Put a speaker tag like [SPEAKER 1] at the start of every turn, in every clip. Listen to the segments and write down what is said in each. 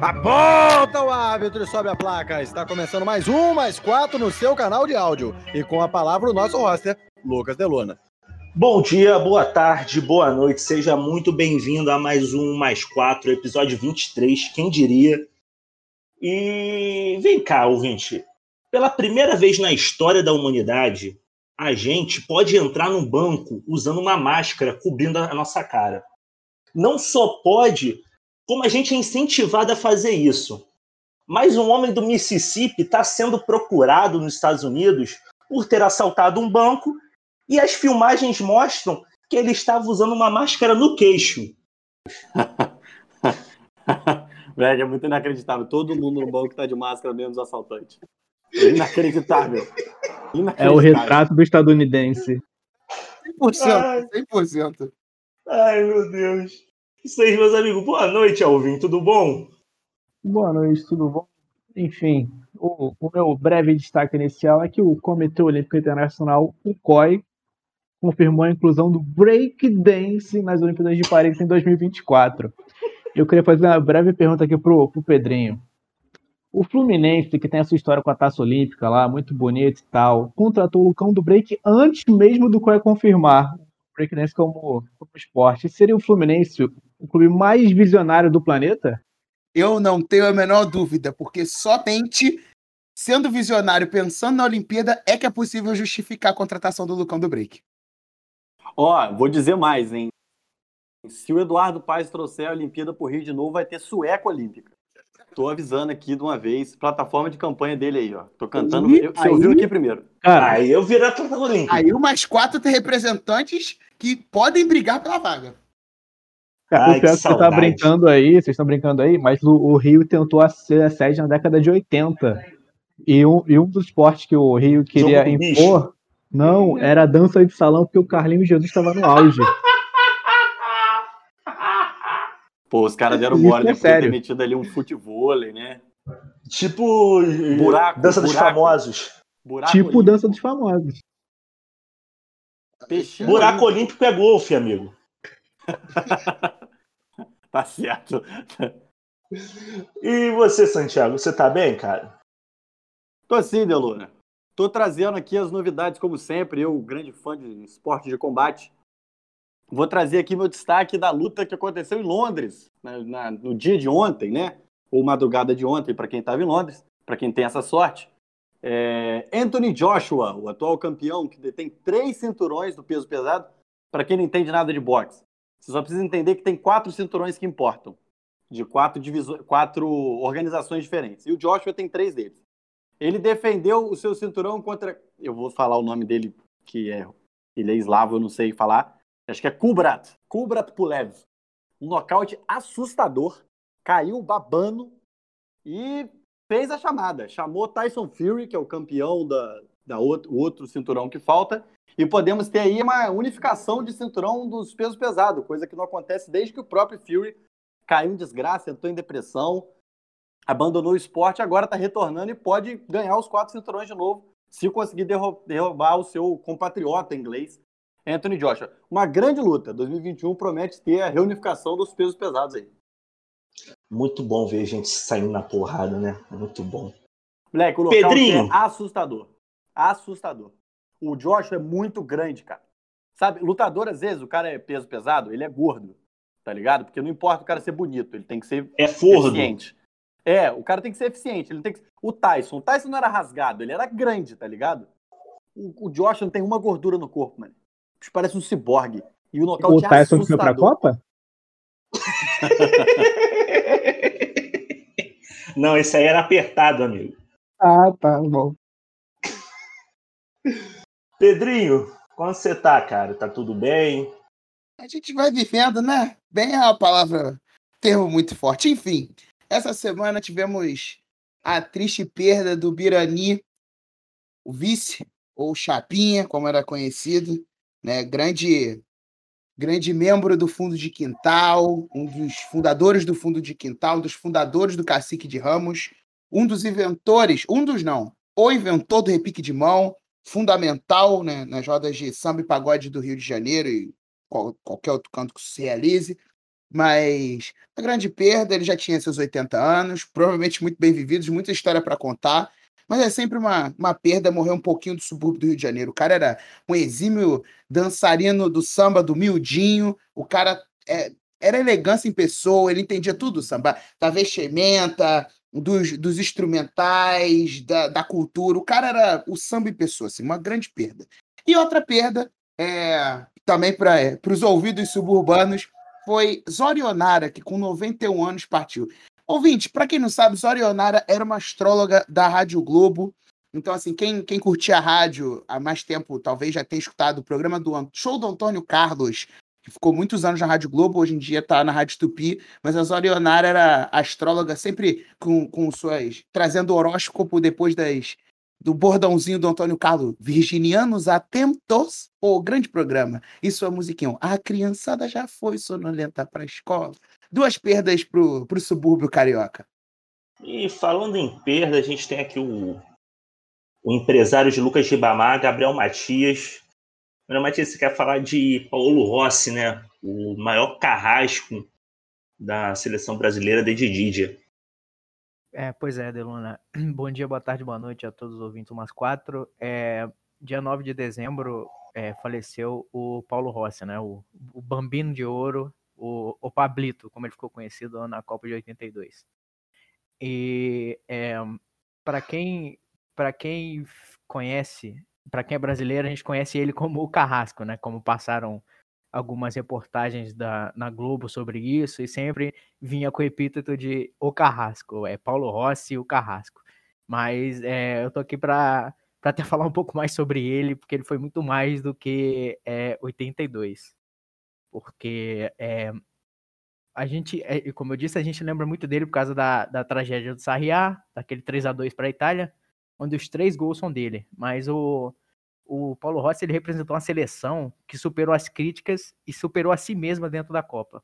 [SPEAKER 1] Aponta o árbitro e sobe a placa. Está começando mais um, mais quatro no seu canal de áudio. E com a palavra o nosso roster, Lucas Delona.
[SPEAKER 2] Bom dia, boa tarde, boa noite. Seja muito bem-vindo a mais um, mais quatro, episódio 23, quem diria. E vem cá, ouvinte. Pela primeira vez na história da humanidade, a gente pode entrar no banco usando uma máscara cobrindo a nossa cara. Não só pode, como a gente é incentivado a fazer isso. Mas um homem do Mississippi está sendo procurado nos Estados Unidos por ter assaltado um banco e as filmagens mostram que ele estava usando uma máscara no queixo.
[SPEAKER 3] Velho, é muito inacreditável. Todo mundo no banco está de máscara, menos o assaltante. Inacreditável.
[SPEAKER 4] inacreditável. É o retrato do estadunidense.
[SPEAKER 2] 100%, 100%. Ai, meu Deus. Isso aí, meus amigos. Boa noite, Alvin. Tudo bom?
[SPEAKER 4] Boa noite, tudo bom? Enfim, o, o meu breve destaque inicial é que o Comitê Olímpico Internacional, o COI, confirmou a inclusão do breakdance nas Olimpíadas de Paris em 2024. Eu queria fazer uma breve pergunta aqui pro, pro Pedrinho. O Fluminense, que tem a sua história com a taça olímpica lá, muito bonito e tal, contratou o Lucão do break antes mesmo do COI confirmar breakdance como, como esporte. Seria o Fluminense o clube mais visionário do planeta?
[SPEAKER 5] Eu não tenho a menor dúvida, porque somente sendo visionário, pensando na Olimpíada, é que é possível justificar a contratação do Lucão do Break.
[SPEAKER 3] Ó, oh, vou dizer mais, hein? Se o Eduardo Paes trouxer a Olimpíada pro Rio de novo, vai ter sueco olímpica. Tô avisando aqui de uma vez, plataforma de campanha dele aí, ó. Tô cantando. E, eu, você aí, ouviu aqui primeiro.
[SPEAKER 2] Cara, aí eu virar plataforma olímpica.
[SPEAKER 5] Aí mais quatro representantes que podem brigar pela vaga.
[SPEAKER 4] Ai, o pior que, você tá brincando aí, vocês estão brincando aí, mas o, o, Rio tentou ser a sede na década de 80. E um, e um dos esportes que o Rio queria impor, bicho. não, era a dança de salão, porque o Carlinhos Jesus estava no auge.
[SPEAKER 3] Pô, os caras deram mole, é né? Ter metido ali um futebol, né?
[SPEAKER 2] Tipo buraco, dança buraco, dos famosos.
[SPEAKER 4] Buraco tipo olímpico. dança dos famosos.
[SPEAKER 2] Peixinho buraco olímpico. olímpico é golfe, amigo.
[SPEAKER 3] tá certo.
[SPEAKER 2] E você, Santiago, você tá bem, cara?
[SPEAKER 3] Tô sim, Deluna. Tô trazendo aqui as novidades, como sempre. Eu, grande fã de esporte de combate, vou trazer aqui meu destaque da luta que aconteceu em Londres, na, na, no dia de ontem, né? Ou madrugada de ontem, para quem estava em Londres, para quem tem essa sorte. É Anthony Joshua, o atual campeão, que detém três cinturões do peso pesado. Para quem não entende nada de boxe, você só precisa entender que tem quatro cinturões que importam, de quatro, quatro organizações diferentes. E o Joshua tem três deles. Ele defendeu o seu cinturão contra. Eu vou falar o nome dele, que é. Ele é eslavo, eu não sei falar. Acho que é Kubrat. Kubrat Pulev. Um nocaute assustador. Caiu babando e fez a chamada. Chamou Tyson Fury, que é o campeão da, da outro, outro cinturão que falta, e podemos ter aí uma unificação de cinturão dos pesos pesados, coisa que não acontece desde que o próprio Fury caiu em desgraça, entrou em depressão, abandonou o esporte, agora está retornando e pode ganhar os quatro cinturões de novo, se conseguir derrubar o seu compatriota inglês, Anthony Joshua. Uma grande luta. 2021 promete ter a reunificação dos pesos pesados aí.
[SPEAKER 2] Muito bom ver a gente saindo na porrada, né? Muito bom.
[SPEAKER 3] Moleque, o local Pedrinho. é assustador. Assustador. O Joshua é muito grande, cara. Sabe, lutador, às vezes, o cara é peso pesado, ele é gordo, tá ligado? Porque não importa o cara ser bonito, ele tem que ser
[SPEAKER 2] é eficiente.
[SPEAKER 3] É, o cara tem que ser eficiente. Ele tem que... O Tyson, o Tyson não era rasgado, ele era grande, tá ligado? O, o Joshua não tem uma gordura no corpo, mano. Parece um ciborgue. E o nocaute
[SPEAKER 4] O Tyson é foi pra Copa?
[SPEAKER 2] não, esse aí era apertado, amigo.
[SPEAKER 4] Ah, tá bom.
[SPEAKER 2] Pedrinho, como você tá, cara? Tá tudo bem?
[SPEAKER 5] A gente vai vivendo, né? Bem é a palavra, termo muito forte. Enfim, essa semana tivemos a triste perda do Birani, o vice, ou Chapinha, como era conhecido, né? Grande grande membro do Fundo de Quintal, um dos fundadores do Fundo de Quintal, um dos fundadores do Cacique de Ramos, um dos inventores, um dos não, o inventor do repique de mão, fundamental né, nas rodas de samba e pagode do Rio de Janeiro e qual, qualquer outro canto que se realize. mas a grande perda, ele já tinha seus 80 anos, provavelmente muito bem vividos, muita história para contar, mas é sempre uma, uma perda morrer um pouquinho do subúrbio do Rio de Janeiro. O cara era um exímio dançarino do samba do miudinho, o cara é, era elegância em pessoa, ele entendia tudo do samba, da vestimenta, dos, dos instrumentais, da, da cultura. O cara era o samba em pessoa, assim, uma grande perda. E outra perda, é, também para é, os ouvidos suburbanos, foi Zorionara, que com 91 anos partiu. Ouvinte, para quem não sabe, Zorionara era uma astróloga da Rádio Globo. Então, assim, quem, quem curtia a rádio há mais tempo talvez já tenha escutado o programa do show do Antônio Carlos, que ficou muitos anos na Rádio Globo, hoje em dia está na Rádio Tupi, mas a Zorionara era astróloga, sempre com, com suas. trazendo horóscopo depois das do bordãozinho do Antônio Carlos, Virginianos Atentos, o grande programa. E sua musiquinha, a criançada já foi sonolenta para a escola. Duas perdas pro, pro subúrbio carioca.
[SPEAKER 2] E falando em perda, a gente tem aqui o, o empresário de Lucas Ribamar, Gabriel Matias. Gabriel Matias, você quer falar de Paulo Rossi, né? O maior carrasco da seleção brasileira desde Didia.
[SPEAKER 6] É, pois é, Deluna. Bom dia, boa tarde, boa noite a todos os ouvintes, umas quatro. É, dia 9 de dezembro é, faleceu o Paulo Rossi, né? O, o Bambino de Ouro, o, o, Pablito, como ele ficou conhecido na Copa de 82. E é, para quem, quem conhece, para quem é brasileiro, a gente conhece ele como o Carrasco, né? Como passaram algumas reportagens da, na Globo sobre isso e sempre vinha com o epíteto de o Carrasco, é Paulo Rossi o Carrasco. Mas é, eu tô aqui para até falar um pouco mais sobre ele, porque ele foi muito mais do que é, 82. Porque é, a gente, é, como eu disse, a gente lembra muito dele por causa da, da tragédia do Sarriá, daquele 3 a 2 para a Itália, onde os três gols são dele. Mas o, o Paulo Rossi ele representou uma seleção que superou as críticas e superou a si mesma dentro da Copa.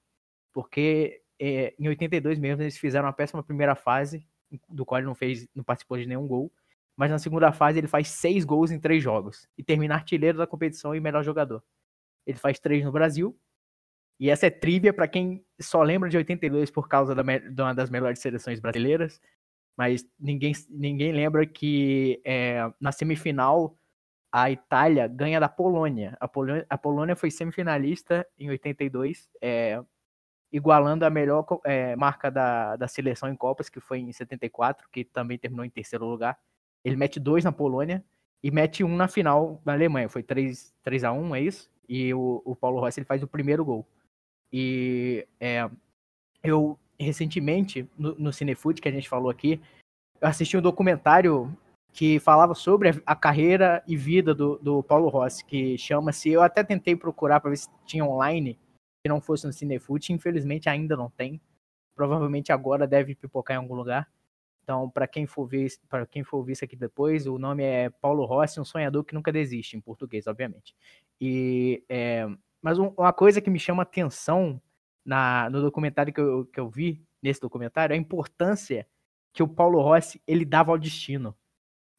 [SPEAKER 6] Porque é, em 82 mesmo eles fizeram uma péssima primeira fase, do qual ele não fez, não participou de nenhum gol. Mas na segunda fase ele faz seis gols em três jogos e termina artilheiro da competição e melhor jogador. Ele faz três no Brasil. E essa é trivia para quem só lembra de 82 por causa da, de uma das melhores seleções brasileiras. Mas ninguém, ninguém lembra que é, na semifinal a Itália ganha da Polônia. A Polônia, a Polônia foi semifinalista em 82, é, igualando a melhor é, marca da, da seleção em Copas, que foi em 74, que também terminou em terceiro lugar. Ele mete dois na Polônia e mete um na final na Alemanha. Foi 3, 3 a 1 é isso? E o, o Paulo Rossi ele faz o primeiro gol. E é, eu, recentemente, no, no Cinefoot, que a gente falou aqui, eu assisti um documentário que falava sobre a, carreira e vida do, do Paulo Rossi, que chama-se. Eu até tentei procurar para ver se tinha online, que não fosse no Cinefoot, infelizmente ainda não tem. Provavelmente agora deve pipocar em algum lugar. Então, para quem for ver, para quem for ver isso aqui depois, o nome é Paulo Rossi, um sonhador que nunca desiste, em português, obviamente. E é, mas um, uma coisa que me chama atenção na, no documentário que eu, que eu vi nesse documentário é a importância que o Paulo Rossi ele dava ao destino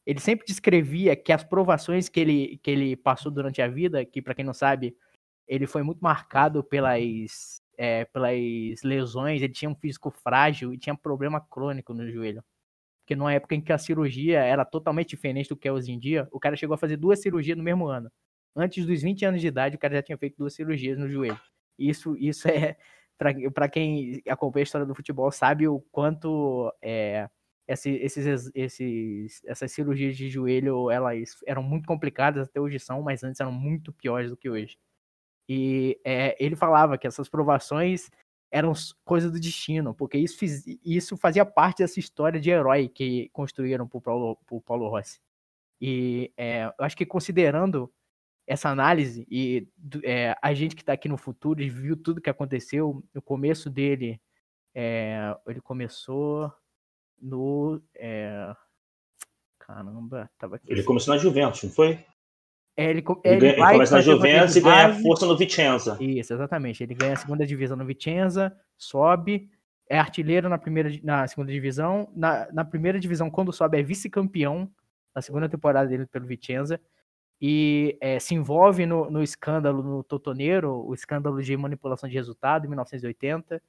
[SPEAKER 6] ele sempre descrevia que as provações que ele, que ele passou durante a vida, que para quem não sabe, ele foi muito marcado pelas, é, pelas lesões, ele tinha um físico frágil e tinha problema crônico no joelho. Porque numa época em que a cirurgia era totalmente diferente do que é hoje em dia, o cara chegou a fazer duas cirurgias no mesmo ano. Antes dos 20 anos de idade, o cara já tinha feito duas cirurgias no joelho. Isso, isso é, para quem acompanha a história do futebol, sabe o quanto é, esses, esses, essas cirurgias de joelho, elas eram muito complicadas, até hoje são, mas antes eram muito piores do que hoje. E é, ele falava que essas provações eram coisas do destino, porque isso, fiz, isso fazia parte dessa história de herói que construíram para o Paulo, Paulo Rossi. E é, eu acho que considerando essa análise e é, a gente que está aqui no futuro viu tudo que aconteceu, no começo dele, é, ele começou no. É... Caramba, tava aqui.
[SPEAKER 2] Ele começou na Juventus, não foi?
[SPEAKER 6] É, ele,
[SPEAKER 2] ele, ele, ele começa na Juventus e ganha força no Vicenza.
[SPEAKER 6] Isso, exatamente. Ele ganha a segunda divisão no Vicenza, sobe, é artilheiro na, primeira, na segunda divisão. Na, na primeira divisão, quando sobe, é vice-campeão na segunda temporada dele pelo Vicenza. E é, se envolve no, no, escândalo no Totoneiro, o escândalo de manipulação de resultado em 1980,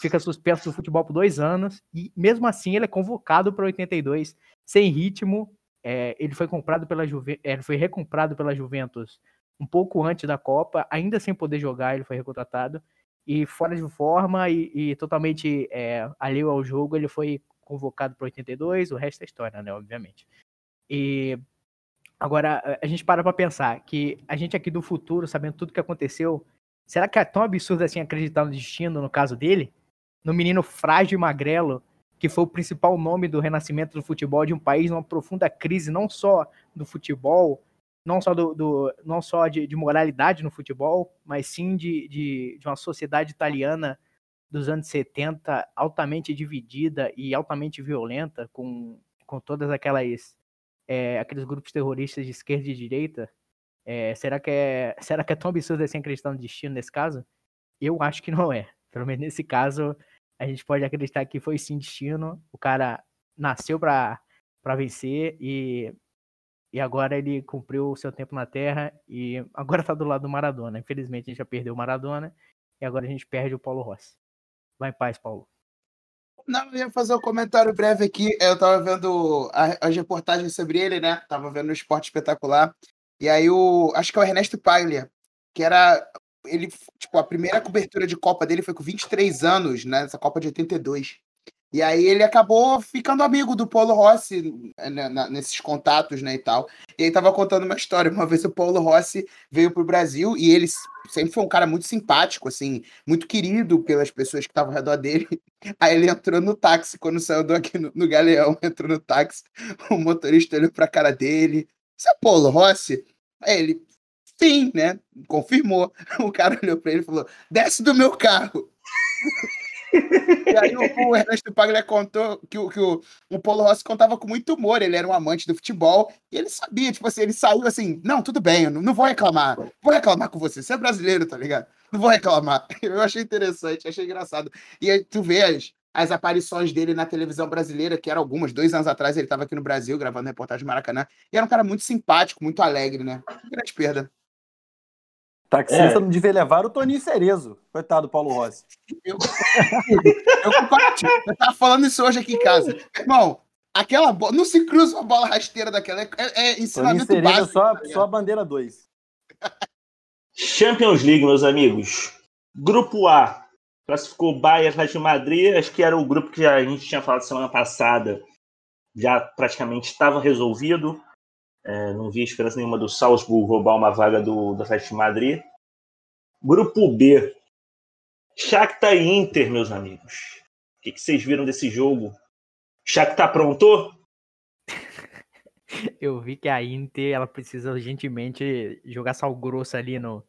[SPEAKER 6] fica suspenso do futebol por dois anos e mesmo assim ele é convocado para 82 sem ritmo. É, ele foi comprado pela Juve, ele foi recomprado pela Juventus um pouco antes da Copa, ainda sem poder jogar, ele foi recontratado e fora de forma e, e totalmente é, alheio ao jogo, ele foi convocado para 82, o resto é história, né, obviamente. E agora a gente para para pensar que a gente aqui do futuro, sabendo tudo que aconteceu, será que é tão absurdo assim acreditar no destino no caso dele? No menino frágil e magrelo, que foi o principal nome do renascimento do futebol de um país numa profunda crise, não só do futebol, não só, do, do não só de, de, moralidade no futebol, mas sim de, de, de, uma sociedade italiana dos anos 70 altamente dividida e altamente violenta, com, com todas aquelas é, aqueles grupos terroristas de esquerda e direita. É, será, que é, será que é tão absurdo assim acreditar no destino nesse caso? Eu acho que não é. Pelo menos nesse caso, a gente pode acreditar que foi sim destino. O cara nasceu para vencer e e agora ele cumpriu o seu tempo na Terra e agora tá do lado do Maradona. Infelizmente a gente já perdeu o Maradona e agora a gente perde o Paulo Rossi. Vai em paz, Paulo.
[SPEAKER 5] Não, eu ia fazer um comentário breve aqui. Eu tava vendo as reportagens sobre ele, né? Tava vendo o Esporte Espetacular. E aí o. Acho que é o Ernesto Paglia, que era. Ele, tipo, a primeira cobertura de Copa dele foi com 23 anos, né? Essa Copa de 82. E aí ele acabou ficando amigo do Paulo Rossi né, nesses contatos, né, e tal. E aí tava contando uma história. Uma vez o Paulo Rossi veio pro Brasil e ele sempre foi um cara muito simpático, assim, muito querido pelas pessoas que estavam ao redor dele. Aí ele entrou no táxi, quando saiu do aqui no, no Galeão, entrou no táxi, o motorista olhou pra cara dele. Você é Paulo Rossi? Aí ele, sim, né? Confirmou. O cara olhou pra ele e falou: desce do meu carro. E aí o, o Ernesto Paglia contou que, o, que o, o Paulo Rossi contava com muito humor, ele era um amante do futebol, e ele sabia, tipo assim, ele saiu assim, não, tudo bem, eu não, não vou reclamar, vou reclamar com você, você é brasileiro, tá ligado? Não vou reclamar. Eu achei interessante, achei engraçado. E aí tu vê as, as aparições dele na televisão brasileira, que eram algumas, dois anos atrás ele estava aqui no Brasil gravando reportagem de Maracanã, e era um cara muito simpático, muito alegre, né? Grande perda.
[SPEAKER 7] Taxista é. não devia levar o Toninho Cerezo. Coitado do Paulo Rossi.
[SPEAKER 5] Eu, eu compartilho. Eu tava falando isso hoje aqui em casa. Irmão, aquela bola. Não se cruza uma bola rasteira daquela. É, é ensinamento Toninho Cerezo básico.
[SPEAKER 7] Só, tá só a bandeira 2.
[SPEAKER 2] Champions League, meus amigos. Grupo A. Classificou Bayern Atlético de Madrid. Acho que era o grupo que a gente tinha falado semana passada. Já praticamente estava resolvido. É, não vi esperança nenhuma do Salzburg roubar uma vaga do, do Atlético de Madrid. Grupo B. Shakhtar e Inter, meus amigos. O que, que vocês viram desse jogo? Shakhtar pronto?
[SPEAKER 6] Eu vi que a Inter ela precisa urgentemente jogar sal grosso ali no,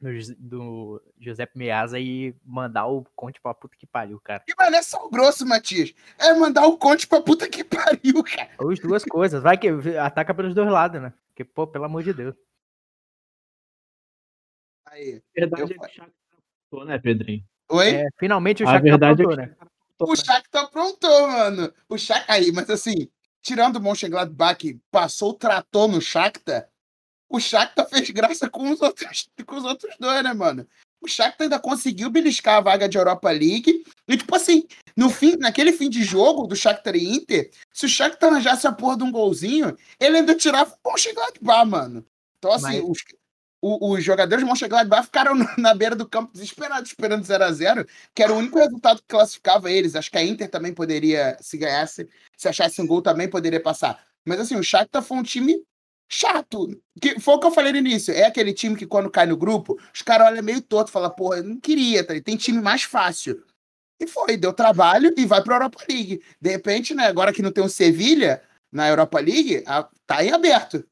[SPEAKER 6] no, do Giuseppe Meazza e mandar o Conte pra puta que pariu, cara.
[SPEAKER 5] E, mas não é só grosso, Matias. É mandar o Conte pra puta que pariu, cara.
[SPEAKER 6] As duas coisas. Vai que ataca pelos dois lados, né? Porque, pô, pelo amor de Deus.
[SPEAKER 4] Aí. Verdade eu... é que o né, Pedrinho?
[SPEAKER 5] Oi? É,
[SPEAKER 6] finalmente o Shakhtar verdade aprontou, é que... né?
[SPEAKER 5] O Shakhtar aprontou, mano. O Shakhtar... Aí, mas assim, tirando o Mönchengladbach, passou o trator no Shakhtar, o Shakhtar fez graça com os outros, com os outros dois, né, mano? O Shakhtar ainda conseguiu beliscar a vaga de Europa League. E, tipo assim, no fim, naquele fim de jogo do Shakhtar e Inter, se o Shakhtar arranjasse a porra de um golzinho, ele ainda tirava o Mönchengladbach, mano. Então, assim, Mas... os, o, os jogadores do Mönchengladbach ficaram na beira do campo desesperados, esperando 0 a 0 que era o único resultado que classificava eles. Acho que a Inter também poderia, se ganhasse, se achasse um gol, também poderia passar. Mas, assim, o Shakhtar foi um time chato. Que foi o que eu falei no início. É aquele time que quando cai no grupo, os caras olham meio torto falam, porra, eu não queria, tá? tem time mais fácil. E foi, deu trabalho e vai pra Europa League. De repente, né, agora que não tem o Sevilha na Europa League, a, tá em aberto.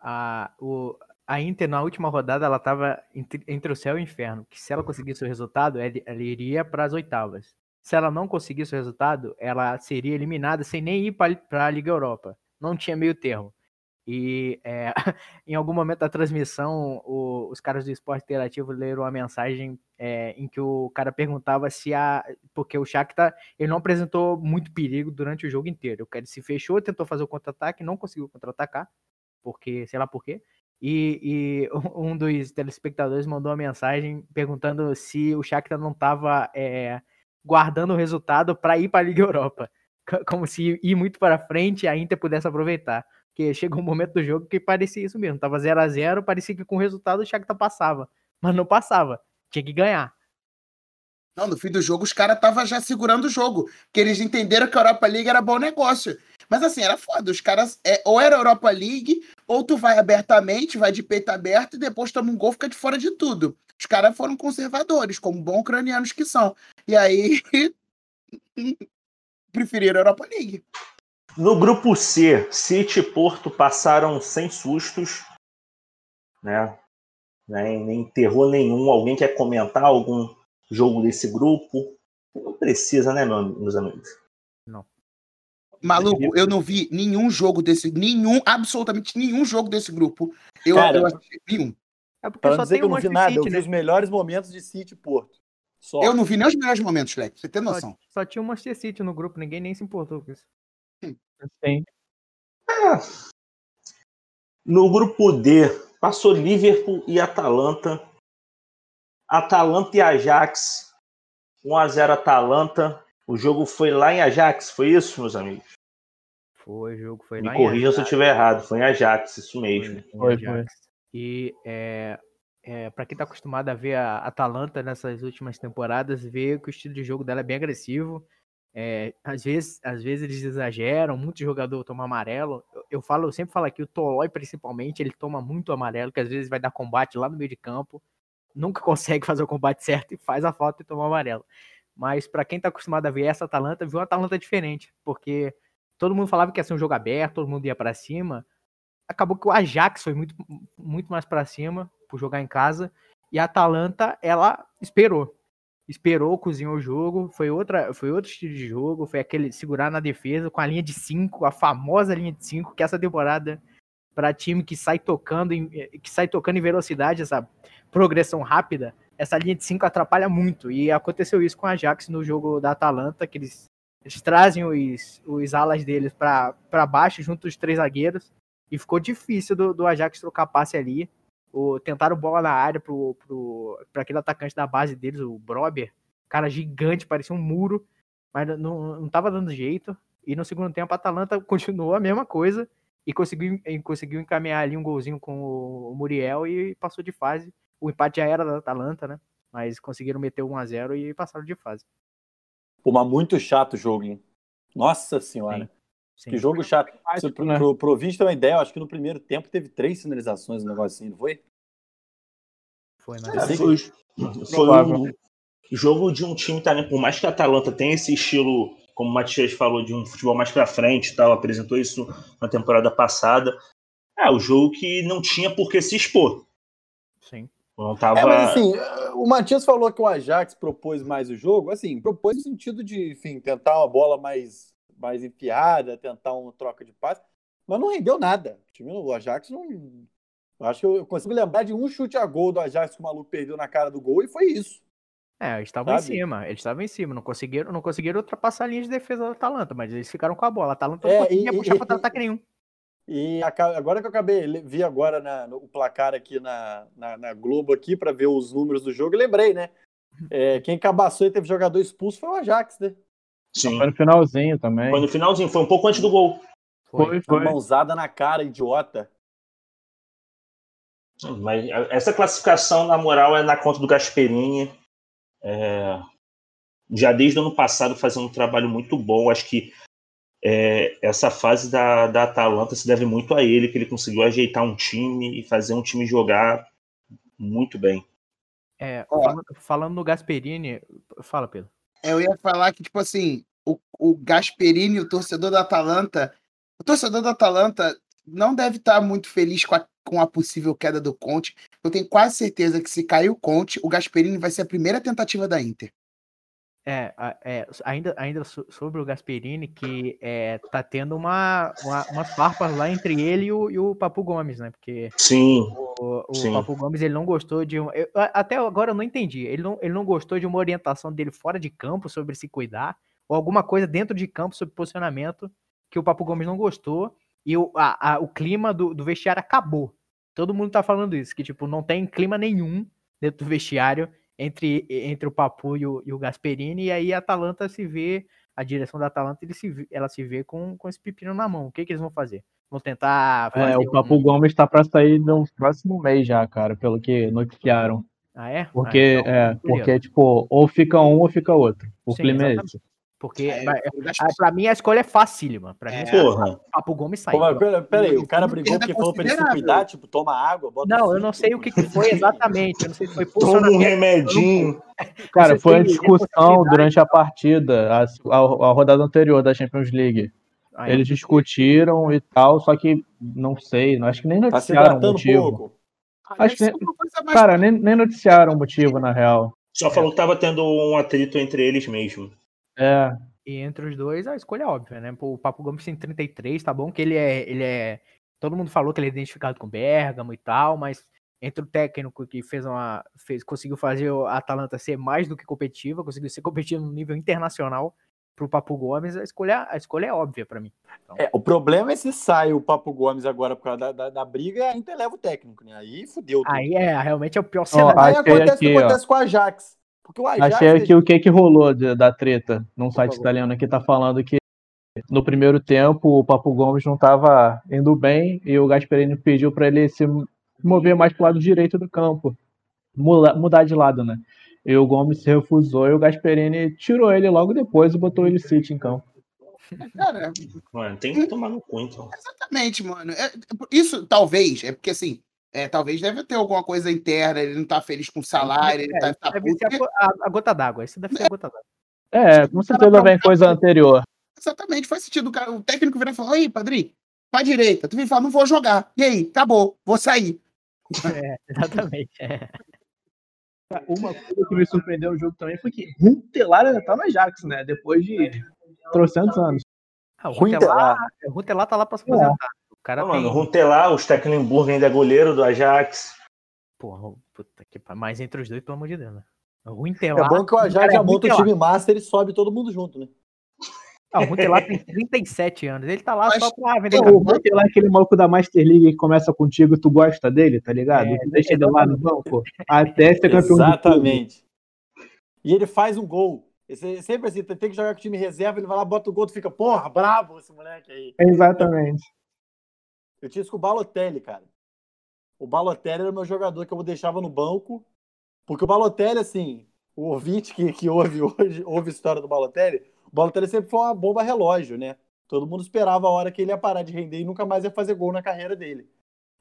[SPEAKER 6] A, o, a Inter, na última rodada, ela tava entre, entre o céu e o inferno. Que se ela conseguisse o resultado, ela, ela iria para as oitavas. Se ela não conseguisse o resultado, ela seria eliminada sem nem ir para a Liga Europa. Não tinha meio termo. E é, em algum momento da transmissão, o, os caras do esporte interativo leram uma mensagem é, em que o cara perguntava se a. Porque o Shakhtar ele não apresentou muito perigo durante o jogo inteiro. Ele se fechou, tentou fazer o contra-ataque, não conseguiu contra-atacar, porque sei lá por quê. E, e um dos telespectadores mandou uma mensagem perguntando se o Shakhtar não estava é, guardando o resultado para ir para a Liga Europa. Como se ir muito para frente a Inter pudesse aproveitar. Porque chegou um momento do jogo que parecia isso mesmo. Tava 0 a 0 parecia que com o resultado o Shakhtar passava. Mas não passava. Tinha que ganhar.
[SPEAKER 5] Não, no fim do jogo os caras estavam já segurando o jogo. Porque eles entenderam que a Europa League era bom negócio. Mas assim, era foda. Os caras. É, ou era Europa League, ou tu vai abertamente, vai de peito aberto e depois toma um gol, fica de fora de tudo. Os caras foram conservadores, como bons ucranianos que são. E aí. preferiram a Europa League.
[SPEAKER 2] No grupo C, City e Porto passaram sem sustos, né? Nem, nem terror nenhum. Alguém quer comentar algum jogo desse grupo? Não precisa, né, meus amigos?
[SPEAKER 6] Não.
[SPEAKER 5] Maluco, eu não vi nenhum jogo desse, nenhum, absolutamente nenhum jogo desse grupo. Eu,
[SPEAKER 7] Cara,
[SPEAKER 5] eu assisti nenhum.
[SPEAKER 6] É porque
[SPEAKER 7] Pra
[SPEAKER 6] só
[SPEAKER 7] dizer
[SPEAKER 6] tem
[SPEAKER 7] que eu
[SPEAKER 6] um
[SPEAKER 7] não vi nada, eu
[SPEAKER 6] City,
[SPEAKER 7] vi
[SPEAKER 6] né?
[SPEAKER 7] os melhores momentos de City e Porto. Só.
[SPEAKER 5] Eu não vi nem os melhores momentos, Leque. Você tem
[SPEAKER 6] Só,
[SPEAKER 5] noção.
[SPEAKER 6] só tinha o Manchester City no grupo, ninguém nem se importou com isso.
[SPEAKER 4] Sim.
[SPEAKER 2] No grupo D, passou Liverpool e Atalanta. Atalanta e Ajax. 1x0 Atalanta. O jogo foi lá em Ajax, foi isso, meus amigos?
[SPEAKER 6] Foi, o jogo foi
[SPEAKER 2] Me
[SPEAKER 6] lá em
[SPEAKER 2] corrija se eu estiver errado. Foi em Ajax, isso mesmo.
[SPEAKER 6] Foi,
[SPEAKER 4] Foi,
[SPEAKER 6] Ajax. E é, é, para quem tá acostumado a ver a Atalanta nessas últimas temporadas, vê que o estilo de jogo dela é bem agressivo. É, às, vezes, às vezes eles exageram, muito jogador toma amarelo. Eu, eu falo, eu sempre falo aqui, o Tolói principalmente, ele toma muito amarelo, que às vezes vai dar combate lá no meio de campo, nunca consegue fazer o combate certo e faz a falta e toma amarelo. Mas para quem tá acostumado a ver essa Atalanta, viu uma Atalanta diferente, porque todo mundo falava que ia ser um jogo aberto, todo mundo ia para cima. Acabou que o Ajax foi muito, muito mais para cima por jogar em casa e a Atalanta ela esperou, esperou, cozinhou o jogo, foi outra, foi outro estilo de jogo, foi aquele segurar na defesa com a linha de 5, a famosa linha de 5, que essa temporada para time que sai tocando em, que sai tocando em velocidade, essa progressão rápida, essa linha de 5 atrapalha muito. E aconteceu isso com a Ajax no jogo da Atalanta, que eles, eles trazem os, os alas deles para baixo, junto dos três zagueiros, e ficou difícil do, do Ajax trocar passe ali. O, tentaram bola na área pro, pro, aquele atacante da base deles, o Brober, cara gigante, parecia um muro, mas não, não tava dando jeito. E no segundo tempo a Atalanta continuou a mesma coisa e conseguiu, e conseguiu encaminhar ali um golzinho com o Muriel e passou de fase. O empate já era da Atalanta, né? Mas conseguiram meter 1 a 0 e passaram de fase.
[SPEAKER 7] Pô, mas muito chato o jogo, hein? Nossa senhora.
[SPEAKER 6] Sim.
[SPEAKER 7] Que jogo chato. Se, pro,
[SPEAKER 4] né?
[SPEAKER 7] pro, pro ter uma ideia, eu acho que no primeiro tempo teve três sinalizações no negocinho, não foi?
[SPEAKER 6] Foi,
[SPEAKER 2] É,
[SPEAKER 6] mas...
[SPEAKER 2] foi, foi um jogo de um time também, por mais que a Atalanta tenha esse estilo, como o Matias falou, de um futebol mais pra frente e tal, apresentou isso na temporada passada. É, o jogo que não tinha por que se expor.
[SPEAKER 6] Sim.
[SPEAKER 2] Não tava.
[SPEAKER 7] É, mas assim, o Matias falou que o Ajax propôs mais o jogo, assim, propôs no sentido de, enfim, tentar uma bola mais, mais enfiada, tentar uma troca de passe, mas não rendeu nada. O time do Ajax não. Eu acho que eu consigo lembrar de um chute a gol do Ajax que o maluco perdeu na cara do gol e foi isso.
[SPEAKER 6] É, eles estavam em cima, eles estavam em cima, não conseguiram, não conseguiram ultrapassar a linha de defesa da Atalanta, mas eles ficaram com a bola. A Atalanta
[SPEAKER 7] É,
[SPEAKER 6] não conseguia
[SPEAKER 7] e-
[SPEAKER 6] puxar
[SPEAKER 7] e-
[SPEAKER 6] contra-ataque nenhum.
[SPEAKER 7] E agora que eu acabei, vi agora na- no, o placar aqui na, na, na Globo aqui para ver os números do jogo, lembrei, né? É, quem cabaçou e teve jogador expulso foi o Ajax, né?
[SPEAKER 2] Sim.
[SPEAKER 4] Foi no finalzinho também.
[SPEAKER 2] Foi no finalzinho, foi um pouco antes do gol.
[SPEAKER 4] Foi,
[SPEAKER 7] Uma
[SPEAKER 4] foi.
[SPEAKER 7] mãozada na cara, idiota.
[SPEAKER 2] Mas essa classificação, na moral, é na conta do Gasperini. É, já desde o ano passado fazendo um trabalho muito bom. Acho que é, essa fase da, da Atalanta se deve muito a ele, que ele conseguiu ajeitar um time e fazer um time jogar muito bem.
[SPEAKER 6] É, falando, falando no Gasperini, fala, Pedro.
[SPEAKER 5] Eu ia falar que, tipo assim, o, o Gasperini, o torcedor da Atalanta, o torcedor da Atalanta não deve estar muito feliz com a, com a possível queda do Conte. Eu tenho quase certeza que se cair o Conte, o Gasperini vai ser a primeira tentativa da Inter.
[SPEAKER 6] É, é, ainda, ainda so- sobre o Gasperini, que é, tá tendo uma, uma, umas farpas lá entre ele e o, e o Papu Gomes, né? Porque
[SPEAKER 2] Sim,
[SPEAKER 6] o, o
[SPEAKER 2] Sim.
[SPEAKER 6] Papu Gomes ele não gostou de. um- eu- até agora eu não entendi. Ele não, ele não gostou de uma orientação dele fora de campo sobre se cuidar, ou alguma coisa dentro de campo sobre posicionamento que o Papu Gomes não gostou, e o, a- a- o clima do, do vestiário acabou. Todo mundo tá falando isso, que tipo, não tem clima nenhum dentro do vestiário entre, entre o Papu e o, e o Gasperini, e aí a Atalanta se vê, a direção da Atalanta, ele se, ela se vê com, com esse pepino na mão. O que, que eles vão fazer? Vão tentar fazer
[SPEAKER 4] É, o Papo
[SPEAKER 6] um...
[SPEAKER 4] Gomes tá pra sair no próximo mês já, cara, pelo que noticiaram.
[SPEAKER 6] Ah, é?
[SPEAKER 4] Porque,
[SPEAKER 6] Ah, então,
[SPEAKER 4] é, porque, tipo, ou fica um ou fica outro. O
[SPEAKER 6] Sim,
[SPEAKER 4] clima é
[SPEAKER 6] exatamente.
[SPEAKER 4] esse.
[SPEAKER 6] Porque,
[SPEAKER 5] É, o
[SPEAKER 6] ah, pra mim, a escolha é facílima. Pra mim,
[SPEAKER 5] É.
[SPEAKER 2] Porra.
[SPEAKER 6] o Papo Gomes sai.
[SPEAKER 3] Pô, mas pera- Peraí, o cara brigou porque falou pra ele se cuidar, tipo, toma água, bota
[SPEAKER 6] Não, eu não sei o que, que foi exatamente. Eu não sei se foi
[SPEAKER 2] Toma um remedinho.
[SPEAKER 4] Cara, foi uma discussão durante a partida, a, a- a rodada anterior da Champions League.
[SPEAKER 6] Aí,
[SPEAKER 4] Eles discutiram e tal, só que não sei, não- acho que nem
[SPEAKER 3] Tá
[SPEAKER 4] noticiaram o
[SPEAKER 3] hidratando
[SPEAKER 4] motivo.
[SPEAKER 3] pouco.
[SPEAKER 5] Ah,
[SPEAKER 4] acho que- Cara, nem, nem noticiaram o motivo, na real.
[SPEAKER 2] Só falou que tava tendo um atrito entre eles mesmo.
[SPEAKER 4] É,
[SPEAKER 6] E entre os dois, a escolha é óbvia, né? Pô, o Papo Gomes tem 33, tá bom que ele é, ele é. Todo mundo falou que ele é identificado com o Bergamo e tal, mas entre o técnico que fez uma. Fez, conseguiu fazer a Atalanta ser mais do que competitiva, conseguiu ser competitiva no nível internacional pro Papo Gomes, a escolha, a escolha é óbvia pra mim.
[SPEAKER 3] É, o problema é se sai o Papo Gomes agora por causa da, da, da briga, aí interleva o técnico, né? Aí fudeu tudo.
[SPEAKER 6] Aí é, realmente é o pior cenário.
[SPEAKER 3] Aí
[SPEAKER 4] achei
[SPEAKER 3] acontece o que
[SPEAKER 4] ó.
[SPEAKER 3] acontece com o Ajax. Porque o Ajax.
[SPEAKER 4] achei aqui o que que rolou de- da treta num site
[SPEAKER 3] favor.
[SPEAKER 4] italiano que tá falando que no primeiro tempo o Papo Gomes não tava indo bem e o Gasperini pediu pra ele se mover mais pro lado direito do campo, mula- mudar de lado, né? E o Gomes se recusou e o Gasperini tirou ele logo depois e botou ele City em campo.
[SPEAKER 5] Cara,
[SPEAKER 2] Mano, tem que tomar no cu, então.
[SPEAKER 5] exatamente, mano. É, isso talvez, é porque assim, é, talvez deve ter alguma coisa interna, ele não tá feliz com o salário, ele
[SPEAKER 6] É,
[SPEAKER 5] tá,
[SPEAKER 6] isso
[SPEAKER 5] tá
[SPEAKER 6] deve ser a, a- a gota d'água. Isso deve ser a gota d'água.
[SPEAKER 4] É, com certeza vem coisa anterior.
[SPEAKER 5] Exatamente, faz sentido. O, cara, o técnico vira e fala: Oi, padrinho, pra direita. Tu vem falar, não vou jogar. E aí, acabou, vou sair.
[SPEAKER 6] É, exatamente. É.
[SPEAKER 4] Uma coisa que me surpreendeu no jogo também foi que Runtelar ainda tá no Ajax, né? Depois de trocentos anos.
[SPEAKER 6] Ah, o Runtelar, o Runtelar tá lá pra se
[SPEAKER 4] É.
[SPEAKER 6] aposentar. O cara
[SPEAKER 2] Não,
[SPEAKER 6] tem.
[SPEAKER 2] mano, Runtelar, o Stecklenburg ainda é goleiro do Ajax.
[SPEAKER 6] Porra, puta que pariu. Mas entre os dois, pelo amor de Deus, né? O
[SPEAKER 3] É bom que o Ajax já
[SPEAKER 6] é
[SPEAKER 3] monta o time master e sobe todo mundo junto, né?
[SPEAKER 6] Ah, o Runtelar tem 37 anos. Ele tá lá
[SPEAKER 5] Mas-
[SPEAKER 6] só pra vender
[SPEAKER 4] O. Runtelar é aquele maluco da Master League que começa contigo, tu gosta dele, tá ligado?
[SPEAKER 6] É,
[SPEAKER 4] deixa ele lá no banco até ser campeão.
[SPEAKER 3] Exatamente. E ele faz um gol. Esse- sempre assim, tem que jogar com o time reserva, ele vai lá, bota o gol, tu fica, porra, bravo esse moleque aí.
[SPEAKER 4] Exatamente.
[SPEAKER 3] Eu tinha isso com o Balotelli, cara. O Balotelli era o meu jogador que eu deixava no banco, porque o Balotelli, assim, o ouvinte que, que ouve hoje, ouve a história do Balotelli, o Balotelli sempre foi uma bomba relógio, né? Todo mundo esperava a hora que ele ia parar de render e nunca mais ia fazer gol na carreira dele.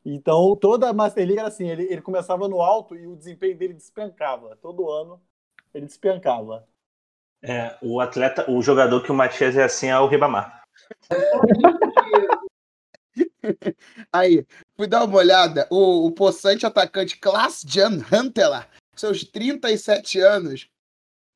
[SPEAKER 3] Então, toda a Master League era assim, ele, ele começava no alto e o desempenho dele despencava. Todo ano ele despencava.
[SPEAKER 2] É, o atleta, o jogador que o Matias é assim é o Ribamar.
[SPEAKER 5] Aí, fui dar uma olhada. O, o possante atacante Klaas Jan Huntelaar, seus 37 anos,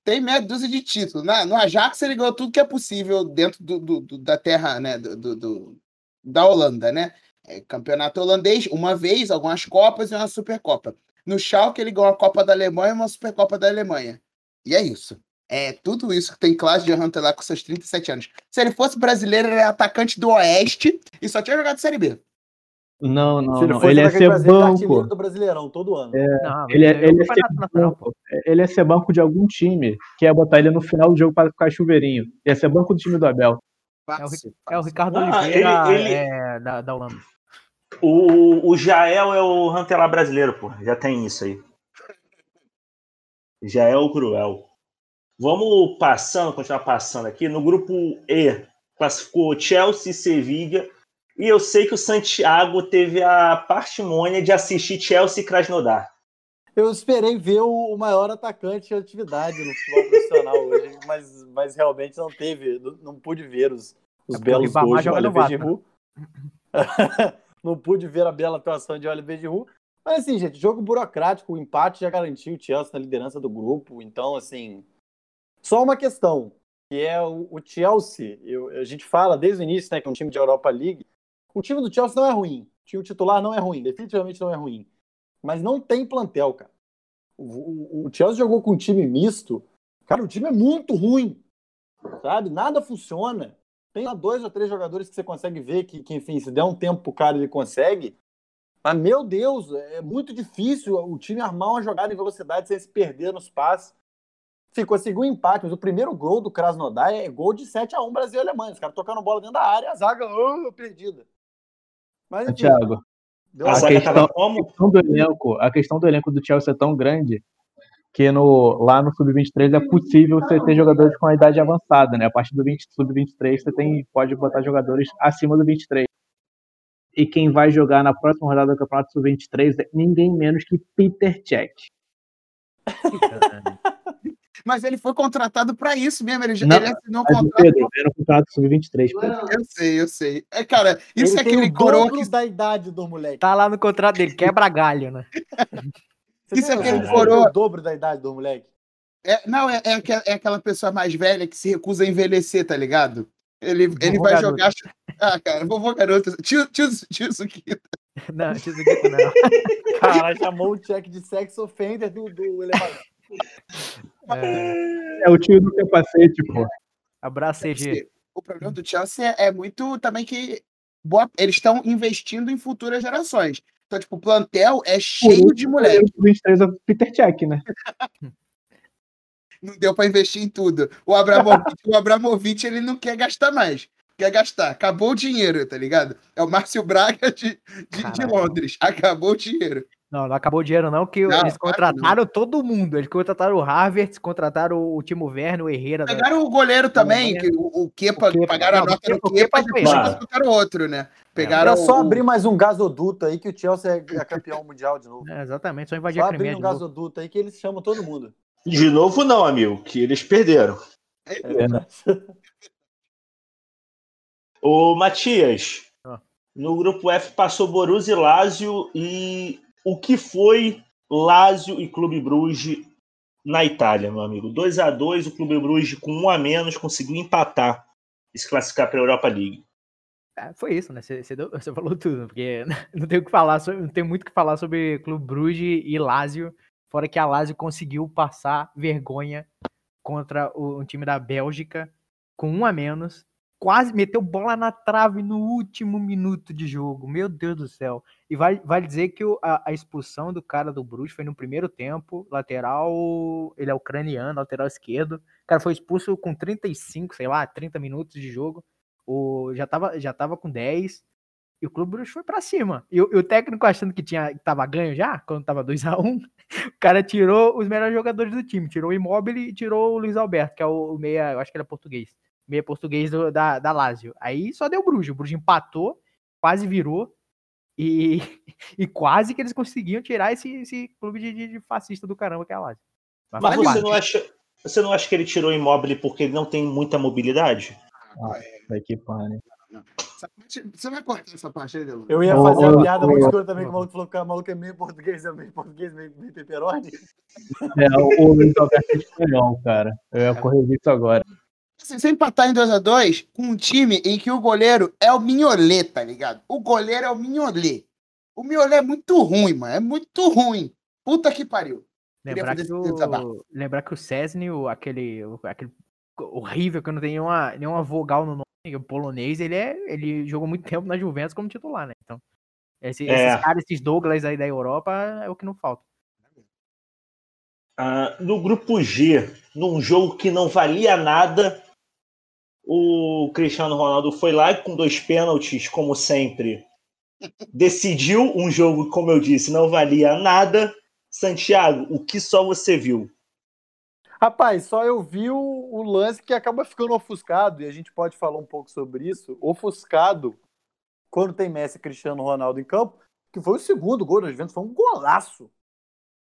[SPEAKER 5] tem meia dúzia de títulos. né? no Ajax ele ganhou tudo que é possível dentro do, do- do- da terra, né? Do- do- da Holanda, né? É, campeonato holandês, uma vez, algumas Copas e uma Supercopa. No Schalke ele ganhou a Copa da Alemanha e uma Supercopa da Alemanha. E é isso. É tudo isso que tem Klaas Jan Huntelaar com seus 37 anos. Se ele fosse brasileiro, ele é atacante do Oeste e só tinha jogado Série B.
[SPEAKER 4] Não, não,
[SPEAKER 3] Se ele
[SPEAKER 4] não.
[SPEAKER 3] fosse
[SPEAKER 4] Ele ia ser
[SPEAKER 3] ele é
[SPEAKER 4] banco.
[SPEAKER 3] do Brasileirão, todo ano.
[SPEAKER 6] Não,
[SPEAKER 4] Ele, é- ele,
[SPEAKER 6] o
[SPEAKER 4] ia ser
[SPEAKER 6] Nacional, pô.
[SPEAKER 4] banco. ele ia ser banco de algum time que ia botar ele no final do jogo para ficar chuveirinho. Ia ser banco do time do Abel.
[SPEAKER 6] É o, é o. Ricardo
[SPEAKER 2] Ah,
[SPEAKER 6] Oliveira
[SPEAKER 2] ele- ele-
[SPEAKER 6] é, da, da Holanda.
[SPEAKER 2] O, o Jael é o Rantelar brasileiro, pô. Já tem isso aí. Jael o Cruel. Vamos passando, continuar passando aqui. No grupo E, classificou Chelsea e Sevilla. E eu sei que o Santiago teve a parcimônia de assistir Chelsea e Krasnodar.
[SPEAKER 3] Eu esperei ver o maior atacante em atividade no futebol profissional hoje, mas, mas realmente não teve, não, não pude ver os, os
[SPEAKER 6] É
[SPEAKER 3] belos gols de Oliver Giroud. não pude ver a bela atuação de Oliver Giroud. Mas assim, gente, jogo burocrático, o empate já garantiu o Chelsea na liderança do grupo, então assim, só uma questão, que é o, o Chelsea, eu- a gente fala desde o início, né, que é um time de Europa League, o time do Chelsea não é ruim, o time titular não é ruim, definitivamente não é ruim, mas não tem plantel, cara. O, o- o Chelsea jogou com um time misto. Cara, o time é muito ruim. Sabe? Nada funciona. Tem lá dois ou três jogadores que você consegue ver que, que, enfim, se der um tempo pro cara, ele consegue. Mas, meu Deus, é muito difícil o time armar uma jogada em velocidade sem se perder nos passes. Sim, conseguiu um empate, mas o primeiro gol do Krasnodar é gol de 7 a 1 Brasil e Alemanha. Os caras tocando bola dentro da área, a zaga oh, perdida. Mas, enfim,
[SPEAKER 4] Thiago,
[SPEAKER 2] A
[SPEAKER 4] questão- a questão do elenco, a questão do elenco do Chelsea é tão grande que no, lá no Sub-23 é possível você ter jogadores com a idade avançada, né? A partir do 20 Sub-23 você tem, pode botar jogadores acima do 23. E quem vai jogar na próxima rodada do Campeonato Sub-23 é ninguém menos que Peter Cech.
[SPEAKER 5] Mas ele foi contratado pra isso mesmo. Ele, já-
[SPEAKER 4] Não,
[SPEAKER 5] ele assinou um contrato.
[SPEAKER 4] Pedro é no Campeonato Sub-23. pô.
[SPEAKER 5] Eu sei, eu sei. É, cara, isso
[SPEAKER 3] ele
[SPEAKER 5] é aquele
[SPEAKER 3] o
[SPEAKER 5] coroa
[SPEAKER 3] dobro
[SPEAKER 5] que.
[SPEAKER 3] da idade do moleque.
[SPEAKER 6] Tá lá no contrato dele, quebra galho, né?
[SPEAKER 3] Você
[SPEAKER 5] Isso é aquele coroa-
[SPEAKER 3] o dobro da idade do moleque.
[SPEAKER 5] É, não, é, é, é aquela pessoa mais velha que se recusa a envelhecer, tá ligado? Ele, ele
[SPEAKER 6] Vovô
[SPEAKER 5] vai
[SPEAKER 6] garoto.
[SPEAKER 5] jogar. Ah, cara, vovô garoto. Tio, tio, tio Suquita.
[SPEAKER 6] Não, isso aqui não.
[SPEAKER 3] Cara, chamou o check de sex offender do, do elevador.
[SPEAKER 6] É,
[SPEAKER 4] É o tio do capacete, pô.
[SPEAKER 6] abraço, CG.
[SPEAKER 5] O problema do Chelsea é, muito também que boa- eles estão investindo em futuras gerações. Então, tipo, o plantel é cheio de moleque.
[SPEAKER 4] O 23 é o Peter Cech, né?
[SPEAKER 5] Não deu pra investir em tudo. O Abramovich, o Abramovich, ele não quer gastar mais. Quer gastar. Acabou o dinheiro, tá ligado? É o Márcio Braga de, de, de. Londres. Acabou o dinheiro.
[SPEAKER 6] Não, não acabou o dinheiro, não, que
[SPEAKER 5] Não,
[SPEAKER 6] eles
[SPEAKER 5] claro que
[SPEAKER 6] contrataram todo mundo. Eles contrataram o Havertz, contrataram o Timo Werner, o Herrera. da-
[SPEAKER 5] Pegaram o goleiro também, que o, o Kepa,
[SPEAKER 6] O Kepa.
[SPEAKER 5] pagaram a
[SPEAKER 6] Não, o
[SPEAKER 5] nota no
[SPEAKER 6] Kepa-
[SPEAKER 5] Kepa, e depois contrataram outro, né? Pegaram
[SPEAKER 3] Era só
[SPEAKER 5] o-
[SPEAKER 3] abrir mais um gasoduto aí que o Chelsea é é campeão mundial de novo.
[SPEAKER 6] É, exatamente, só invadir
[SPEAKER 3] Só
[SPEAKER 6] a
[SPEAKER 3] abrir
[SPEAKER 6] Crimeia
[SPEAKER 3] um
[SPEAKER 6] novo.
[SPEAKER 3] gasoduto aí que eles chamam todo mundo.
[SPEAKER 2] De novo, não, amigo, que eles perderam.
[SPEAKER 3] É verdade.
[SPEAKER 2] Ô, Matias,
[SPEAKER 6] Ah.
[SPEAKER 2] no grupo F passou Borussia e Lazio e o que foi Lazio e Clube Bruges na Itália, meu amigo? 2 a 2 o Clube Bruges com um a menos conseguiu empatar e se classificar para a Europa League.
[SPEAKER 6] É, foi isso, né? Você, você falou tudo, porque não tem o que falar, sobre- não tem muito o que falar sobre Clube Bruges e Lazio, fora que a Lazio conseguiu passar vergonha contra o, um time da Bélgica com um a menos, quase meteu bola na trave no último minuto de jogo. Meu Deus do céu. E vai, vale dizer que o- a, a expulsão do cara do Bruges foi no primeiro tempo, lateral, ele é ucraniano, lateral esquerdo. O cara foi expulso com 35, sei lá, 30 minutos de jogo. O, já, tava, já tava com 10 e o Clube Bruges foi pra cima. E, o- e o técnico achando que tinha, que tava ganho já, quando tava 2x1, o cara tirou os melhores jogadores do time. Tirou o Immobile e tirou o Luiz Alberto, que é o, o meia, eu acho que ele é português. Meia português do- da, da Lazio. Aí só deu o Bruges. O Bruges empatou, quase virou. E, e quase que eles conseguiam tirar esse, esse clube de, de- fascista do caramba que é a Lazio.
[SPEAKER 2] Mas
[SPEAKER 6] faz
[SPEAKER 2] você
[SPEAKER 6] parte.
[SPEAKER 2] não acha, você não acha que ele tirou o imóvel porque ele não tem muita mobilidade?
[SPEAKER 4] Daqui, pane.
[SPEAKER 5] Essa parte- Você vai cortar essa parte aí, Delu?
[SPEAKER 3] Eu ia fazer uma piada muito escura também, que o maluco falou que o maluco é meio português, é meio português, meio, meio pepperoni.
[SPEAKER 4] É, o, Luiz Alberto é espanhol, cara. Eu ia corrigir isso agora.
[SPEAKER 5] Assim, você empatar em 2x2 com um time em que o goleiro é o Mignolet, tá ligado? O goleiro é o Mignolet. O Mignolet é muito ruim, mano. É muito ruim. Puta que pariu.
[SPEAKER 6] Lembrar que, o, lembrar que o Cesny, o, aquele, o- aquele horrível que não tem nenhuma, nenhuma vogal no nome, o polonês, ele, é, ele jogou muito tempo na Juventus como titular, né? Então, esse-
[SPEAKER 2] É.
[SPEAKER 6] esses caras, esses Douglas aí da Europa, é o que não falta.
[SPEAKER 2] Ah, no grupo G, num jogo que não valia nada, o Cristiano Ronaldo foi lá e com dois pênaltis, como sempre, decidiu um jogo, como eu disse, não valia nada. Santiago, o que só você viu?
[SPEAKER 3] Rapaz, só eu vi o, o lance que acaba ficando ofuscado, e a gente pode falar um pouco sobre isso. Ofuscado, quando tem Messi e Cristiano Ronaldo em campo, que foi o segundo gol do Juventus, foi um golaço.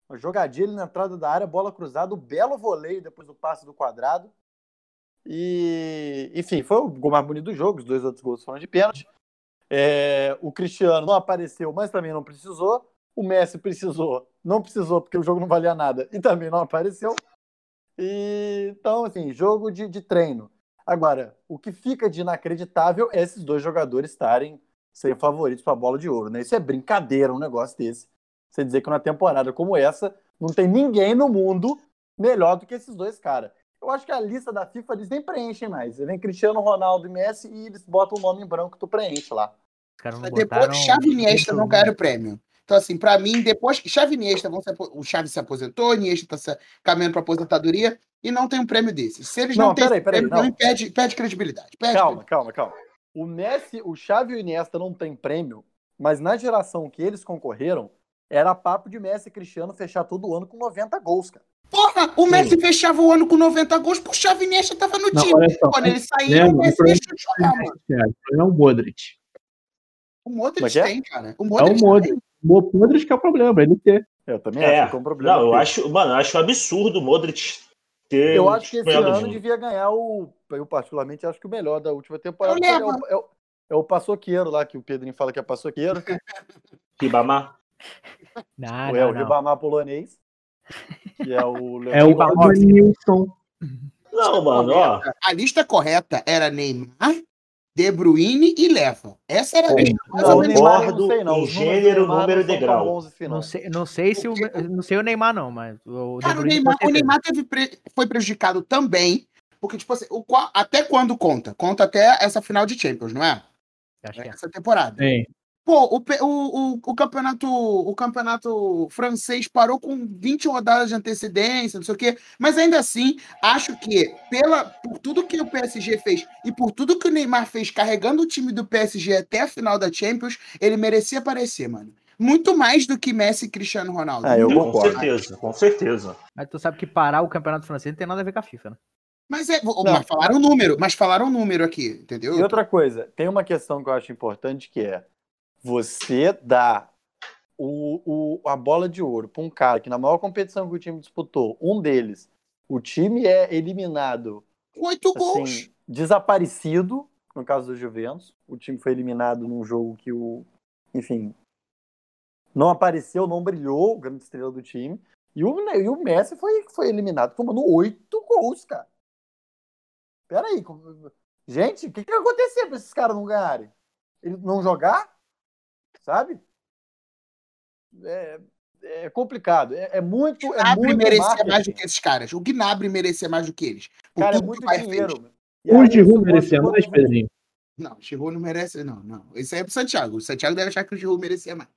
[SPEAKER 3] Uma jogadinha ali na entrada da área, bola cruzada, um belo voleio depois do passe do quadrado. E, enfim, foi o gol mais bonito do jogo, os dois outros gols foram de pênalti. É, o Cristiano não apareceu, mas também não precisou. O Messi precisou, não precisou porque o jogo não valia nada e também não apareceu. E, então, assim, jogo de, de treino. Agora, o que fica de inacreditável é esses dois jogadores estarem sem favoritos para a bola de ouro, né? Isso é brincadeira, um negócio desse. Você dizer que numa temporada como essa, não tem ninguém no mundo melhor do que esses dois caras. Eu acho que a lista da FIFA eles nem preenchem mais. Vem Cristiano Ronaldo e Messi e eles botam o nome em branco, tu preenche lá.
[SPEAKER 6] Os caras não
[SPEAKER 5] Depois,
[SPEAKER 6] botaram
[SPEAKER 5] Xavi e Iniesta não ganharam o prêmio. Então, assim, pra mim, depois que Xavi e Iniesta vão se o Xavi se aposentou, Iniesta tá se- caminhando pra aposentadoria e não tem um prêmio desse. Se eles não,
[SPEAKER 3] Não,
[SPEAKER 5] têm
[SPEAKER 3] peraí, peraí,
[SPEAKER 5] prêmio,
[SPEAKER 3] não.
[SPEAKER 5] também perde, perde credibilidade. Perde
[SPEAKER 3] Calma, calma, calma. O Messi, o Xavi e o Iniesta não tem prêmio, mas na geração que eles concorreram, era papo de Messi e Cristiano fechar todo ano com 90 gols, cara.
[SPEAKER 5] Porra, o Messi fechava o ano com 90 gols, pro Xavi e Iniesta tava no
[SPEAKER 4] Não,
[SPEAKER 5] time.
[SPEAKER 4] só.
[SPEAKER 5] Quando ele saía,
[SPEAKER 4] Lembra,
[SPEAKER 5] o Messi
[SPEAKER 4] o
[SPEAKER 5] deixou de jogar, mano.
[SPEAKER 4] O é o Modric.
[SPEAKER 5] O
[SPEAKER 3] é
[SPEAKER 5] Modric
[SPEAKER 3] que é?
[SPEAKER 5] tem, cara. O
[SPEAKER 4] É o
[SPEAKER 5] Modric
[SPEAKER 4] Modric.
[SPEAKER 5] tem.
[SPEAKER 4] O Modric que é o problema, ele ter.
[SPEAKER 3] Eu também
[SPEAKER 2] É,
[SPEAKER 3] acho que é um problema.
[SPEAKER 2] não, eu acho, mano, eu acho absurdo o Modric ter.
[SPEAKER 3] Eu
[SPEAKER 2] o
[SPEAKER 3] acho que esse ano
[SPEAKER 2] mundo.
[SPEAKER 3] devia ganhar o. Eu, particularmente, acho que o melhor da última temporada. É, o, é, o, é o paçoqueiro lá, que o Pedrinho fala que é paçoqueiro.
[SPEAKER 2] Ribamar.
[SPEAKER 6] Não,
[SPEAKER 3] é o
[SPEAKER 6] não.
[SPEAKER 3] Ribamar polonês. Que é o.
[SPEAKER 4] É o
[SPEAKER 6] Ribamar.
[SPEAKER 4] Nilson.
[SPEAKER 2] Não, mano, ó.
[SPEAKER 5] A lista correta era Neymar, De Bruyne e Leva. Essa era a lista.
[SPEAKER 3] Não, o
[SPEAKER 2] Concordo
[SPEAKER 3] não sei, não.
[SPEAKER 2] em gênero,
[SPEAKER 3] Neymar
[SPEAKER 2] número e degrau.
[SPEAKER 3] assim, não.
[SPEAKER 6] Sei, não sei se o, não sei o Neymar, não, mas o De
[SPEAKER 5] Cara, o
[SPEAKER 6] Bruyne,
[SPEAKER 5] Neymar, o. Neymar teve pre- foi prejudicado também, porque, tipo assim, o, até quando conta? Conta até essa final de Champions, não é?
[SPEAKER 6] Acho que é.
[SPEAKER 5] Essa temporada.
[SPEAKER 4] Sim.
[SPEAKER 5] Pô, o, o, o, o campeonato o campeonato francês parou com 20 rodadas de antecedência, não sei o quê, mas ainda assim, acho que pela, por tudo que o PSG fez e por tudo que o Neymar fez carregando o time do PSG até a final da Champions, ele merecia aparecer, mano. Muito mais do que Messi e Cristiano Ronaldo.
[SPEAKER 3] É, eu
[SPEAKER 2] Com
[SPEAKER 3] concordo.
[SPEAKER 2] certeza, com certeza.
[SPEAKER 6] Mas tu sabe que parar o campeonato francês não tem nada a ver com a FIFA, né?
[SPEAKER 5] Mas, é, mas falaram um número, mas falaram um número aqui, entendeu?
[SPEAKER 3] E outra coisa, tem uma questão que eu acho importante que é você dá o, o, a bola de ouro para um cara que na maior competição que o time disputou, um deles, o time é eliminado,
[SPEAKER 5] Oito gols.
[SPEAKER 3] assim, desaparecido, no caso do Juventus, o time foi eliminado num jogo que o, enfim, não apareceu, não brilhou, o grande estrela do time, e o, e o Messi foi, foi eliminado tomando oito gols, cara. Peraí, gente, o que, que vai acontecer para esses caras não ganharem? Ele não jogar? Sabe? É, é complicado. É, é muito. É
[SPEAKER 5] Gnabry
[SPEAKER 3] muito
[SPEAKER 5] merecia
[SPEAKER 3] marketing.
[SPEAKER 5] mais do que esses caras. O Gnabry merecia mais do que eles. Por
[SPEAKER 3] Cara, é muito
[SPEAKER 5] o
[SPEAKER 3] dinheiro.
[SPEAKER 4] O Giroud merecia mais,
[SPEAKER 3] como-
[SPEAKER 4] Pedrinho.
[SPEAKER 5] Não, o Giroud não merece, não, não. Isso aí é pro Santiago. O Santiago deve achar que o Giroud merecia mais.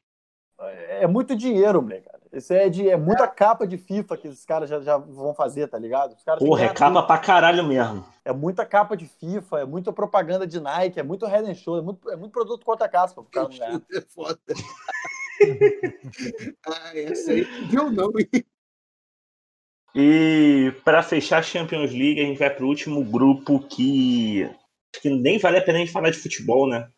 [SPEAKER 3] É muito dinheiro, moleque. Isso é, de, é muita capa de FIFA que esses caras já, já vão fazer, tá ligado? Os caras
[SPEAKER 2] Porra, é capa
[SPEAKER 3] tudo.
[SPEAKER 2] pra caralho mesmo.
[SPEAKER 3] É muita capa de FIFA, é muita propaganda de Nike, é muito head and shoulder, é muito, é muito produto contra caspa pro cara não ganhar.
[SPEAKER 5] É foda. ah, essa aí eu não. hein?
[SPEAKER 2] E para fechar a Champions League, a gente vai pro último grupo que acho que nem vale a pena a gente falar de futebol, né?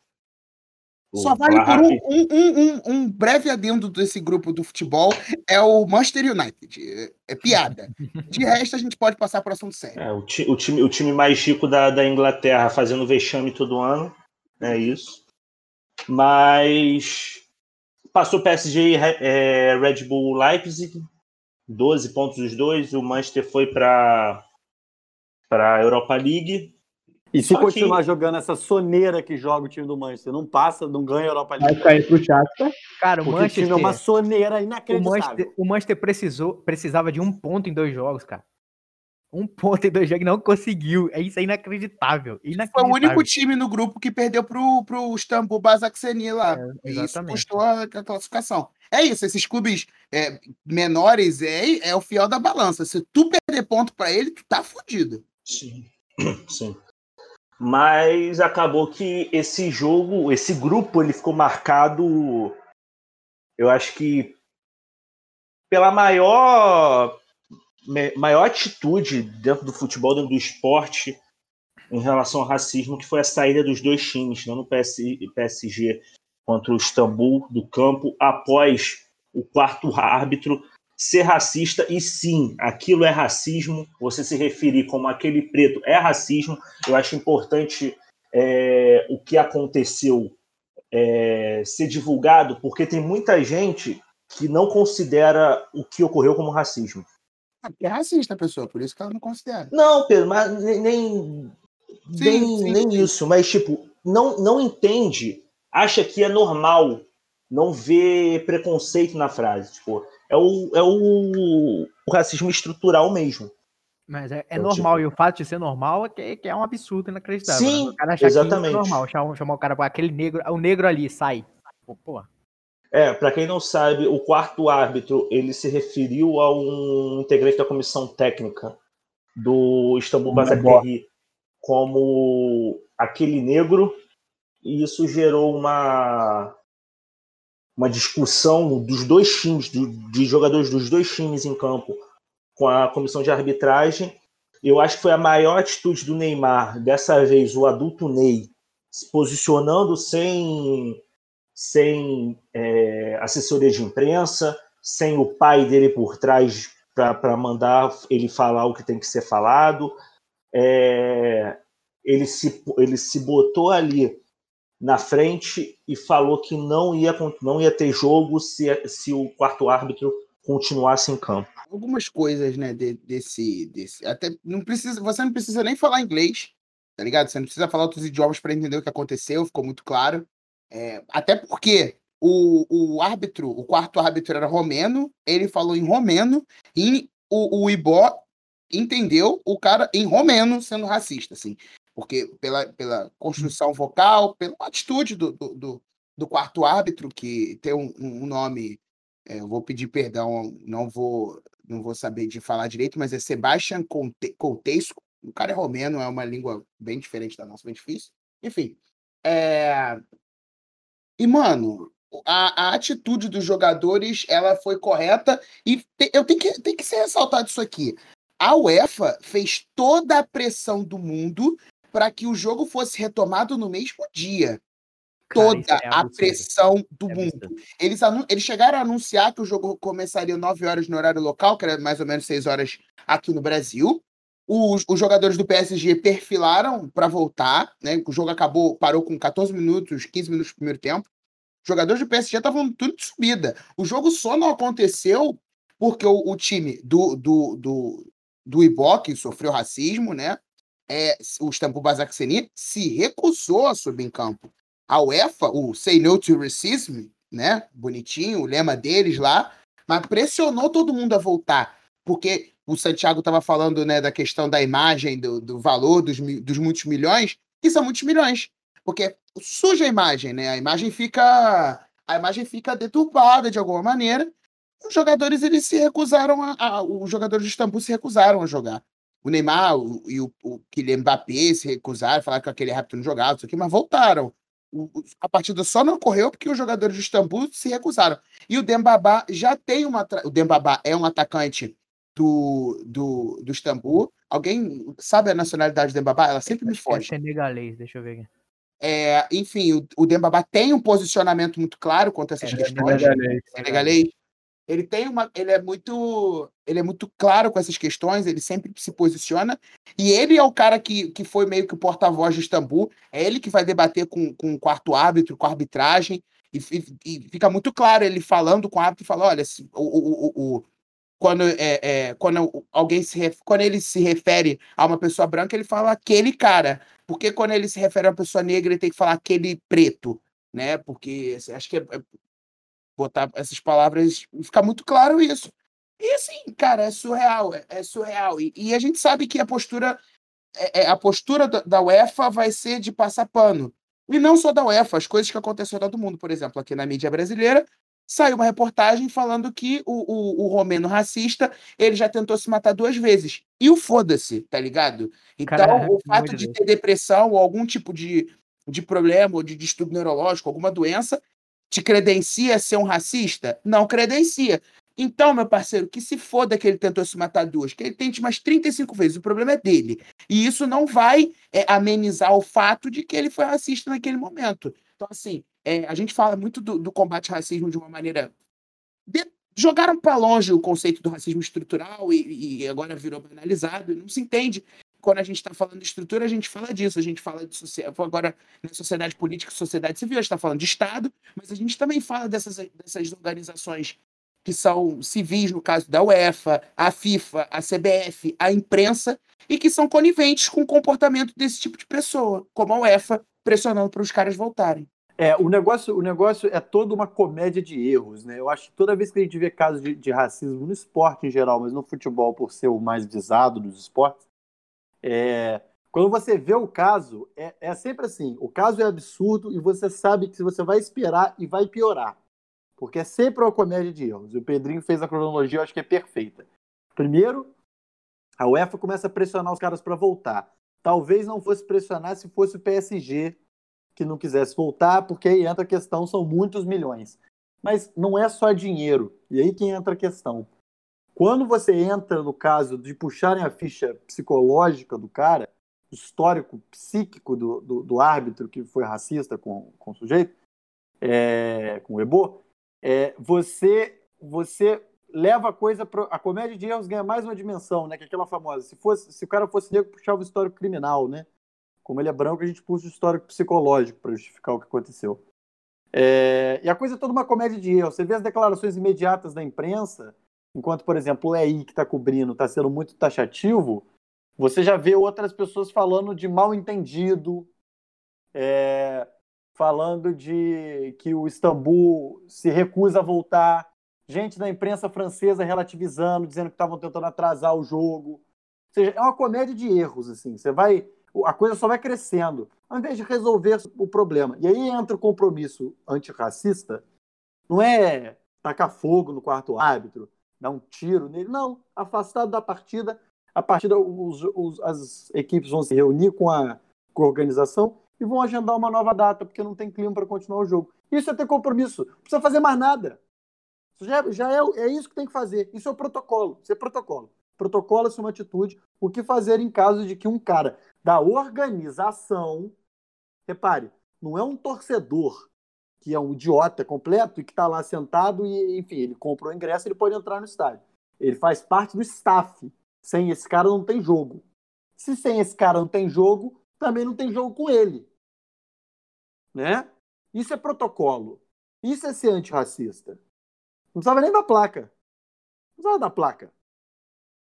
[SPEAKER 5] Só vale por um, um, um, um, breve adendo desse grupo do futebol. É o Manchester United. É, é piada. De resto, a gente pode passar para assunto sério.
[SPEAKER 2] É, o, ti- o time, o time mais rico da, da Inglaterra fazendo vexame todo ano. É isso. Mas passou PSG e é, Red Bull Leipzig. 12 pontos os dois. O Manchester foi para a Europa League.
[SPEAKER 3] E se
[SPEAKER 2] Só que-
[SPEAKER 3] continuar jogando essa soneira que joga o time do Manchester, não passa, não ganha a Europa
[SPEAKER 4] Vai
[SPEAKER 3] League.
[SPEAKER 4] cair pro Shakhtar.
[SPEAKER 6] Cara, o
[SPEAKER 3] Porque o time
[SPEAKER 6] Manchester,
[SPEAKER 3] é uma soneira
[SPEAKER 6] o
[SPEAKER 3] inacreditável.
[SPEAKER 6] Manchester, o Manchester precisou, precisava de um ponto em dois jogos, cara. Um ponto em dois jogos e não conseguiu. É isso é inacreditável.
[SPEAKER 5] Foi o
[SPEAKER 6] inacreditável.
[SPEAKER 5] único time no grupo que perdeu pro, pro Istambul Basaksehir lá.
[SPEAKER 6] É,
[SPEAKER 5] E isso custou a, a classificação. É isso, esses clubes é, menores é, é o fiel da balança. Se tu perder ponto pra ele, tu tá fudido.
[SPEAKER 2] Sim. Sim. Mas acabou que esse jogo, esse grupo, ele ficou marcado, eu acho que pela maior maior atitude dentro do futebol, dentro do esporte, em relação ao racismo, que foi a saída dos dois times, não no PS, PSG contra o Istambul do campo, após o quarto árbitro ser racista, e sim, aquilo é racismo, você se referir como aquele preto é racismo, eu acho importante é, o que aconteceu é, ser divulgado, porque tem muita gente que não considera o que ocorreu como racismo.
[SPEAKER 5] Ah, porque É racista a pessoa, por isso que ela não considera.
[SPEAKER 2] Não, Pedro, mas nem, nem,
[SPEAKER 5] Sim,
[SPEAKER 2] nem,
[SPEAKER 5] sim,
[SPEAKER 2] nem
[SPEAKER 5] sim.
[SPEAKER 2] isso, mas tipo, não, não entende, acha que é normal não ver preconceito na frase. Tipo, é o, é o, o racismo estrutural mesmo.
[SPEAKER 6] Mas é, é
[SPEAKER 2] Eu,
[SPEAKER 6] normal,
[SPEAKER 2] tipo-
[SPEAKER 6] e o fato de ser normal é que, que é um absurdo inacreditável.
[SPEAKER 2] Sim,
[SPEAKER 6] né? O cara achar que isso
[SPEAKER 2] exatamente.
[SPEAKER 6] é normal, chamar, chamar o cara com aquele negro, o negro ali, sai. Pô, pô.
[SPEAKER 2] É, para quem não sabe, o quarto árbitro ele se referiu a um integrante da comissão técnica do Istambul Basaksehir como aquele negro e isso gerou uma uma discussão dos dois times, de jogadores dos dois times em campo com a comissão de arbitragem. Eu acho que foi a maior atitude do Neymar, dessa vez o adulto Ney, se posicionando sem, sem é, assessoria de imprensa, sem o pai dele por trás para mandar ele falar o que tem que ser falado. É, ele, se, ele se botou ali na frente e falou que não ia, não ia ter jogo se, se o quarto árbitro continuasse em campo.
[SPEAKER 5] Algumas coisas, né, de, desse, desse. Até não precisa, você não precisa nem falar inglês, tá ligado? Você não precisa falar outros idiomas para entender o que aconteceu, ficou muito claro. É, até porque o, o árbitro, o quarto árbitro era romeno, ele falou em romeno e o, o Ibó entendeu o cara em romeno sendo racista, assim porque pela, pela construção vocal, pela atitude do, do, do, quarto árbitro, que tem um, um nome, é, eu vou pedir perdão, não vou, não vou saber de falar direito, mas é Sebastian Coutesco, o cara é romeno, é uma língua bem diferente da nossa, bem difícil. Enfim. É... E, mano, a, a, atitude dos jogadores ela foi correta e te, eu tenho que, tenho que ser ressaltado isso aqui. A UEFA fez toda a pressão do mundo para que o jogo fosse retomado no mesmo dia. Toda é a pressão do é mundo. Eles, eles chegaram a anunciar que o jogo começaria 9 horas no horário local, que era mais ou menos 6 horas aqui no Brasil. Os, os jogadores do PSG perfilaram para voltar, né? O jogo acabou, parou com 14 minutos, 15 minutos do primeiro tempo. Os jogadores do PSG estavam tudo de subida. O jogo só não aconteceu porque o, o time do, do, do, do Iboque sofreu racismo, né? É, o Istanbul Basaksehir se recusou a subir em campo. A UEFA, o Say No to Racism, né? Bonitinho, o lema deles lá, mas pressionou todo mundo a voltar, porque o Santiago estava falando né, da questão da imagem, do, do valor dos, dos muitos milhões, que são muitos milhões, porque suja a imagem, né? A imagem fica a imagem fica deturbada de alguma maneira. Os jogadores eles se recusaram a, a os jogadores de Istambul se recusaram a jogar o Neymar o, e o, o Kylian Mbappé se recusaram, falaram que aquele rápido não jogava, isso aqui, mas voltaram. O, a partida só não ocorreu porque os jogadores de Istambul se recusaram. E o Dembabá já tem uma. O Dembabá é um atacante do, do, do Istambul. Alguém sabe a nacionalidade do Dembabá? Ela sempre me foge.
[SPEAKER 6] É senegalês, deixa eu ver aqui.
[SPEAKER 5] É, enfim, o, o Dembabá tem um posicionamento muito claro quanto a essas é, questões. Senegalês. senegalês ele tem uma, ele é muito, ele é muito claro com essas questões, ele sempre se posiciona e ele é o cara que, que foi meio que o porta-voz de Istambul, é ele que vai debater com, com o quarto árbitro, com a arbitragem e, e, e fica muito claro ele falando com o árbitro, fala, olha, se, o, o, o, quando, é, é, quando alguém se quando ele se refere a uma pessoa branca, ele fala aquele cara, porque quando ele se refere a uma pessoa negra, ele tem que falar aquele preto, né? Porque assim, acho que é, é botar essas palavras ficar muito claro isso. E assim, cara, é surreal, é, é surreal. E, e, a gente sabe que a postura é, é, a postura da, da, UEFA vai ser de passar pano. E não só da UEFA, as coisas que aconteceram do mundo, por exemplo, aqui na mídia brasileira, saiu uma reportagem falando que o, o, o romeno racista ele já tentou se matar duas vezes. E o foda-se, tá ligado? Então, Cara, o fato de ter depressão ou algum tipo de, de problema ou de distúrbio neurológico, alguma doença, te credencia ser um racista? Não credencia. Então, meu parceiro, que se foda que ele tentou se matar duas, que ele tente mais 35 vezes, o problema é dele. E isso não vai é, amenizar o fato de que ele foi racista naquele momento. Então, assim, é, a gente fala muito do, do combate ao racismo de uma maneira. De... Jogaram para longe o conceito do racismo estrutural e, e agora virou banalizado, não se entende quando a gente está falando de estrutura, a gente fala disso, a gente fala de agora na sociedade política e sociedade civil, a gente está falando de Estado, mas a gente também fala dessas, dessas organizações que são civis, no caso da UEFA, a FIFA, a CBF, a imprensa, e que são coniventes com o comportamento desse tipo de pessoa, como a UEFA, pressionando para os caras voltarem.
[SPEAKER 3] É, o negócio, o negócio é toda uma comédia de erros, né? Eu acho que toda vez que a gente vê casos de, de racismo no esporte em geral, mas no futebol por ser o mais visado dos esportes, é, quando você vê o caso, é, é, sempre assim: o caso é absurdo e você sabe que você vai esperar e vai piorar. porque é sempre uma comédia de erros. E o Pedrinho fez a cronologia, eu acho que é perfeita. Primeiro, a UEFA começa a pressionar os caras para voltar. Talvez não fosse pressionar se fosse o PSG que não quisesse voltar, porque aí entra a questão, são muitos milhões. Mas não é só dinheiro. E aí que entra a questão. Quando você entra no caso de puxarem a ficha psicológica do cara, histórico psíquico do, do, do árbitro que foi racista com, com o sujeito, é, com o Ebo, é, você, você leva a coisa para a comédia de erros ganha mais uma dimensão, né? Que é aquela famosa. Se fosse, se o cara fosse negro, puxava o histórico criminal, né? Como ele é branco, a gente puxa o histórico psicológico para justificar o que aconteceu. É, e a coisa é toda uma comédia de erros. Você vê as declarações imediatas da imprensa, enquanto, por exemplo, o EI que está cobrindo está sendo muito taxativo, você já vê outras pessoas falando de mal entendido, é, falando de que o Istambul se recusa a voltar, gente da imprensa francesa relativizando, dizendo que estavam tentando atrasar o jogo. Ou seja, é uma comédia de erros, assim. Você vai. A coisa só vai crescendo, ao invés de resolver o problema. E aí entra o compromisso antirracista, não é tacar fogo no quarto árbitro, dar um tiro nele, não. Afastado da partida, a partida, os, os, as equipes vão se reunir com a, com a organização e vão agendar uma nova data, porque não tem clima para continuar o jogo. Isso é ter compromisso. Não precisa fazer mais nada. Isso já, já é, é isso que tem que fazer. Isso é o protocolo. Isso é protocolo. Protocolo é uma atitude. O que fazer em caso de que um cara da organização, repare, não é um torcedor que é um idiota completo e que está lá sentado e, enfim, ele comprou o ingresso, ele pode entrar no estádio. Ele faz parte do staff. Sem esse cara não tem jogo. Se sem esse cara não tem jogo, também não tem jogo com ele. Né? Isso é protocolo. Isso é ser antirracista. Não precisava nem da placa. Não precisava da placa.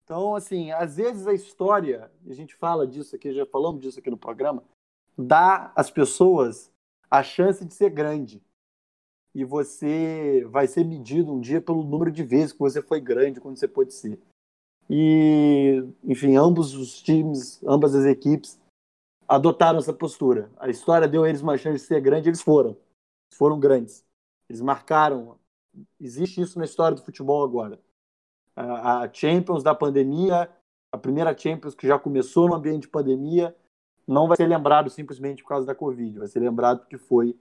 [SPEAKER 3] Então, assim, às vezes a história, a gente fala disso aqui, já falamos disso aqui no programa, dá às pessoas a chance de ser grande. E você vai ser medido um dia pelo número de vezes que você foi grande, quando você pode ser. E, enfim, ambos os times, ambas as equipes adotaram essa postura. A história deu a eles uma chance de ser grande, eles foram. Foram grandes. Eles marcaram. Existe isso na história do futebol agora. A Champions da pandemia, a primeira Champions que já começou no ambiente de pandemia, não vai ser lembrado simplesmente por causa da Covid. Vai ser lembrado porque foi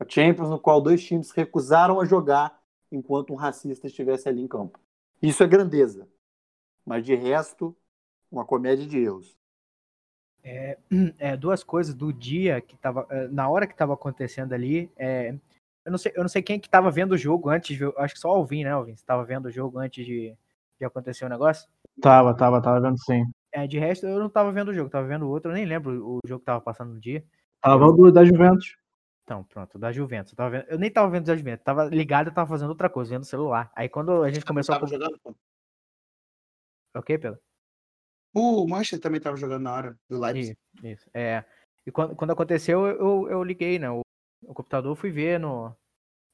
[SPEAKER 3] a Champions no qual dois times recusaram a jogar enquanto um racista estivesse ali em campo. Isso é grandeza. Mas de resto, uma comédia de erros.
[SPEAKER 6] É, é, duas coisas do dia que tava. É, na hora que tava acontecendo ali. É, eu, não sei, eu não sei quem que tava vendo o jogo antes. De, acho que só o Alvin, né, Alvin? Você tava vendo o jogo antes de, de acontecer o negócio?
[SPEAKER 4] Tava, tava, tava vendo sim.
[SPEAKER 6] É, de resto, eu não tava vendo o jogo, tava vendo o outro, eu nem lembro o jogo que tava passando no dia.
[SPEAKER 4] Tava o da Juventus.
[SPEAKER 6] Então, pronto, da Juventus. Eu, tava vendo, eu nem tava vendo da Juventus, tava ligado, eu tava fazendo outra coisa, vendo o celular. Aí quando a gente começou
[SPEAKER 5] tava
[SPEAKER 6] a.
[SPEAKER 5] jogando, pô.
[SPEAKER 6] Ok, Pedro?
[SPEAKER 5] O Manchester também tava jogando na hora do Leipzig.
[SPEAKER 6] Isso, isso. É. E quando, quando aconteceu, eu, eu liguei, né? O, o computador, fui ver no,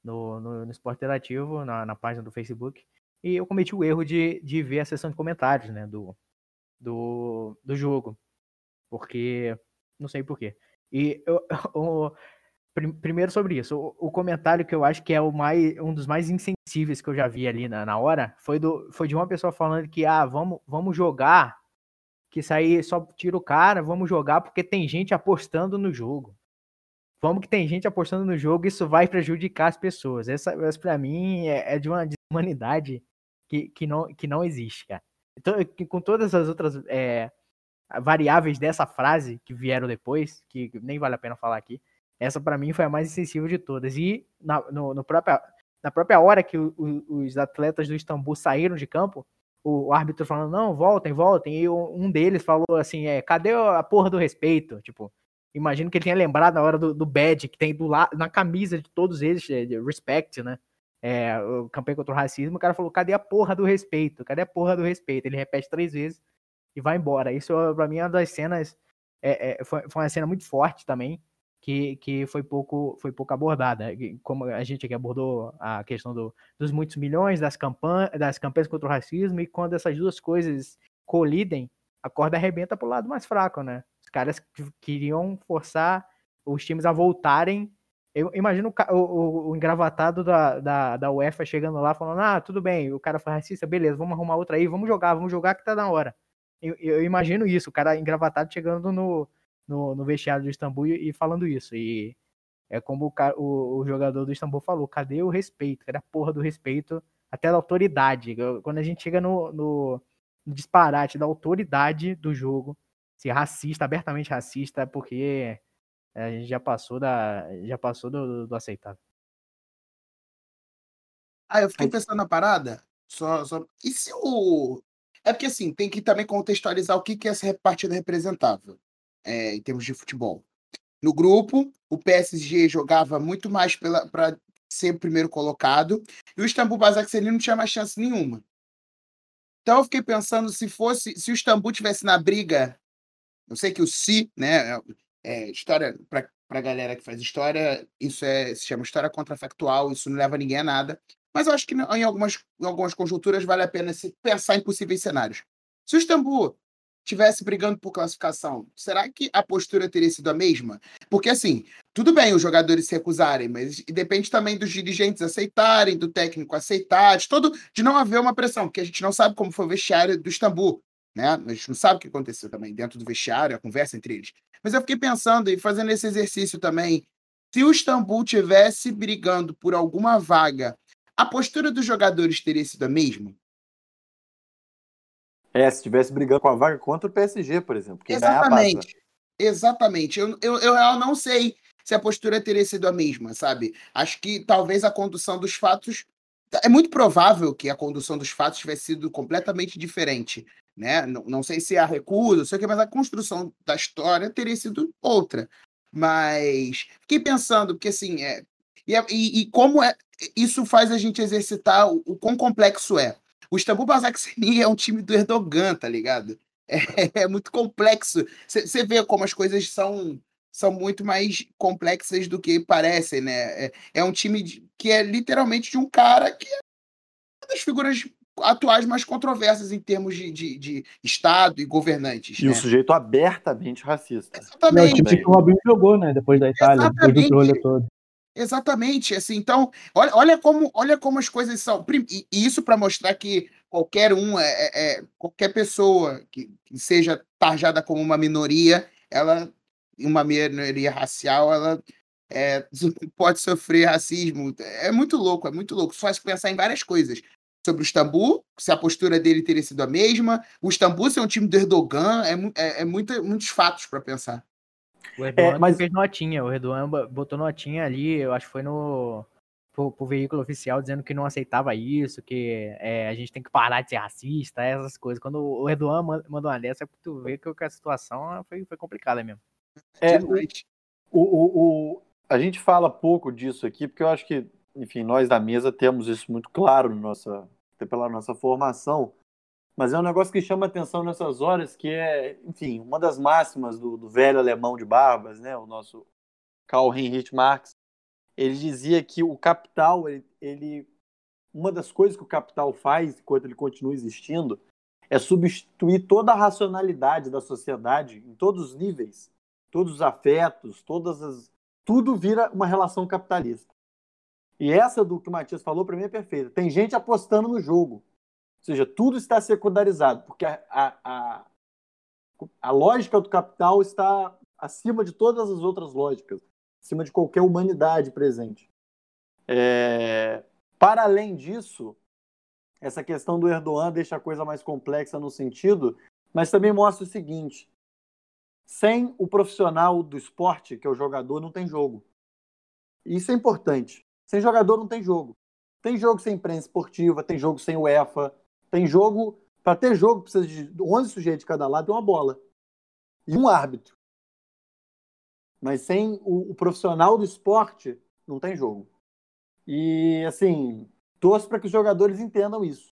[SPEAKER 6] no, no, no Esporte Interativo, na, na página do Facebook, e eu cometi o erro de, de ver a sessão de comentários, né? Do, do, do jogo. Porque. Não sei porquê. E eu, primeiro sobre isso, o, comentário que eu acho que é o mais, um dos mais insensíveis que eu já vi ali na, na hora foi, do, foi de uma pessoa falando que, ah, vamos, vamos jogar, que aí só tira o cara, vamos jogar porque tem gente apostando no jogo. Vamos que tem gente apostando no jogo, isso vai prejudicar as pessoas. Essa, essa para mim, é, é, de uma humanidade que, que, não, que não existe, cara. Então, com todas as outras é, variáveis dessa frase que vieram depois, que nem vale a pena falar aqui, essa para mim foi a mais insensível de todas. E na, no, no própria, na própria hora que o, o, os atletas do Istambul saíram de campo, o, o árbitro falando, não, voltem, voltem. E um deles falou assim, é, cadê a porra do respeito? Tipo, imagino que ele tenha lembrado na hora do, do badge que tem do lado, na camisa de todos eles, é, de respect, né? É, campanha contra o racismo, o cara falou, cadê a porra do respeito? Cadê a porra do respeito? Ele repete três vezes e vai embora. Isso, pra mim, é uma das cenas, é, é, foi, foi uma cena muito forte também, que, que foi, pouco, foi pouco abordada. Como a gente aqui abordou a questão do, dos muitos milhões, das, campanhas, das campanhas contra o racismo, e quando essas duas coisas colidem, a corda arrebenta para o lado mais fraco, né? Os caras queriam forçar os times a voltarem Eu imagino o, o, o engravatado da, da, da UEFA chegando lá falando: ah, tudo bem, o cara foi racista, beleza, vamos arrumar outra aí, vamos jogar, vamos jogar que tá na hora. Eu, eu imagino isso, o cara engravatado chegando no, no, no vestiário do Istambul e, e falando isso. E é como o, o, o, jogador do Istambul falou: cadê o respeito? Cadê a porra do respeito até da autoridade? Quando a gente chega no, no, no disparate da autoridade do jogo, ser racista, abertamente racista, porque a gente já passou da já passou do, do aceitável.
[SPEAKER 5] Ah, eu fiquei pensando na parada. Só, só... E se o. É porque assim, tem que também contextualizar o que é essa partida representável é, em termos de futebol. No grupo, o PSG jogava muito mais para ser o primeiro colocado, e o Istambul Basaksehir não tinha mais chance nenhuma. Então eu fiquei pensando se fosse, se o Istambul tivesse na briga, eu sei que o Si, né, é, história para a galera que faz história, isso é, se chama história contrafactual, isso não leva ninguém a nada. Mas eu acho que em algumas, em algumas conjunturas vale a pena se pensar em possíveis cenários. Se o Istambul tivesse brigando por classificação, será que a postura teria sido a mesma? Porque, assim, tudo bem os jogadores se recusarem, mas depende também dos dirigentes aceitarem, do técnico aceitar, de, todo, de não haver uma pressão, porque a gente não sabe como foi o vestiário do Istambul, né? A gente não sabe o que aconteceu também dentro do vestiário, a conversa entre eles. Mas eu fiquei pensando e fazendo esse exercício também. Se o Istambul tivesse brigando por alguma vaga, a postura dos jogadores teria sido a mesma?
[SPEAKER 3] É, se estivesse brigando com a vaga contra o PSG, por exemplo.
[SPEAKER 5] Exatamente. Exatamente. Eu, eu, eu, eu não sei se a postura teria sido a mesma, sabe? Acho que talvez a condução dos fatos. É muito provável que a condução dos fatos tivesse sido completamente diferente. Né? Não, não sei se a recusa, sei que, mas a construção da história teria sido outra. Mas fiquei pensando, porque assim, é, e, e, e como é, isso faz a gente exercitar o, o quão complexo é. O Istambul Basaksehir é um time do Erdogan, tá ligado? É, é muito complexo. Você vê como as coisas são são muito mais complexas do que parecem, né? É, é um time de, que é literalmente de um cara que é uma das figuras atuais mais controversas em termos de, de, de Estado e governantes.
[SPEAKER 3] E
[SPEAKER 5] né?
[SPEAKER 3] o sujeito abertamente racista.
[SPEAKER 4] Exatamente. É o time que o Robinho jogou, né? Depois da Itália, Exatamente. depois do todo.
[SPEAKER 5] Exatamente, assim, então, olha, olha, como, olha como as coisas são. E, isso para mostrar que qualquer um, é, é, é, qualquer pessoa que, que, seja tarjada como uma minoria, ela, uma minoria racial, ela é, pode sofrer racismo. É muito louco, é muito louco. Isso faz pensar em várias coisas. Sobre o Istambul, se a postura dele teria sido a mesma, o Istambul ser um time do Erdogan, é, é, é muito, muitos fatos para pensar.
[SPEAKER 6] O Redoan é, mas... fez notinha, o Redoan botou notinha ali, eu acho que foi no pro, pro veículo oficial dizendo que não aceitava isso, que é, a gente tem que parar de ser racista, essas coisas. Quando o Redoan mandou uma dessa, tu vê que a situação foi, foi complicada mesmo.
[SPEAKER 3] É, o, o, o, a gente fala pouco disso aqui, porque eu acho que, enfim, nós da mesa temos isso muito claro nossa, pela nossa formação, mas é um negócio que chama atenção nessas horas, que é, enfim, uma das máximas do, do velho alemão de barbas, né, o nosso Karl Heinrich Marx, ele dizia que o capital, ele, ele, uma das coisas que o capital faz enquanto ele continua existindo é substituir toda a racionalidade da sociedade em todos os níveis, todos os afetos, todas as tudo vira uma relação capitalista. E essa do que o Matias falou para mim é perfeita. Tem gente apostando no jogo. Ou seja, tudo está secundarizado, porque a, a, a, a lógica do capital está acima de todas as outras lógicas, acima de qualquer humanidade presente. É... Para além disso, essa questão do Erdogan deixa a coisa mais complexa no sentido, mas também mostra o seguinte: sem o profissional do esporte, que é o jogador, não tem jogo. Isso é importante. Sem jogador não tem jogo. Tem jogo sem imprensa esportiva, tem jogo sem UEFA, tem jogo, para ter jogo, precisa de 11 sujeitos de cada lado e uma bola. E um árbitro. Mas sem o, o profissional do esporte, não tem jogo. E, assim, torço para que os jogadores entendam isso.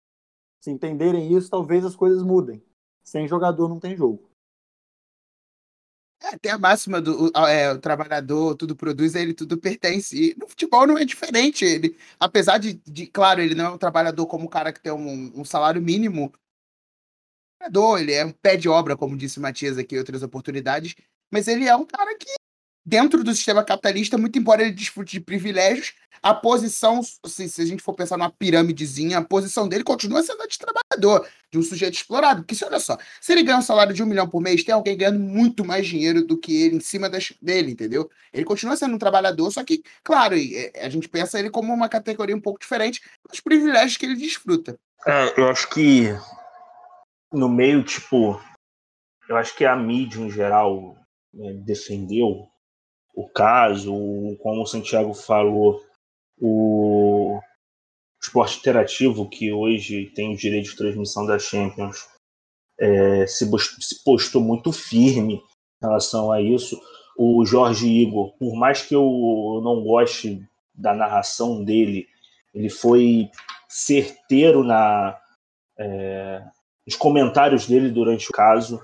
[SPEAKER 3] Se entenderem isso, talvez as coisas mudem. Sem jogador, não tem jogo.
[SPEAKER 5] É, tem a máxima do é, o trabalhador, tudo produz, ele tudo pertence. E no futebol não é diferente. Ele, apesar de, de, claro, ele não é um trabalhador como um cara que tem um, um salário mínimo. Ele é um pé de obra, como disse o Matias aqui em outras oportunidades. Mas ele é um cara que dentro do sistema capitalista, muito embora ele desfrute de privilégios, a posição, se, se a gente for pensar numa pirâmidezinha, a posição dele continua sendo a de trabalhador, de um sujeito explorado. Porque, se olha só, se ele ganha um salário de um milhão por mês, tem alguém ganhando muito mais dinheiro do que ele em cima das, dele, entendeu? Ele continua sendo um trabalhador, só que, claro, a gente pensa ele como uma categoria um pouco diferente dos privilégios que ele desfruta.
[SPEAKER 2] É, eu acho que no meio, tipo, eu acho que a mídia em geral né, defendeu o caso, como o Santiago falou, o esporte interativo, que hoje tem o direito de transmissão da Champions, é, se, se postou muito firme em relação a isso. O Jorge Igor, por mais que eu não goste da narração dele, ele foi certeiro na, é, nos comentários dele durante o caso.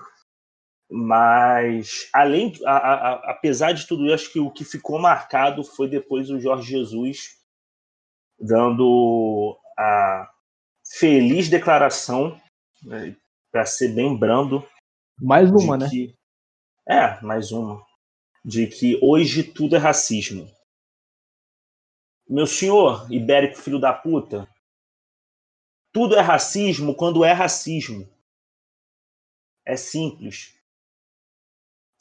[SPEAKER 2] Mas, além, a, a, apesar de tudo isso, acho que o que ficou marcado foi depois o Jorge Jesus dando a feliz declaração, né, para ser bem brando.
[SPEAKER 4] Mais uma, né?
[SPEAKER 2] Que, é, mais uma. De que hoje tudo é racismo. Meu senhor, ibérico filho da puta, tudo é racismo quando é racismo. É simples.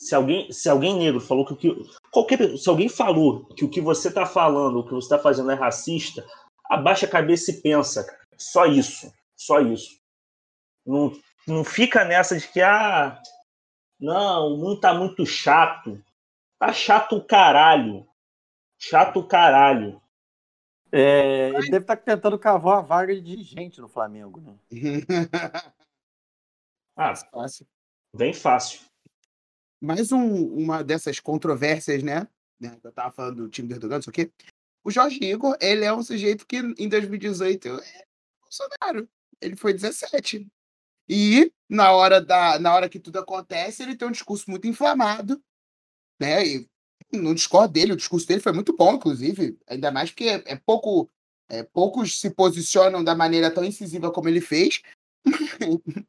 [SPEAKER 2] Se alguém, se alguém negro falou que o que. Qualquer, se alguém falou que o que você está falando, o que você está fazendo é racista, abaixa a cabeça e pensa. Só isso. Só isso. Não, não fica nessa de que, ah, não, o mundo tá muito chato. Tá chato o caralho. Chato o caralho.
[SPEAKER 3] É, ele deve estar tá tentando cavar a vaga de dirigente no Flamengo, né?
[SPEAKER 2] ah, fácil. Bem fácil
[SPEAKER 5] mais um, uma dessas controvérsias, né? né? Eu tava falando do time do Erdogan, não sei o quê. O Jorge Igor, ele é um sujeito que em 2018 é Bolsonaro. Ele foi 17. E na hora, da, na hora que tudo acontece, ele tem um discurso muito inflamado, né? E não discordo dele, o discurso dele foi muito bom, inclusive, ainda mais porque é, é pouco. É, poucos se posicionam da maneira tão incisiva como ele fez,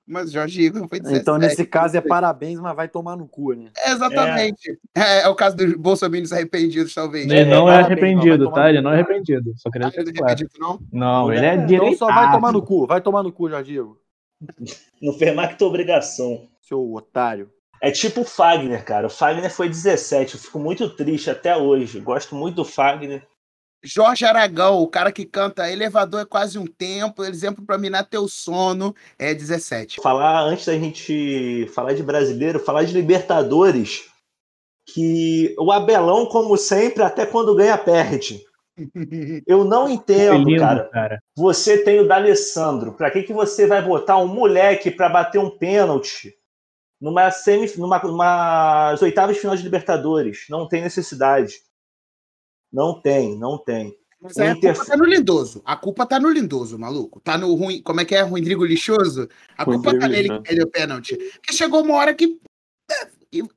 [SPEAKER 5] mas Jorge Igor foi 17.
[SPEAKER 3] Então, nesse caso, é parabéns, mas vai tomar no cu, né?
[SPEAKER 5] exatamente. É. é, o caso dos bolsominions arrependidos, talvez.
[SPEAKER 4] Ele não é, é arrependido, tá? Ele não é arrependido. Só queria ah, ele é arrependido, não? Não, ele é direito. Então
[SPEAKER 3] só vai tomar no cu, vai tomar no cu, Jorge Igor.
[SPEAKER 2] Não fez mais que tua obrigação.
[SPEAKER 3] Seu otário.
[SPEAKER 2] É tipo o Fagner, cara. O Fagner foi 17. Eu fico muito triste até hoje. Gosto muito do Fagner.
[SPEAKER 5] Jorge Aragão, o cara que canta Elevador é quase um tempo, exemplo para minar teu sono, é 17.
[SPEAKER 2] Falar, antes da gente falar de brasileiro, falar de Libertadores, que o Abelão, como sempre, até quando ganha, perde. Eu não entendo, lindo, cara. cara. Você tem o D'Alessandro. Para que, que você vai botar um moleque para bater um pênalti numa, semi, numa, numa oitavas de final de Libertadores? Não tem necessidade. Não tem, não tem.
[SPEAKER 5] Mas aí Inter... a culpa tá no lindoso. A culpa tá no lindoso, maluco. Tá no ruim. Como é que é? Rodrigo lixoso? A culpa tá nele que perdeu o pênalti. Porque chegou uma hora que. É,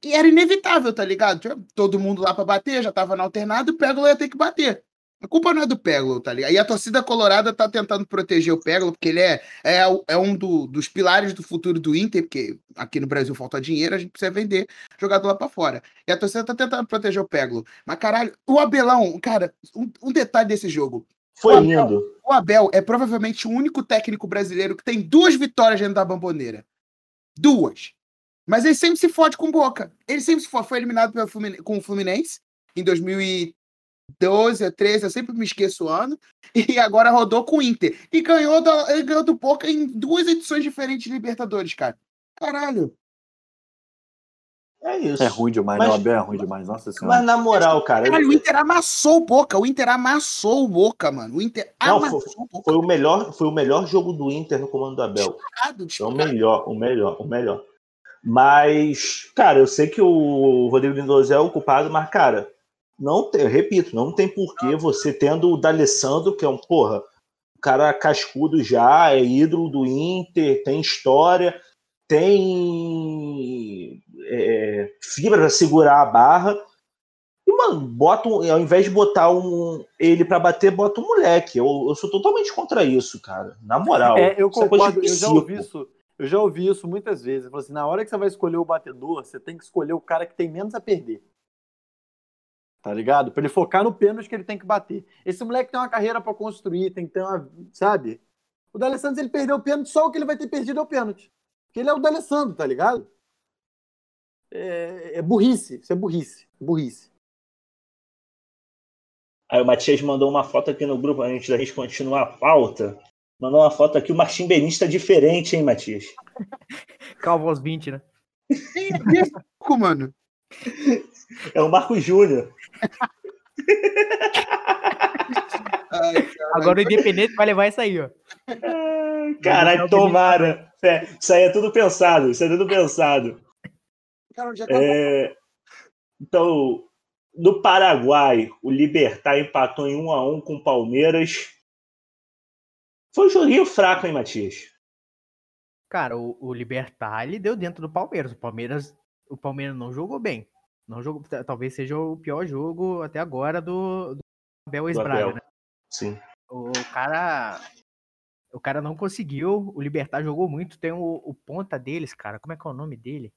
[SPEAKER 5] e era inevitável, tá ligado? Todo mundo lá pra bater, já tava no alternado, o Pégolo ia ter que bater. A culpa não é do Peglo, tá ligado? E a torcida colorada tá tentando proteger o Peglo, porque ele é, é, é um do, dos pilares do futuro do Inter, porque aqui no Brasil falta dinheiro, a gente precisa vender jogador lá pra fora. E a torcida tá tentando proteger o Peglo. Mas caralho, o Abelão, cara, um, um detalhe desse jogo.
[SPEAKER 2] Foi o Abel, lindo.
[SPEAKER 5] O Abel é provavelmente o único técnico brasileiro que tem duas vitórias dentro da bamboneira. Duas. Mas ele sempre se fode com boca. Ele sempre se fode. Foi eliminado pelo Fluminense, com o Fluminense em 2000 12 a 13, eu sempre me esqueço o ano, e agora rodou com o Inter. E ganhou do, ele ganhou do Boca em duas edições diferentes de Libertadores, cara. Caralho.
[SPEAKER 2] É isso.
[SPEAKER 3] É ruim demais, mas, não, Abel é ruim demais, nossa senhora.
[SPEAKER 2] Mas na moral, cara.
[SPEAKER 5] Caralho, o Inter amassou o Boca, o Inter amassou o Boca, mano. O Inter
[SPEAKER 2] não, amassou foi, o Boca. Foi o, melhor, foi o melhor jogo do Inter no comando do Abel. Disparado, disparado. É o melhor, o melhor, o melhor. Mas, cara, eu sei que o Rodrigo Lindoso é o culpado, mas, cara, não tem, eu repito, não tem porquê você tendo o D'Alessandro, que é um, porra, um cara cascudo já, é ídolo do Inter, tem história, tem é, fibra para segurar a barra. E, mano, bota um, ao invés de botar um, ele para bater, bota um moleque. Eu, eu sou totalmente contra isso, cara. Na moral.
[SPEAKER 3] É, eu é concordo, eu já ouvi isso. Eu já ouvi isso muitas vezes. Assim, na hora que você vai escolher o batedor, você tem que escolher o cara que tem menos a perder. Tá ligado? Pra ele focar no pênalti que ele tem que bater. Esse moleque tem uma carreira pra construir, tem que ter uma. Sabe? O D'Alessandro, ele perdeu o pênalti, só o que ele vai ter perdido é o pênalti. Porque ele é o D'Alessandro, tá ligado? É, é burrice. Isso é burrice. Burrice.
[SPEAKER 2] Aí o Matias mandou uma foto aqui no grupo, antes da gente continuar a pauta. Mandou uma foto aqui, o Martim Benista diferente, hein, Matias?
[SPEAKER 6] Calvo aos 20, né?
[SPEAKER 5] Ih, mano.
[SPEAKER 2] É o Marco Júnior.
[SPEAKER 5] Ai.
[SPEAKER 6] Agora o Independente vai levar isso aí, ó.
[SPEAKER 2] Caralho, tomara. É, isso aí é tudo pensado, isso é tudo pensado.
[SPEAKER 5] Cara, acabou.
[SPEAKER 2] É, então, no Paraguai, o Libertar empatou em 1 a 1 com o Palmeiras. Foi um joguinho fraco, hein, Matias?
[SPEAKER 6] Cara, o, o Libertar, ele deu dentro do Palmeiras. O Palmeiras, o Palmeiras não jogou bem. Não jogou, ta- talvez seja o pior jogo até agora do, do Abel
[SPEAKER 2] Abel.
[SPEAKER 6] né?
[SPEAKER 2] Sim.
[SPEAKER 6] O cara. O cara não conseguiu. O Libertar jogou muito. Tem o, o ponta deles, cara. Como é que é o nome dele?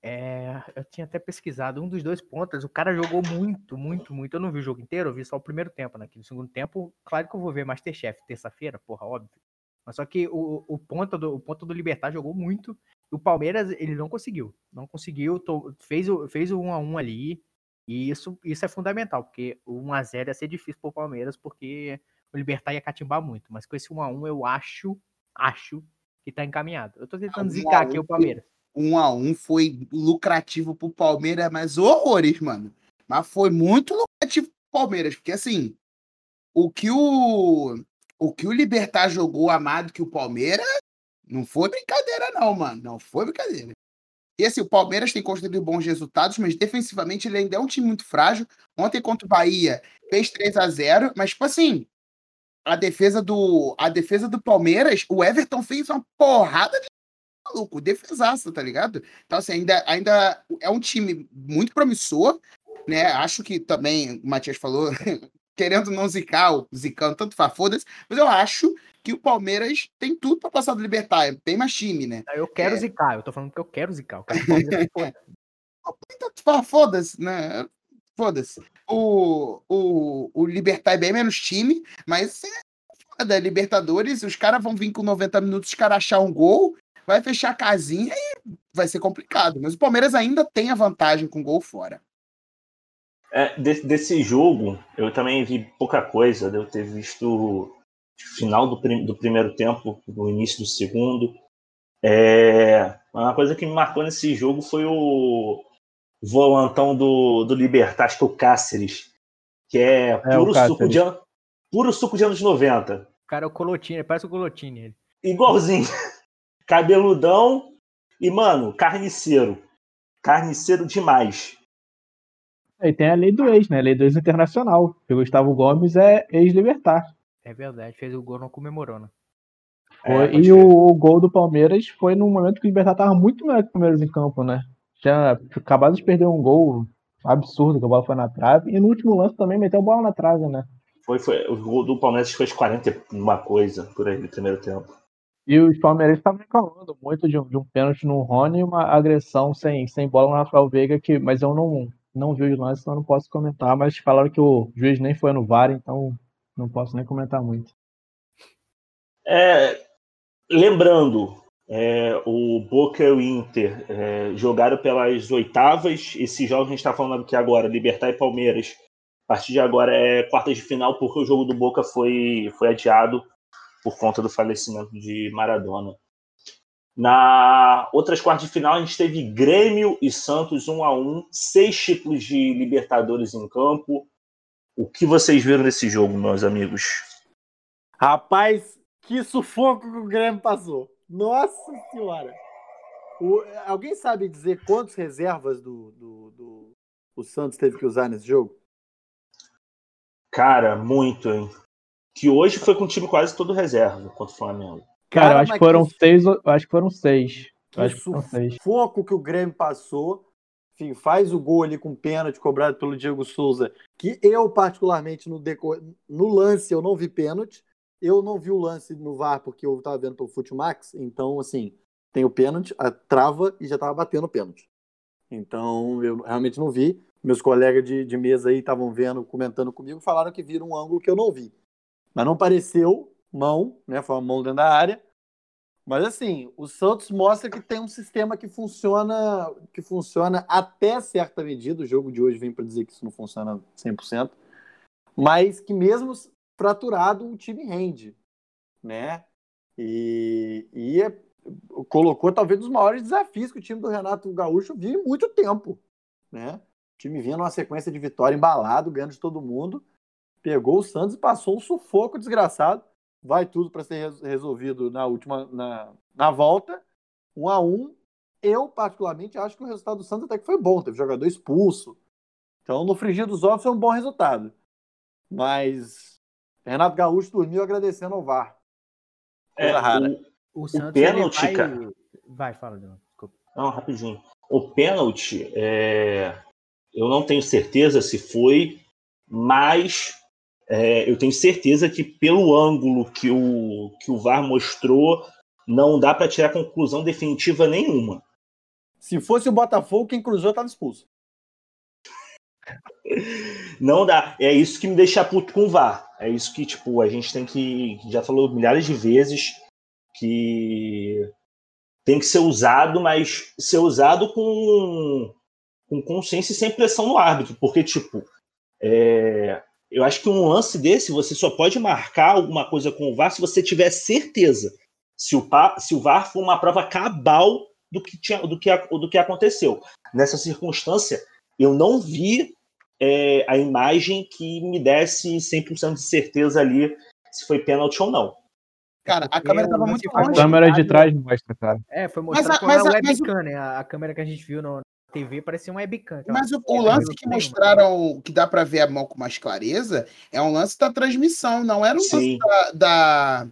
[SPEAKER 6] É, eu tinha até pesquisado. Um dos dois pontas. O cara jogou muito, muito, muito. Eu não vi o jogo inteiro. Eu vi só o primeiro tempo, né? No segundo tempo, claro que eu vou ver Masterchef terça-feira, porra, óbvio. Mas só que o, o, ponta do, o ponta do Libertar jogou muito. O Palmeiras, ele não conseguiu. Não conseguiu. to- fez, o, fez o 1x1 ali. E isso, isso é fundamental, porque o 1x0 ia ser difícil pro Palmeiras, porque o Libertar ia catimbar muito. Mas com esse 1x1 eu acho, acho que tá encaminhado. Eu tô tentando
[SPEAKER 5] Ah, 1 a
[SPEAKER 6] zicar
[SPEAKER 5] 1
[SPEAKER 6] aqui o Palmeiras.
[SPEAKER 5] um a um foi lucrativo pro Palmeiras, mas horrores, mano. Mas foi muito lucrativo pro Palmeiras, porque assim, o que o o que o Libertar jogou amado que o Palmeiras não foi brincadeira não, mano, não foi brincadeira. E assim, o Palmeiras tem construído bons resultados, mas defensivamente ele ainda é um time muito frágil. Ontem contra o Bahia fez 3 a 0, mas tipo assim, a defesa do a defesa do Palmeiras, o Everton fez uma porrada de maluco, defesaça, tá ligado? Então, assim, ainda, ainda é um time muito promissor, né? Acho que também, o Matias falou, querendo não zicar, ou zicando, tanto faz, foda-se, mas eu acho que o Palmeiras tem tudo pra passar do Libertar, é bem mais time, né?
[SPEAKER 6] Eu quero
[SPEAKER 5] É.
[SPEAKER 6] zicar, eu tô falando que eu quero zicar. Eu quero que o Palmeiras se foda.
[SPEAKER 5] Tanto faz, foda-se, né? Foda-se. O, o, o Libertar é bem menos time, mas é foda, Libertadores, os caras vão vir com 90 minutos, os caras achar um gol, vai fechar a casinha e vai ser complicado. Mas o Palmeiras ainda tem a vantagem com gol fora.
[SPEAKER 2] É, de- desse jogo, eu também vi pouca coisa. Devo ter visto final do, prim- do primeiro tempo, o início do segundo. É, uma coisa que me marcou nesse jogo foi o volantão do, do Libertar, acho que é o Cáceres, que é
[SPEAKER 4] o
[SPEAKER 2] puro, suco de, an- puro suco de anos 90.
[SPEAKER 6] O cara é o Colotini, parece o Colotini ele.
[SPEAKER 2] Igualzinho. Cabeludão e, mano, carniceiro. Carniceiro demais.
[SPEAKER 4] E tem a lei do ex, né? A lei do ex internacional. O Gustavo Gomes é ex-libertar.
[SPEAKER 6] É verdade, fez o gol, não comemorou, né?
[SPEAKER 2] É,
[SPEAKER 4] e o, o gol do Palmeiras foi num momento que o Libertar tava muito melhor que o Palmeiras em campo, né? Tinha acabado de perder um gol absurdo, que a bola foi na trave. E no último lance também meteu a bola na trave, né?
[SPEAKER 2] Foi, foi, o gol do Palmeiras foi de 40 e uma coisa por aí no primeiro tempo.
[SPEAKER 4] E os palmeirenses estavam reclamando muito de um, de um pênalti no Rony e uma agressão sem, sem bola no Rafael Veiga, que, mas eu não, não vi os lances, então não posso comentar. Mas falaram que o juiz nem foi no VAR, então não posso nem comentar muito.
[SPEAKER 2] É, lembrando, é, o Boca e o Inter é, jogaram pelas oitavas. Esse jogo que a gente está falando aqui agora, Libertar e Palmeiras, a partir de agora é quartas de final, porque o jogo do Boca foi, foi adiado por conta do falecimento de Maradona. Na outras quartas de final, a gente teve Grêmio e Santos 1 a 1 seis títulos de Libertadores em campo. O que vocês viram desse jogo, meus amigos?
[SPEAKER 3] Rapaz, que sufoco que o Grêmio passou. Nossa senhora. O- alguém sabe dizer quantas reservas do, do, do- o Santos teve que usar nesse jogo?
[SPEAKER 2] Cara, muito, hein? Que hoje foi com o time quase todo reserva contra o Flamengo.
[SPEAKER 4] Cara, eu acho que foram
[SPEAKER 3] que-
[SPEAKER 4] seis, eu acho que foram seis. Eu acho
[SPEAKER 3] Que
[SPEAKER 4] que foram seis.
[SPEAKER 3] sufoco que o Grêmio passou. Enfim, faz o gol ali com pênalti cobrado pelo Diego Souza. Que eu, particularmente, no, no lance, eu não vi pênalti. Eu não vi o lance no VAR porque eu tava vendo pelo Futimax. Então, assim, tem o pênalti, a trava e já tava batendo o pênalti. Então, eu realmente não vi. meus colegas de, de mesa aí estavam vendo, comentando comigo, falaram que viram um ângulo que eu não vi. Mas não pareceu mão, né? Foi uma mão dentro da área. Mas assim, o Santos mostra que tem um sistema que funciona, que funciona até certa medida. O jogo de hoje vem para dizer que isso não funciona 100%, mas que mesmo fraturado o time rende, né? E, e é, colocou talvez um dos maiores desafios que o time do Renato Gaúcho vive em muito tempo, né? O time vinha numa sequência de vitória embalado, ganhando de todo mundo, pegou o Santos e passou um sufoco desgraçado vai tudo para ser resolvido na última na, na volta, um a um. Eu, particularmente, acho que o resultado do Santos até que foi bom, teve jogador expulso. Então, no frigir dos ovos foi um bom resultado. Mas Renato Gaúcho dormiu agradecendo ao VAR.
[SPEAKER 2] É, rara. O, o, Santos, o pênalti, vai... cara.
[SPEAKER 6] Vai, fala, Desculpa.
[SPEAKER 2] Não, rapidinho. O pênalti, é... eu não tenho certeza se foi, mas é, eu tenho certeza que pelo ângulo que o, que o VAR mostrou, não dá para tirar conclusão definitiva nenhuma.
[SPEAKER 3] Se fosse o Botafogo, quem cruzou estava expulso.
[SPEAKER 2] Não dá. É isso que me deixa puto com o VAR. É isso que, tipo, a gente tem que. Já falou milhares de vezes que tem que ser usado, mas ser usado com, com consciência e sem pressão no árbitro. Porque, tipo, é, eu acho que um lance desse você só pode marcar alguma coisa com o VAR se você tiver certeza. Se o, se o VAR for uma prova cabal do que, tinha, do que, do que aconteceu. Nessa circunstância, eu não vi é, a imagem que me desse 100% de certeza ali se foi pênalti ou não.
[SPEAKER 5] Cara, a câmera estava muito
[SPEAKER 4] longe. A câmera de trás mostra, cara.
[SPEAKER 6] É, foi mostrado mas, com mas, a webcam, mas, né? A câmera que a gente viu no, TV parecia um webcam.
[SPEAKER 5] Mas o, o lance que mostraram, que dá para ver a mão com mais clareza, é um lance da transmissão, não era o lance da, da,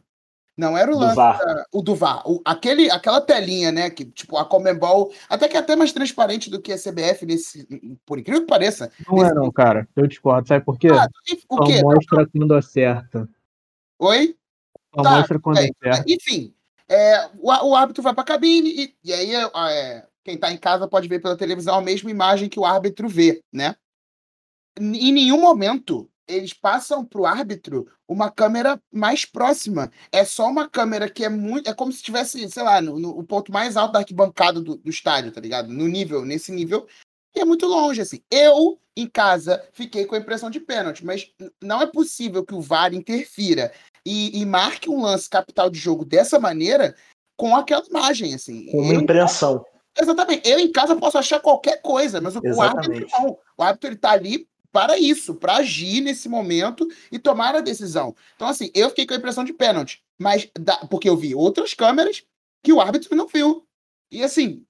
[SPEAKER 5] Não era o lance. Do da, o do VAR. O, aquele, aquela telinha, né? Que, tipo, a Comembol. Até que é até mais transparente do que a CBF, nesse, por incrível que pareça.
[SPEAKER 4] Não é, não, cara. Eu discordo. Sabe por quê? Ah, o quê? Só mostra quando acerta.
[SPEAKER 5] Oi?
[SPEAKER 4] Só tá, mostra quando é, acerta.
[SPEAKER 5] Enfim, é, o, o árbitro vai pra cabine e, e aí é, é quem está em casa pode ver pela televisão a mesma imagem que o árbitro vê, né? Em nenhum momento eles passam para o árbitro uma câmera mais próxima. É só uma câmera que é muito. É como se estivesse, sei lá, no, no ponto mais alto da arquibancada do, do estádio, tá ligado? No nível, nesse nível. E é muito longe, assim. Eu, em casa, fiquei com a impressão de pênalti, mas não é possível que o VAR interfira e, e marque um lance capital de jogo dessa maneira com aquela imagem, assim.
[SPEAKER 2] Com uma impressão.
[SPEAKER 5] Exatamente. Eu em casa posso achar qualquer coisa, mas o, o árbitro não. O árbitro ele tá ali para isso, para agir nesse momento e tomar a decisão. Então, assim, eu fiquei com a impressão de pênalti, mas da, porque eu vi outras câmeras que o árbitro não viu. E assim,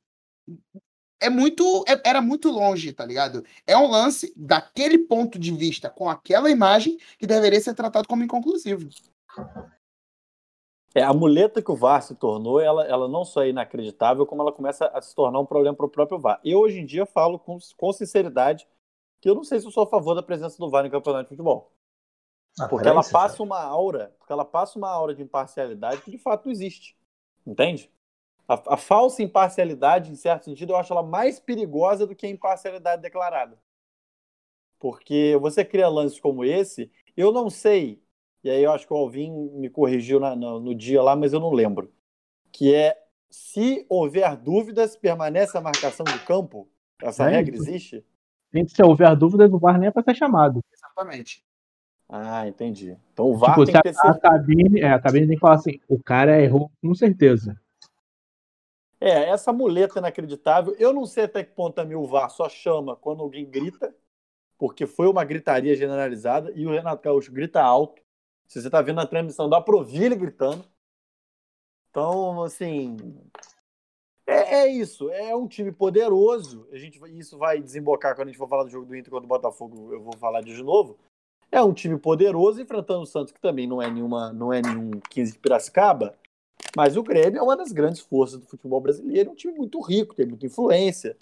[SPEAKER 5] é muito, é, era muito longe, tá ligado? É um lance daquele ponto de vista, com aquela imagem, que deveria ser tratado como inconclusivo.
[SPEAKER 3] É, a muleta que o VAR se tornou, ela, ela não só é inacreditável, como ela começa a se tornar um problema para o próprio VAR. Eu, hoje em dia, falo com, com sinceridade que eu não sei se eu sou a favor da presença do VAR no campeonato de futebol. Ah, porque ela passa uma aura, porque ela passa uma aura de imparcialidade que de fato não existe. Entende? A, a, falsa imparcialidade, em certo sentido, eu acho ela mais perigosa do que a imparcialidade declarada. Porque você cria lances como esse, eu não sei e aí eu acho que o Alvin me corrigiu na, no, no dia lá, mas eu não lembro. Que é se houver dúvidas, permanece a marcação do campo? Essa é regra isso. existe?
[SPEAKER 4] Se houver dúvidas, o VAR nem é para ser chamado.
[SPEAKER 5] Exatamente.
[SPEAKER 3] Ah, entendi. Então o VAR
[SPEAKER 4] tipo,
[SPEAKER 3] tem que ter
[SPEAKER 4] a, a cabine, é, a cabine tem que falar assim, o cara errou com certeza.
[SPEAKER 3] É, essa muleta inacreditável. Eu não sei até que ponto também o VAR só chama quando alguém grita, porque foi uma gritaria generalizada, e o Renato Gaúcho grita alto. Se você está vendo a transmissão, dá para ouvir ele gritando. Então, assim, é, é, isso. É um time poderoso. A gente, isso vai desembocar quando a gente for falar do jogo do Inter contra o Botafogo. Eu vou falar de novo. É um time poderoso enfrentando o Santos, que também não é nenhuma, não é nenhum 15 de Piracicaba. Mas o Grêmio é uma das grandes forças do futebol brasileiro. É um time muito rico, tem muita influência.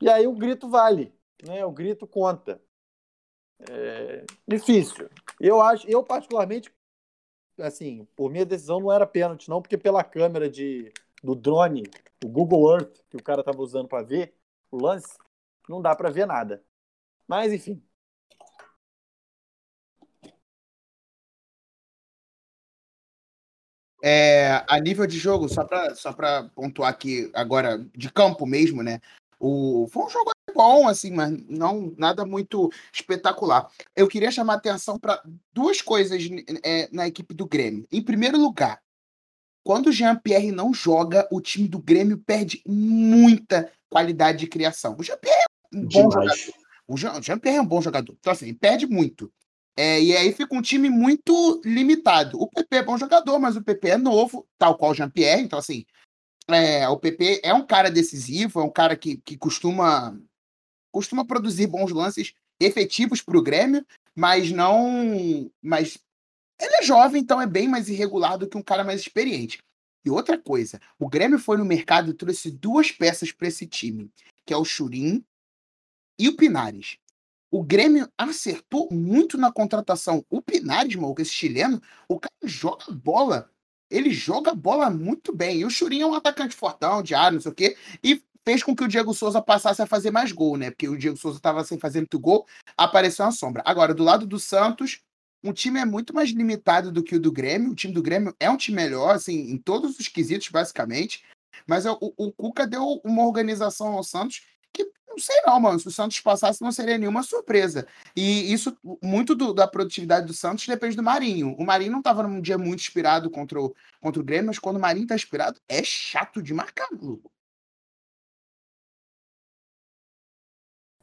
[SPEAKER 3] E aí o grito vale, né? O grito conta. É difícil. Eu acho, eu particularmente, assim, por minha decisão não era pênalti, não, porque pela câmera de, do drone, o Google Earth, que o cara tava usando para ver o lance, não dá para ver nada. Mas, enfim.
[SPEAKER 5] É, a nível de jogo, só para só pontuar aqui agora, de campo mesmo, né? O, foi um jogo bom, assim, mas não nada muito espetacular. Eu queria chamar atenção para duas coisas é, na equipe do Grêmio. Em primeiro lugar, quando o Jean-Pierre não joga, o time do Grêmio perde muita qualidade de criação. O Jean-Pierre é um bom Demais. jogador. O Jean-Pierre é um bom jogador. Então, assim, perde muito. É, e aí fica um time muito limitado. O PP é bom jogador, mas o PP é novo, tal qual o Jean-Pierre. Então, assim, é, o PP é um cara decisivo, é um cara que, que costuma, costuma produzir bons lances efetivos para o Grêmio, mas não. Mas ele é jovem, então é bem mais irregular do que um cara mais experiente. E outra coisa, o Grêmio foi no mercado e trouxe duas peças para esse time, que é o Churin e o Pinares. O Grêmio acertou muito na contratação. O Pinares, mano, esse chileno, o cara joga bola ele joga bola muito bem. E o Churinho é um atacante fortão, de ar, não sei o quê. E fez com que o Diego Souza passasse a fazer mais gol, né? Porque o Diego Souza estava sem fazer muito gol, apareceu uma sombra. Agora, do lado do Santos, um time é muito mais limitado do que o do Grêmio. O time do Grêmio é um time melhor, assim, em todos os quesitos, basicamente. Mas o, o Cuca deu uma organização ao Santos não sei não, mano. Se o Santos passasse, não seria nenhuma surpresa. E isso, muito do, da produtividade do Santos depende do Marinho. O Marinho não estava num dia muito inspirado contra o, contra o Grêmio, mas quando o Marinho tá inspirado, é chato de marcar, maluco.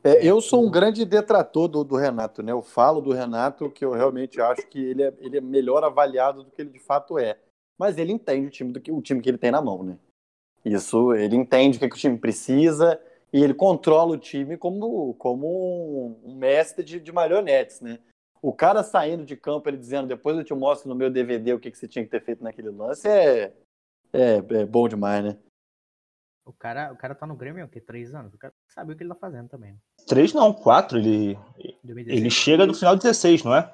[SPEAKER 3] É, eu sou um grande detrator do, do, Renato, né? Eu falo do Renato que eu realmente acho que ele é, ele é melhor avaliado do que ele de fato é. Mas ele entende o time, do que, o time que ele tem na mão, né? Isso, ele entende o que, que o time precisa, e ele controla o time como, como um, mestre de, de marionetes, né? O cara saindo de campo, ele dizendo, depois eu te mostro no meu DVD o que, que você tinha que ter feito naquele lance, é, é, é bom demais, né?
[SPEAKER 6] O cara, o cara tá no Grêmio há o quê? Três anos? O cara sabe o que ele tá fazendo também.
[SPEAKER 2] Três não, quatro. Ele, ele chega no final de 16, não é?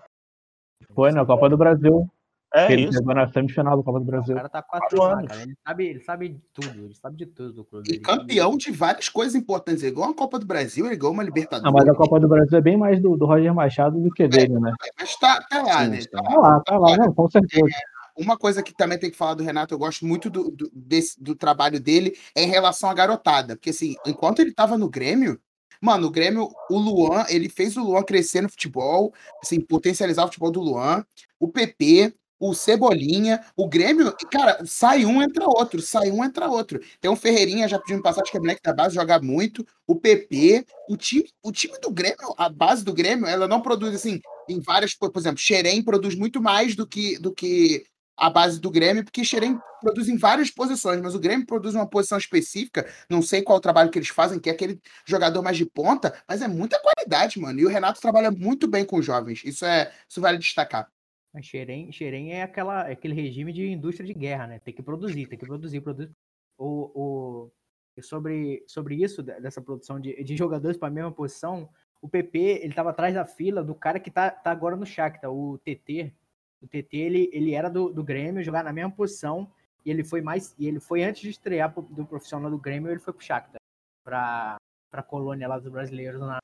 [SPEAKER 4] Foi na Copa do Brasil. É ele isso. na semifinal da Copa do Brasil.
[SPEAKER 6] O cara tá quatro, quatro anos. Cara. Ele, sabe, ele sabe de tudo, ele sabe de tudo do clube.
[SPEAKER 5] E campeão de várias coisas importantes. Ele ganhou a Copa do Brasil, ele ganhou uma Libertadores.
[SPEAKER 4] Não, mas a Copa do Brasil é bem mais do, do Roger Machado do que é, dele, né?
[SPEAKER 5] Mas tá, tá lá, Sim, né?
[SPEAKER 4] Tá, tá lá, tá lá, não, com certeza.
[SPEAKER 5] É, uma coisa que também tem que falar do Renato, eu gosto muito do, do, desse, do trabalho dele, é em relação à garotada. Porque, assim, enquanto ele tava no Grêmio, Mano, o Grêmio, o Luan, ele fez o Luan crescer no futebol, assim, potencializar o futebol do Luan. O PP, o Cebolinha, o Grêmio, cara, sai um, entra outro, sai um, entra outro. Tem um Ferreirinha já pedindo passagem, que é moleque da base, joga muito, o PP, o time, o time do Grêmio, a base do Grêmio, ela não produz assim, em várias, por exemplo, Xerém produz muito mais do que, do que a base do Grêmio, porque Xerém produz em várias posições, mas o Grêmio produz uma posição específica, não sei qual o trabalho que eles fazem, que é aquele jogador mais de ponta, mas é muita qualidade, mano. E o Renato trabalha muito bem com jovens, isso é, isso vale destacar.
[SPEAKER 6] Xerém, Xerém é aquela, é aquele regime de indústria de guerra, né? Tem que produzir, tem que produzir, produzir. O, o, sobre, sobre isso, dessa produção de, de jogadores para a mesma posição, o PP, ele estava atrás da fila do cara que tá, tá agora no Shakhtar, o TT. O TT, ele, ele era do, do Grêmio, jogar na mesma posição, e ele foi mais, e ele foi antes de estrear do profissional do Grêmio, ele foi pro Shakhtar, para a colônia lá dos brasileiros na,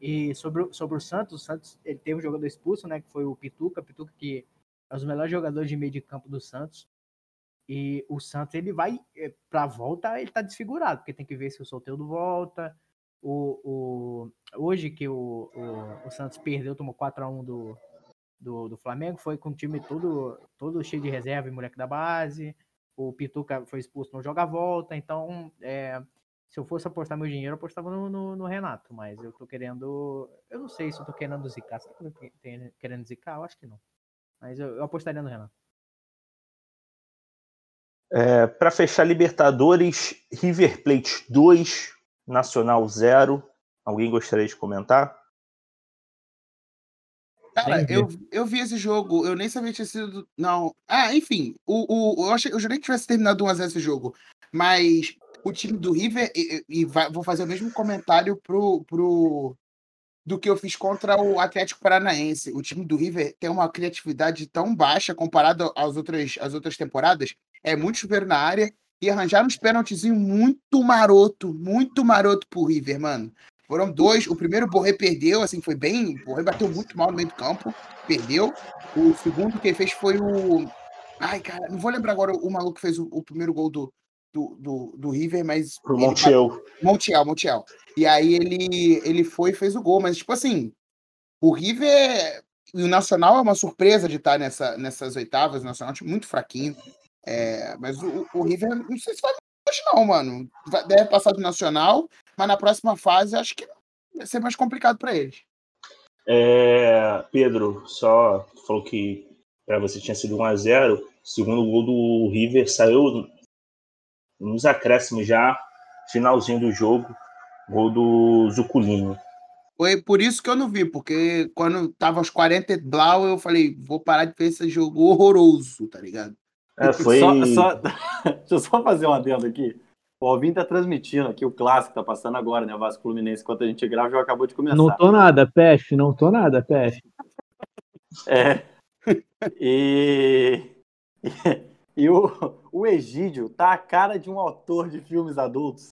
[SPEAKER 6] e sobre, sobre o Santos, o Santos ele teve um jogador expulso, né? Que foi o Pituca, Pituca que é um dos melhores jogadores de meio de campo do Santos. E o Santos ele vai eh, para volta, ele tá desfigurado, porque tem que ver se o Solteiro volta. O, o, hoje que o, o, o Santos perdeu, tomou 4 a 1 do, do, do, Flamengo, foi com o time todo, todo cheio de reserva e moleque da base. O Pituca foi expulso, não joga volta. Então, é, se eu fosse apostar meu dinheiro, eu apostava no, no, no, Renato, mas eu tô querendo. Eu não sei se eu tô querendo zicar. Será que eu tô querendo zicar? Eu acho que não. Mas eu, eu apostaria no Renato.
[SPEAKER 2] É, para fechar Libertadores, River Plate 2, Nacional 0. Alguém gostaria de comentar?
[SPEAKER 5] Cara, eu, eu vi esse jogo, eu nem sabia que tinha sido. Não. Ah, enfim, o, o, eu, achei, eu jurei que tivesse terminado 1x0 esse jogo. Mas o time do River, e, e vai, vou fazer o mesmo comentário pro, pro, do que eu fiz contra o Atlético Paranaense. O time do River tem uma criatividade tão baixa comparado às outras, às outras temporadas. É muito chuveiro na área e arranjar uns pênaltizinhos muito maroto, muito maroto pro River, mano. Foram dois. O primeiro, o Borré perdeu, assim, foi bem. O Borré bateu muito mal no meio do campo, perdeu. O segundo quem fez foi o. Ai, cara, não vou lembrar agora o maluco que fez o, o primeiro gol do, do, do, do River, mas.
[SPEAKER 2] Pro
[SPEAKER 5] ele
[SPEAKER 2] Montiel.
[SPEAKER 5] Montiel, Montiel. E aí ele, ele foi e fez o gol. Mas, tipo assim, o River e o Nacional é uma surpresa de estar nessa, nessas oitavas. O Nacional é muito fraquinho. É, mas o, o River, não sei se vai hoje não, mano. Deve passar do Nacional, mas na próxima fase acho que vai ser mais complicado para eles.
[SPEAKER 2] É, Pedro, só falou que para você tinha sido 1x0. O segundo gol do River saiu nos acréscimos já, finalzinho do jogo. Gol do Zuculini.
[SPEAKER 5] Foi por isso que eu não vi, porque quando tava aos 40 e blau, eu falei, vou parar de ver esse jogo horroroso, tá ligado?
[SPEAKER 2] É, foi.
[SPEAKER 3] Só, só- Deixa eu só fazer um adendo aqui. O Alvin tá transmitindo aqui o clássico que tá passando agora, né? O Vasco Fluminense, enquanto a gente grava, já acabou de começar.
[SPEAKER 4] Não tô nada, PF, não tô nada, PF.
[SPEAKER 3] É. E. E o, o Egídio tá a cara de um autor de filmes adultos.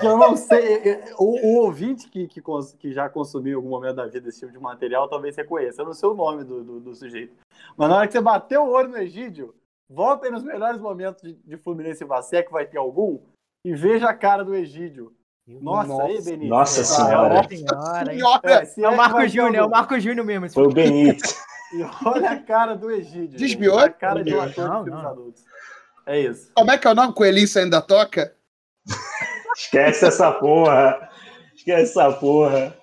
[SPEAKER 3] Que eu não sei. O, o ouvinte que, que, cons- que já consumiu em algum momento da vida esse tipo de material talvez reconheça. Eu não sei o nome do, do, do sujeito. Mas na hora que você bater o olho no Egídio, volta aí nos melhores momentos de, de Fluminense e Vacé, que vai ter algum, e veja a cara do Egídio. Nossa, aí,
[SPEAKER 5] Nossa.
[SPEAKER 3] Benito.
[SPEAKER 2] Nossa
[SPEAKER 3] Ah,
[SPEAKER 2] senhora.
[SPEAKER 6] Nossa senhora?
[SPEAKER 5] Senhora,
[SPEAKER 3] É,
[SPEAKER 6] É o
[SPEAKER 3] que
[SPEAKER 6] Marco Júnior, é o. Marco Júnior mesmo.
[SPEAKER 2] Foi o Benito.
[SPEAKER 3] E olha a cara do Egídio.
[SPEAKER 5] Desviou?
[SPEAKER 3] gente. A cara de um ator de filmes adultos. É isso.
[SPEAKER 5] Como é que é o nome? Coelhinho ainda toca?
[SPEAKER 2] Esquece essa porra. Esquece essa porra.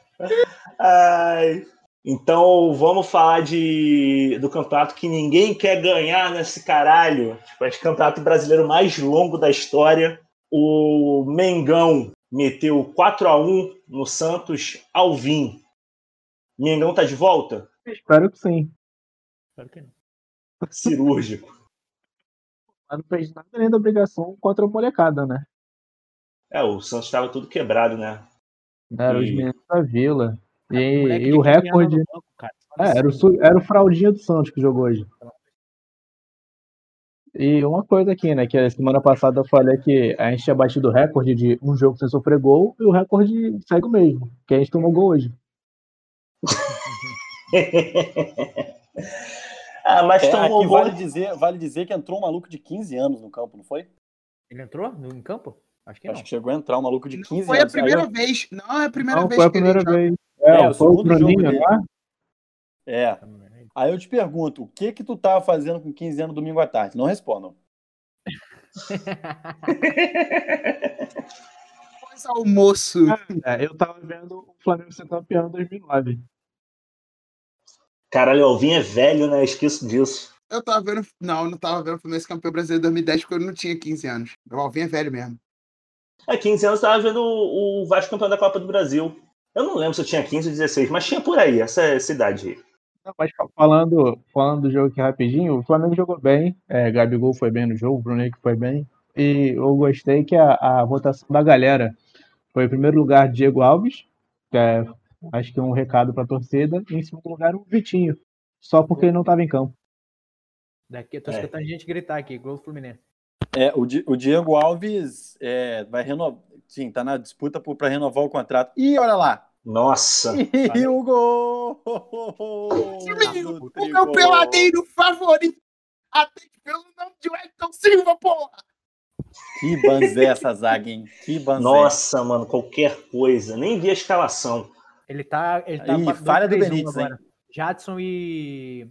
[SPEAKER 2] Ai. Então vamos falar de, do campeonato que ninguém quer ganhar nesse caralho. Tipo, esse campeonato brasileiro mais longo da história. O Mengão meteu 4 a 1 no Santos Alvim. Mengão tá de volta?
[SPEAKER 4] Espero que sim.
[SPEAKER 6] Claro que não.
[SPEAKER 2] Cirúrgico.
[SPEAKER 4] Mas não fez nada além da obrigação contra a molecada, né?
[SPEAKER 2] É, o Santos estava tudo quebrado, né?
[SPEAKER 4] Era os
[SPEAKER 2] E-
[SPEAKER 4] meninos da vila. E, e o
[SPEAKER 6] 15 anos
[SPEAKER 4] recorde.
[SPEAKER 6] banco, cara.
[SPEAKER 4] É, era, o, era o fraldinha do Santos que jogou hoje. E uma coisa aqui, né? Que a semana passada eu falei que a gente tinha batido o recorde de um jogo sem sofrer gol e o recorde segue o mesmo, que a gente tomou gol hoje.
[SPEAKER 2] ah, mas
[SPEAKER 3] É,
[SPEAKER 2] tomou gol.
[SPEAKER 3] vale dizer, vale dizer que entrou um maluco de 15 anos no campo, não foi?
[SPEAKER 6] Ele entrou no, em campo? Acho que não.
[SPEAKER 3] Acho que chegou a entrar um maluco de
[SPEAKER 5] Não
[SPEAKER 3] 15
[SPEAKER 5] foi a
[SPEAKER 3] anos. Aí
[SPEAKER 5] primeira
[SPEAKER 3] eu-
[SPEAKER 5] vez. Não, é a primeira
[SPEAKER 4] Não,
[SPEAKER 5] vez
[SPEAKER 4] foi a primeira vez.
[SPEAKER 3] É,
[SPEAKER 4] É,
[SPEAKER 3] o
[SPEAKER 4] foi o Bruninho,
[SPEAKER 3] dele.
[SPEAKER 4] né?
[SPEAKER 3] É. Aí eu te pergunto, o que que tu tava fazendo com 15 anos domingo à tarde? Não respondam.
[SPEAKER 5] Pós almoço.
[SPEAKER 4] É, eu tava vendo o Flamengo ser campeão em 2009.
[SPEAKER 2] Caralho, o Alvin é velho, né? Esqueço disso.
[SPEAKER 5] Eu tava vendo. Não, eu não tava vendo o Fluminense campeão brasileiro 2010 porque eu não tinha 15 anos. O Alvin é velho mesmo.
[SPEAKER 2] Há 15 anos eu tava vendo o Vasco campeão da Copa do Brasil. Eu não lembro se eu tinha 15 ou 16, mas tinha por aí, essa, essa idade aí.
[SPEAKER 4] Não, mas fa- falando, falando do jogo aqui rapidinho, o Flamengo jogou bem, é, Gabigol foi bem no jogo, o Bruno Henrique foi bem, e eu gostei que a, a votação da galera foi em primeiro lugar Diego Alves, que é, acho que é um recado pra torcida, e em segundo lugar o Vitinho, só porque ele não estava em campo.
[SPEAKER 6] Daqui eu tô
[SPEAKER 2] É.
[SPEAKER 6] escutando gente gritar aqui, gol do Fluminense.
[SPEAKER 3] É, o, Di- o Diego Alves é, vai renovar. Sim, tá na disputa para renovar o contrato. E olha lá!
[SPEAKER 2] Nossa.
[SPEAKER 3] E o gol!
[SPEAKER 5] Meu, o meu peladeiro favorito. Até pelo nome de Wellington Silva, porra.
[SPEAKER 3] Que banzé essa zaga, hein? Que banzé.
[SPEAKER 2] Nossa, mano, qualquer coisa. Nem vi a escalação.
[SPEAKER 6] Ele tá. Ele tá
[SPEAKER 3] Ih, falha do
[SPEAKER 6] 2-3-1
[SPEAKER 3] Benítez, hein?
[SPEAKER 6] agora. Jadson e.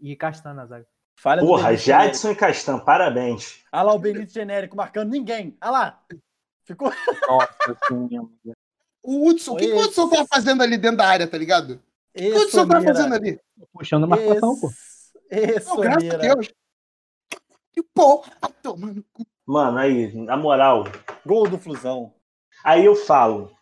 [SPEAKER 6] E Castanho na zaga.
[SPEAKER 3] Falha
[SPEAKER 2] Porra. Jadson e Castan, parabéns.
[SPEAKER 3] Olha lá o Benítez genérico marcando ninguém. Olha lá. Ficou.
[SPEAKER 4] Nossa senhora.
[SPEAKER 5] O Hudson, o que, que o Hudson tá fazendo ali dentro da área, tá ligado? O que o Hudson tá fazendo ali?
[SPEAKER 4] Puxando a marcação, pô.
[SPEAKER 3] Esse,
[SPEAKER 5] Não, graças a Deus. Que porra, tá tomando cu.
[SPEAKER 2] Mano, aí, na moral.
[SPEAKER 3] Gol do Flusão.
[SPEAKER 2] Aí eu falo.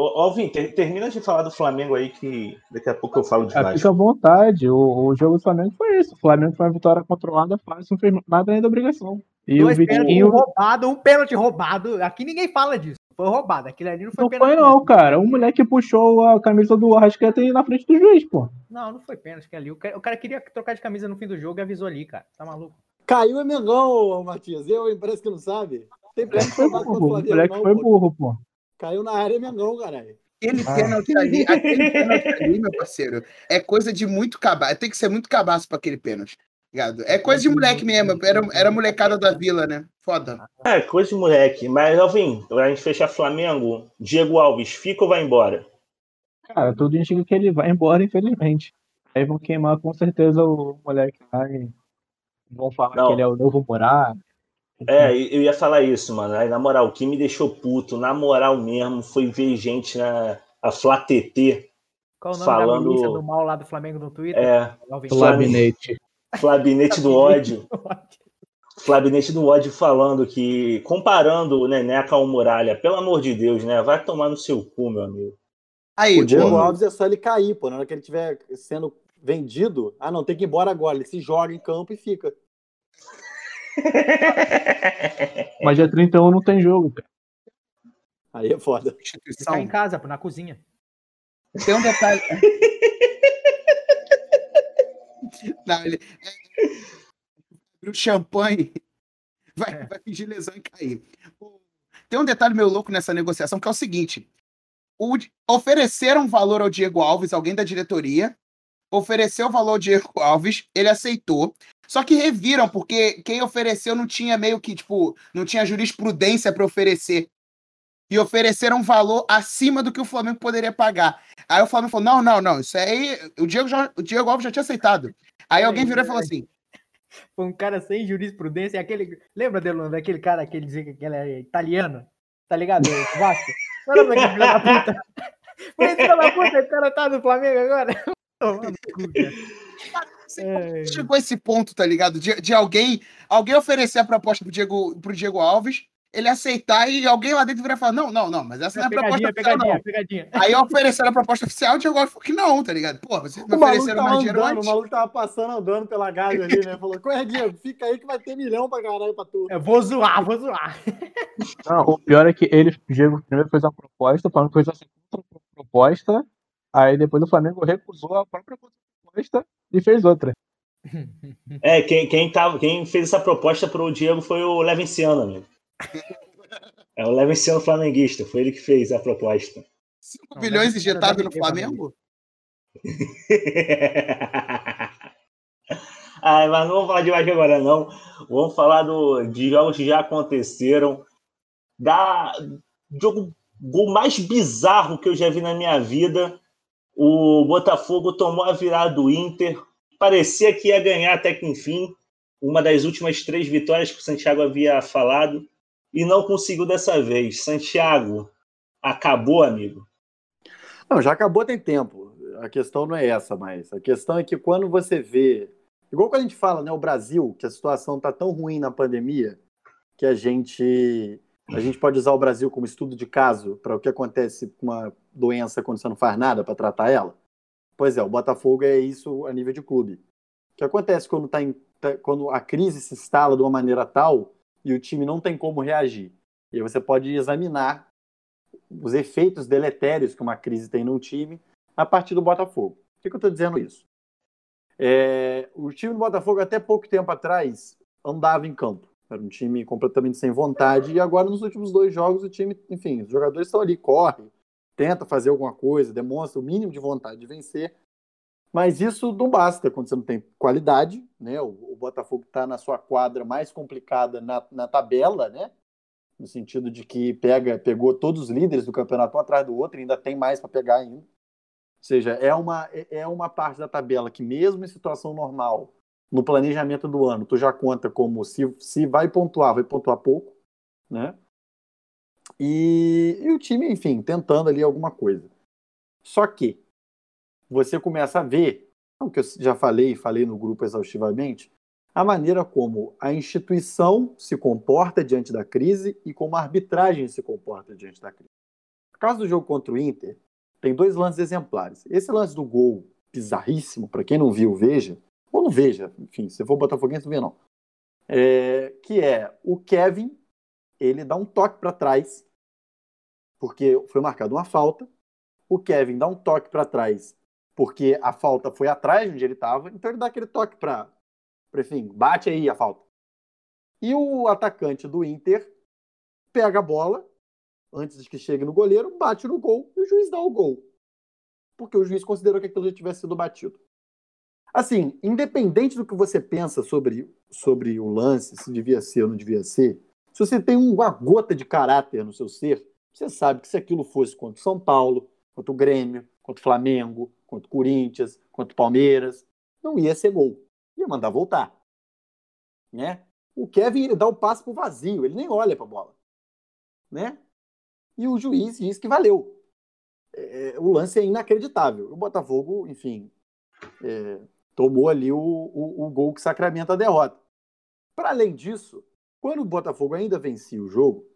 [SPEAKER 2] Ô, Alvin, ter- termina de falar do Flamengo aí, que daqui a pouco eu falo de
[SPEAKER 4] É,
[SPEAKER 2] Vasco.
[SPEAKER 4] fica à vontade, o, o jogo do Flamengo foi isso, o Flamengo foi uma vitória controlada, fácil, não fez nada além da obrigação. E
[SPEAKER 6] Dois
[SPEAKER 4] o
[SPEAKER 6] pênaltis
[SPEAKER 4] Vitinho...
[SPEAKER 6] roubado, um pênalti roubado. Aqui ninguém fala disso. Foi roubado. Aquilo ali não foi
[SPEAKER 4] Não
[SPEAKER 6] pênalti.
[SPEAKER 4] foi não, cara. O moleque puxou a camisa do Arrascaeta e na frente do juiz, pô.
[SPEAKER 6] Não, não foi pênalti que ali. O cara, o cara queria trocar de camisa no fim do jogo e avisou ali, cara. Tá maluco?
[SPEAKER 3] Caiu é Mengão, Matias. Eu? Parece que não sabe. Tem
[SPEAKER 4] O moleque foi burro, o moleque foi burro, pô.
[SPEAKER 3] Caiu na área Mengão, caralho.
[SPEAKER 5] Aquele
[SPEAKER 4] Ah.
[SPEAKER 5] pênalti ali, aquele pênalti ali, meu parceiro, é coisa de muito cabaço. Tem que ser muito cabaço pra aquele pênalti. ligado? É coisa de moleque mesmo. Era, era molecada da vila, né? Foda.
[SPEAKER 2] É, coisa de moleque. Mas, Alvin, pra gente fechar Flamengo, Diego Alves, fica ou vai embora?
[SPEAKER 4] Cara, tudo indica que ele vai embora, infelizmente. Aí vão queimar com certeza o moleque lá e vão falar
[SPEAKER 2] Não.
[SPEAKER 4] que ele é o novo Morar.
[SPEAKER 2] É, eu ia falar isso, mano. Aí, na moral, o que me deixou puto, na moral mesmo, foi ver gente na a Flá TT,
[SPEAKER 6] Qual o nome
[SPEAKER 2] Falando-
[SPEAKER 6] da milícia do mal lá do Flamengo no Twitter?
[SPEAKER 2] é,
[SPEAKER 6] Alvin.
[SPEAKER 4] Labinete.
[SPEAKER 2] Flabinete do ódio. Flabinete do ódio falando que, comparando o Neneca ao Muralha, pelo amor de Deus, né? Vai tomar no seu cu, meu amigo.
[SPEAKER 5] Aí,
[SPEAKER 3] O Diego Alves é só ele cair, pô. Na hora que ele estiver sendo vendido, ah, não, tem que ir embora agora. Ele se joga em campo e fica.
[SPEAKER 4] Mas dia 31 não tem jogo, cara.
[SPEAKER 3] Aí é foda.
[SPEAKER 5] Instituição.
[SPEAKER 6] tá em casa, pô, na cozinha.
[SPEAKER 5] Tem um detalhe. Não, ele. Abriu champanhe. Vai,
[SPEAKER 6] É.
[SPEAKER 5] vai fingir lesão e cair. O- Tem um detalhe meio louco nessa negociação, que é o seguinte: o ofereceram valor ao Diego Alves, alguém da diretoria, ofereceu valor ao Diego Alves, ele aceitou. Só que reviram, porque quem ofereceu não tinha meio que, tipo, não tinha jurisprudência para oferecer. E ofereceram um valor acima do que o Flamengo poderia pagar. Aí o Flamengo falou: não, não, não, isso aí. O Diego, já, o Diego Alves já tinha aceitado. Aí alguém virou e falou assim:
[SPEAKER 6] Foi um cara sem jurisprudência. Aquele... Lembra, Delano, daquele cara que ele dizia que ele é italiano? Tá ligado? Vasco. Não lembra daquele filho da puta? Foi filho da puta, o cara tá no Flamengo agora. Tomar no cu, cara. É.
[SPEAKER 5] chegou esse ponto, tá ligado? De, de alguém alguém oferecer a proposta pro Diego, pro Diego Alves, ele aceitar e alguém lá dentro virar e falar: não, não, não, mas essa não é a proposta
[SPEAKER 6] Pegadinha,
[SPEAKER 5] oficial,
[SPEAKER 6] pegadinha,
[SPEAKER 5] não.
[SPEAKER 6] pegadinha.
[SPEAKER 5] Aí ofereceram a proposta oficial, o Diego Alves falou que não, tá ligado? Pô, vocês me ofereceram mais dinheiro
[SPEAKER 3] andando, o maluco tava passando andando pela galha ali, né? Falou, corre, Diego, fica aí que vai ter milhão pra caralho pra tu.
[SPEAKER 6] Eu vou zoar, vou zoar.
[SPEAKER 4] Não, o pior é que ele, o Diego, primeiro fez uma proposta, o Flamengo fez uma segunda proposta, aí depois o Flamengo recusou a própria proposta e fez outra.
[SPEAKER 2] É, quem, quem, tava, quem fez essa proposta pro Diego foi o Levenciano, amigo. É o Levenciano flamenguista, foi ele que fez a proposta.
[SPEAKER 5] 5
[SPEAKER 6] Não,
[SPEAKER 5] bilhões injetados no Flamengo?
[SPEAKER 2] Ai, mas não vamos falar de mais agora, não. Vamos falar do, de jogos que já aconteceram. Da jogo gol mais bizarro que eu já vi na minha vida. O Botafogo tomou a virada do Inter. Parecia que ia ganhar até que enfim. Uma das últimas três vitórias que o Santiago havia falado. E não conseguiu dessa vez. Santiago, acabou, amigo.
[SPEAKER 3] Não, já acabou tem tempo. A questão não é essa mais. A questão é que quando você vê. Igual quando a gente fala, né? O Brasil, que a situação tá tão ruim na pandemia que a gente. A gente pode usar o Brasil como estudo de caso para o que acontece com uma doença quando você não faz nada para tratar ela. Pois é, o Botafogo é isso a nível de clube. O que acontece quando, tá em- tá- quando a crise se instala de uma maneira tal e o time não tem como reagir? E aí você pode examinar os efeitos deletérios que uma crise tem num time a partir do Botafogo. Por que, que eu estou dizendo isso? É, o time do Botafogo, até pouco tempo atrás, andava em campo. Era um time completamente sem vontade. E agora, nos últimos dois jogos, o time, enfim, os jogadores estão ali, corre, tenta fazer alguma coisa, demonstra o mínimo de vontade de vencer. Mas isso não basta quando você não tem qualidade. Né? O, o Botafogo está na sua quadra mais complicada na, na tabela, né? no sentido de que pega, pegou todos os líderes do campeonato um atrás do outro e ainda tem mais para pegar ainda. Ou seja, é uma, é uma parte da tabela que, mesmo em situação normal, no planejamento do ano, tu já conta como se, se vai pontuar, vai pontuar pouco, né? E, e o time, enfim, tentando ali alguma coisa. Só que você começa a ver, o que eu já falei, falei no grupo exaustivamente, a maneira como a instituição se comporta diante da crise e como a arbitragem se comporta diante da crise. No caso do jogo contra o Inter, tem dois lances exemplares. Esse lance do gol bizarríssimo, para quem não viu, veja. Ou não veja, enfim, se for Botafoguense, não vê não. É, que é o Kevin, ele dá um toque para trás, porque foi marcada uma falta. O Kevin dá um toque para trás, porque a falta foi atrás de onde ele estava. Então ele dá aquele toque para, enfim, bate aí a falta. E o atacante do Inter pega a bola antes de que chegue no goleiro, bate no gol e o juiz dá o gol. Porque o juiz considerou que aquilo já tivesse sido batido. Assim, independente do que você pensa sobre, sobre o lance, se devia ser ou não devia ser, se você tem uma gota de caráter no seu ser, você sabe que se aquilo fosse contra o São Paulo, contra o Grêmio, contra o Flamengo, contra o Corinthians, contra o Palmeiras, não ia ser gol. Ia mandar voltar. Né? O Kevin ele dá o passe pro vazio, ele nem olha para a bola. Né? E o juiz diz que valeu. É, o lance é inacreditável. O Botafogo, enfim, é, tomou ali o, o, o gol que sacramenta a derrota. Para além disso, quando o Botafogo ainda vencia o jogo,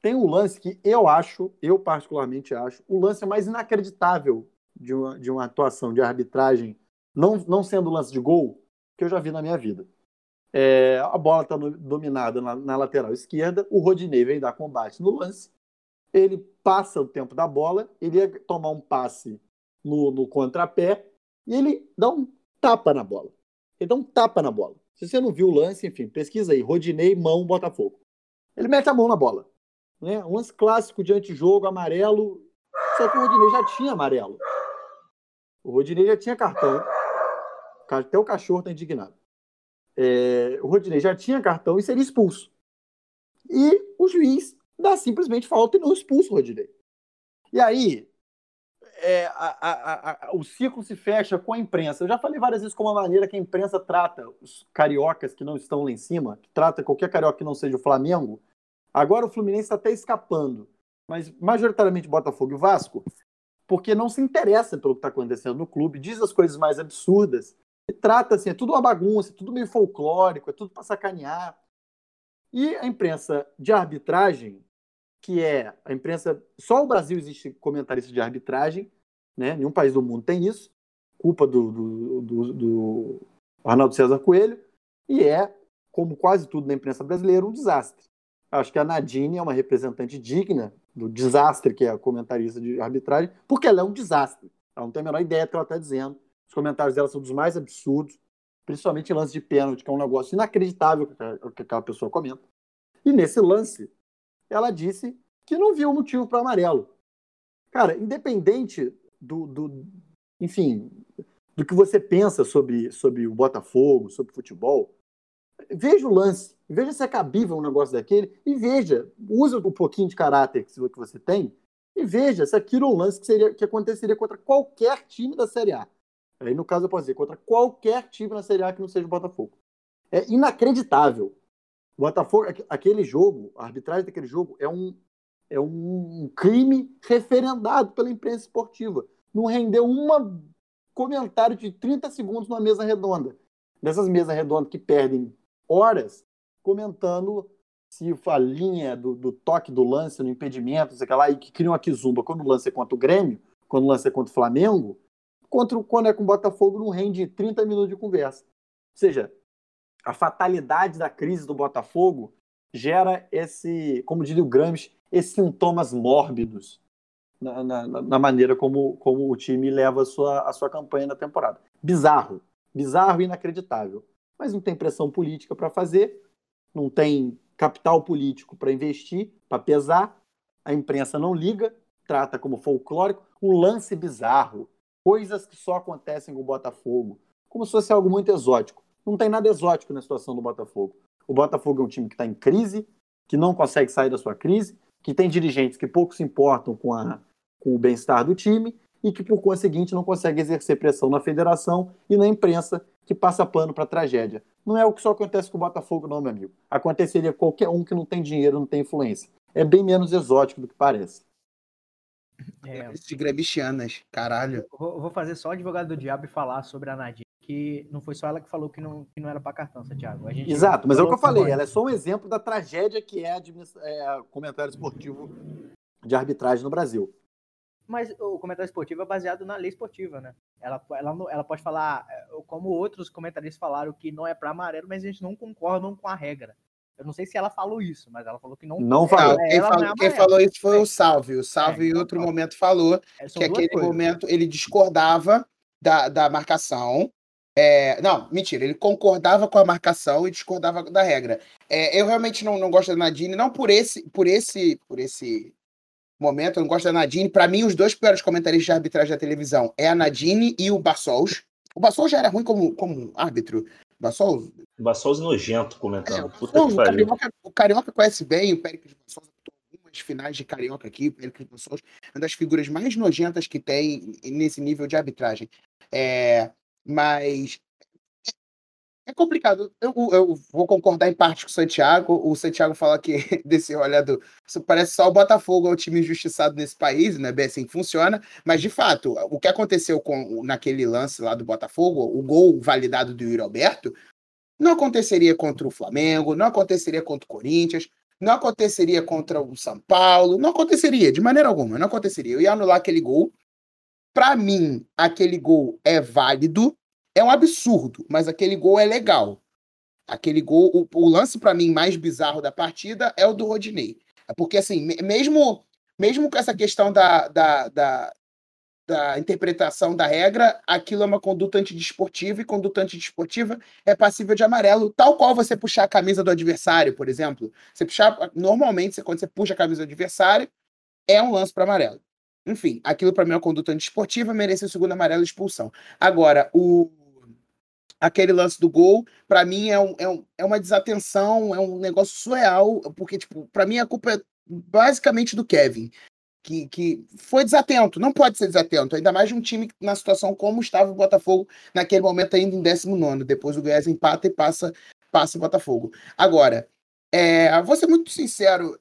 [SPEAKER 3] tem um lance que eu acho, eu particularmente acho, o lance mais inacreditável de uma, de uma atuação de arbitragem, não, não sendo lance de gol, que eu já vi na minha vida. É, a bola está dominada na, na, lateral esquerda, o Rodinei vem dar combate no lance, ele passa o tempo da bola, ele ia tomar um passe no, no contrapé e ele dá um tapa na bola. Ele dá um tapa na bola. Se você não viu o lance, enfim, pesquisa aí, Rodinei, mão, Botafogo. Ele mete a mão na bola. Né? Um lance clássico de antijogo, amarelo, só que o Rodinei já tinha amarelo. O Rodinei já tinha cartão. Até o cachorro está indignado é, o Rodinei já tinha cartão e seria expulso. E o juiz dá simplesmente falta e não expulsa o Rodinei. E aí, é, a, a, a, o ciclo se fecha com a imprensa. Eu já falei várias vezes como a maneira que a imprensa trata os cariocas que não estão lá em cima, que trata qualquer carioca que não seja o Flamengo. Agora o Fluminense está até escapando, mas majoritariamente Botafogo e Vasco, porque não se interessa pelo que está acontecendo no clube, diz as coisas mais absurdas trata assim, é tudo uma bagunça, é tudo meio folclórico, é tudo para sacanear. E a imprensa de arbitragem, que é a imprensa. Só o Brasil existe comentarista de arbitragem, né? nenhum país do mundo tem isso, culpa do, do, do, do Arnaldo César Coelho, e é, como quase tudo na imprensa brasileira, um desastre. Acho que a Nadine é uma representante digna do desastre que é a comentarista de arbitragem, porque ela é um desastre. Ela não tem a menor ideia do que ela está dizendo os comentários dela são dos mais absurdos, principalmente lance de pênalti, que é um negócio inacreditável que aquela pessoa comenta. E nesse lance, ela disse que não viu motivo para amarelo. Cara, independente do, do, enfim, do que você pensa sobre, sobre o Botafogo, sobre futebol, veja o lance, veja se é cabível um negócio daquele e veja, usa um pouquinho de caráter que você tem e veja se aquilo é um lance que, seria, que aconteceria contra qualquer time da Série A. Aí, no caso, eu posso dizer, contra qualquer time na Série A que não seja o Botafogo. É inacreditável. O Botafogo, aquele jogo, a arbitragem daquele jogo é um, é um crime referendado pela imprensa esportiva. Não rendeu um comentário de 30 segundos numa mesa redonda. Dessas mesas redondas que perdem horas comentando se a linha do, do toque do lance no impedimento, sei lá, e que criam a Kizumba quando o lance é contra o Grêmio, quando o lance é contra o Flamengo, Contra, quando é com o Botafogo, não rende 30 minutos de conversa. Ou seja, a fatalidade da crise do Botafogo gera esse, como diria o Gramsci, esses sintomas mórbidos na, na, na, maneira como, como o time leva a sua, a sua campanha na temporada. Bizarro. Bizarro e inacreditável. Mas não tem pressão política para fazer, não tem capital político para investir, para pesar. A imprensa não liga, trata como folclórico. Um lance bizarro coisas que só acontecem com o Botafogo, como se fosse algo muito exótico. Não tem nada exótico na situação do Botafogo. O Botafogo é um time que está em crise, que não consegue sair da sua crise, que tem dirigentes que pouco se importam com, a, com o bem-estar do time e que, por conseguinte, não consegue exercer pressão na federação e na imprensa que passa pano para a tragédia. Não é o que só acontece com o Botafogo, não, meu amigo. Aconteceria qualquer um que não tem dinheiro, não tem influência. É bem menos exótico do que parece.
[SPEAKER 5] É, de grebichianas, caralho.
[SPEAKER 6] Vou, vou, fazer só o advogado do diabo e falar sobre a Nadine, que não foi só ela que falou que não, que não era para cartão, Santiago.
[SPEAKER 3] Exato, mas é o que eu falei, ela é só um exemplo da tragédia que é, é comentário esportivo de arbitragem no Brasil.
[SPEAKER 6] Mas o comentário esportivo é baseado na lei esportiva, né? Ela, ela, ela pode falar, é, como outros comentaristas falaram, que não é para amarelo, mas a gente não concordam com a regra. Eu não sei se ela falou isso, mas ela falou que não.
[SPEAKER 3] Não falou.
[SPEAKER 5] Quem,
[SPEAKER 6] ela
[SPEAKER 5] falou,
[SPEAKER 6] não é
[SPEAKER 5] quem falou isso foi o Salve. O Salve, é, em
[SPEAKER 6] então
[SPEAKER 5] outro momento, falou
[SPEAKER 6] É,
[SPEAKER 5] que aquele
[SPEAKER 6] coisas.
[SPEAKER 5] momento ele discordava da, da marcação. É, não, mentira, ele concordava com a marcação e discordava da regra. É, eu realmente não, não gosto da Nadine, não por esse, por esse, por esse momento. Eu não gosto da Nadine. Para mim, os dois piores comentaristas de arbitragem da televisão é a Nadine e o Bassols. O Bassols já era ruim como, como árbitro. Bassols.
[SPEAKER 2] Bassols nojento comentando.
[SPEAKER 5] É,
[SPEAKER 2] Puta
[SPEAKER 5] o,
[SPEAKER 2] que pariu.
[SPEAKER 5] Carioca, o Carioca conhece bem o Péricles Bassols. Algumas finais de Carioca aqui. O Péricles Bassols é uma das figuras mais nojentas que tem nesse nível de arbitragem. É, mas é complicado. Eu, eu, vou concordar em parte com o Santiago. O Santiago fala que desse olhado parece só o Botafogo é o time injustiçado nesse país, né? Bem assim que funciona. Mas de fato, o que aconteceu com naquele lance lá do Botafogo, o gol validado do Yuri Alberto, não aconteceria contra o Flamengo, não aconteceria contra o Corinthians, não aconteceria contra o São Paulo, não aconteceria de maneira alguma, não aconteceria. Eu ia anular aquele gol. Para mim, aquele gol é válido é um absurdo, mas aquele gol é legal. Aquele gol, o, o lance para mim mais bizarro da partida é o do Rodinei. É porque, assim, mesmo, mesmo com essa questão da, da, da, da interpretação da regra, aquilo é uma conduta antidesportiva e conduta antidesportiva é passível de amarelo, tal qual você puxar a camisa do adversário, por exemplo. Você puxar, normalmente, quando você puxa a camisa do adversário, é um lance para amarelo. Enfim, aquilo para mim é uma conduta antidesportiva, merece o segundo amarelo expulsão. Agora, o aquele lance do gol, para mim é, um, é, um, é uma desatenção, é um negócio surreal, porque, tipo, para mim a culpa é basicamente do Kevin, que, que foi desatento, não pode ser desatento, ainda mais de um time na situação como estava o Botafogo naquele momento ainda em 19 depois o Goiás empata e passa, passa o Botafogo. Agora, é, vou ser muito sincero,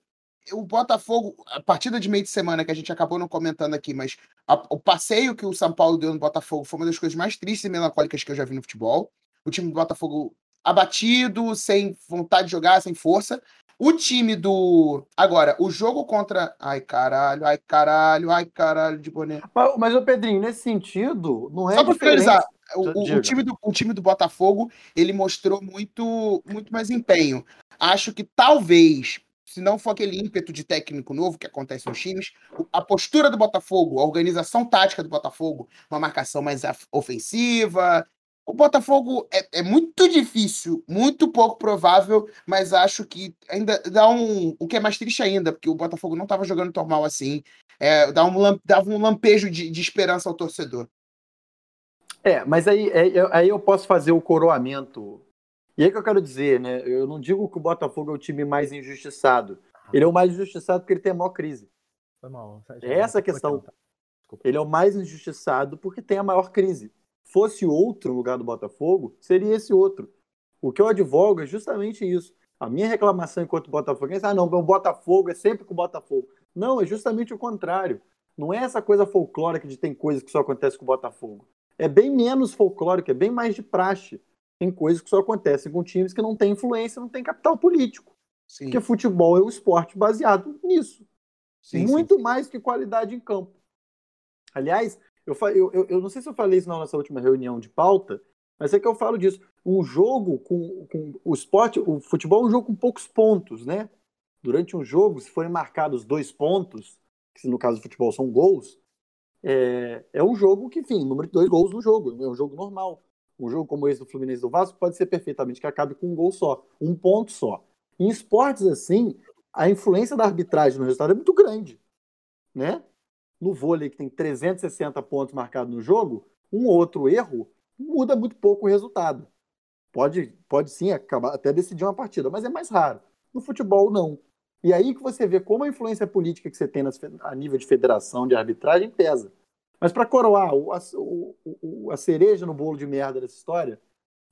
[SPEAKER 5] o Botafogo, a partida de meio de semana que a gente acabou não comentando aqui, mas a, o passeio que o São Paulo deu no Botafogo foi uma das coisas mais tristes e melancólicas que eu já vi no futebol. O time do Botafogo abatido, sem vontade de jogar, sem força. O time do. Agora, o jogo contra. Ai, caralho, ai, caralho, ai, caralho de boné.
[SPEAKER 3] Mas, mas o Pedrinho, nesse sentido, não é.
[SPEAKER 5] Só pra finalizar, o, o, o, time do, o time do Botafogo ele mostrou muito, muito mais empenho. Acho que talvez se não for aquele ímpeto de técnico novo que acontece nos times, a postura do Botafogo, a organização tática do Botafogo, uma marcação mais ofensiva. O Botafogo é, é muito difícil, muito pouco provável, mas acho que ainda dá um. O que é mais triste ainda, porque o Botafogo não estava jogando normal assim. É, dá um, dava um lampejo de, de esperança ao torcedor.
[SPEAKER 3] É, mas aí, aí, aí eu posso fazer o coroamento e aí que eu quero dizer, né? Eu não digo que o Botafogo é o time mais injustiçado. Ele é o mais injustiçado porque ele tem a maior crise. Foi mal. É essa a questão. Ele é o mais injustiçado porque tem a maior crise. Fosse outro lugar do Botafogo, seria esse outro. O que eu advogo é justamente isso. A minha reclamação enquanto Botafogo é ah, não, o Botafogo é sempre com o Botafogo. Não, é justamente o contrário. Não é essa coisa folclórica de tem coisas que só acontece com o Botafogo. É bem menos folclórico, é bem mais de praxe. Tem coisas que só acontecem com times que não têm influência, não têm capital político. Sim. Porque futebol é um esporte baseado nisso. Sim, Muito sim. mais que qualidade em campo. Aliás, eu, eu, eu não sei se eu falei isso na nossa última reunião de pauta, mas é que eu falo disso. Um jogo com, com o esporte, o futebol é um jogo com poucos pontos, né? Durante um jogo, se forem marcados dois pontos, que no caso do futebol são gols, é, é um jogo que, enfim, número de dois gols no jogo, é um jogo normal. Um jogo como esse do Fluminense do Vasco pode ser perfeitamente que acabe com um gol só, um ponto só. Em esportes assim, a influência da arbitragem no resultado é muito grande, né? No vôlei que tem 360 pontos marcados no jogo, um outro erro muda muito pouco o resultado. Pode, pode sim acabar até decidir uma partida, mas é mais raro. No futebol não. E aí que você vê como a influência política que você tem nas, a nível de federação, de arbitragem pesa. Mas para coroar o, a, o, a cereja no bolo de merda dessa história,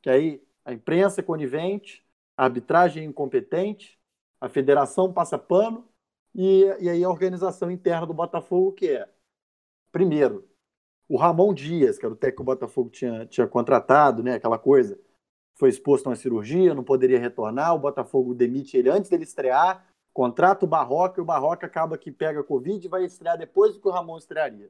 [SPEAKER 3] que aí a imprensa é conivente, a arbitragem é incompetente, a federação passa pano, e, e aí a organização interna do Botafogo, que é, primeiro, o Ramon Dias, que era o técnico que o Botafogo tinha, tinha contratado, né, aquela coisa, foi exposto a uma cirurgia, não poderia retornar, o Botafogo demite ele antes dele estrear, contrata o Barroca, e o Barroca acaba que pega Covid e vai estrear depois do que o Ramon estrearia.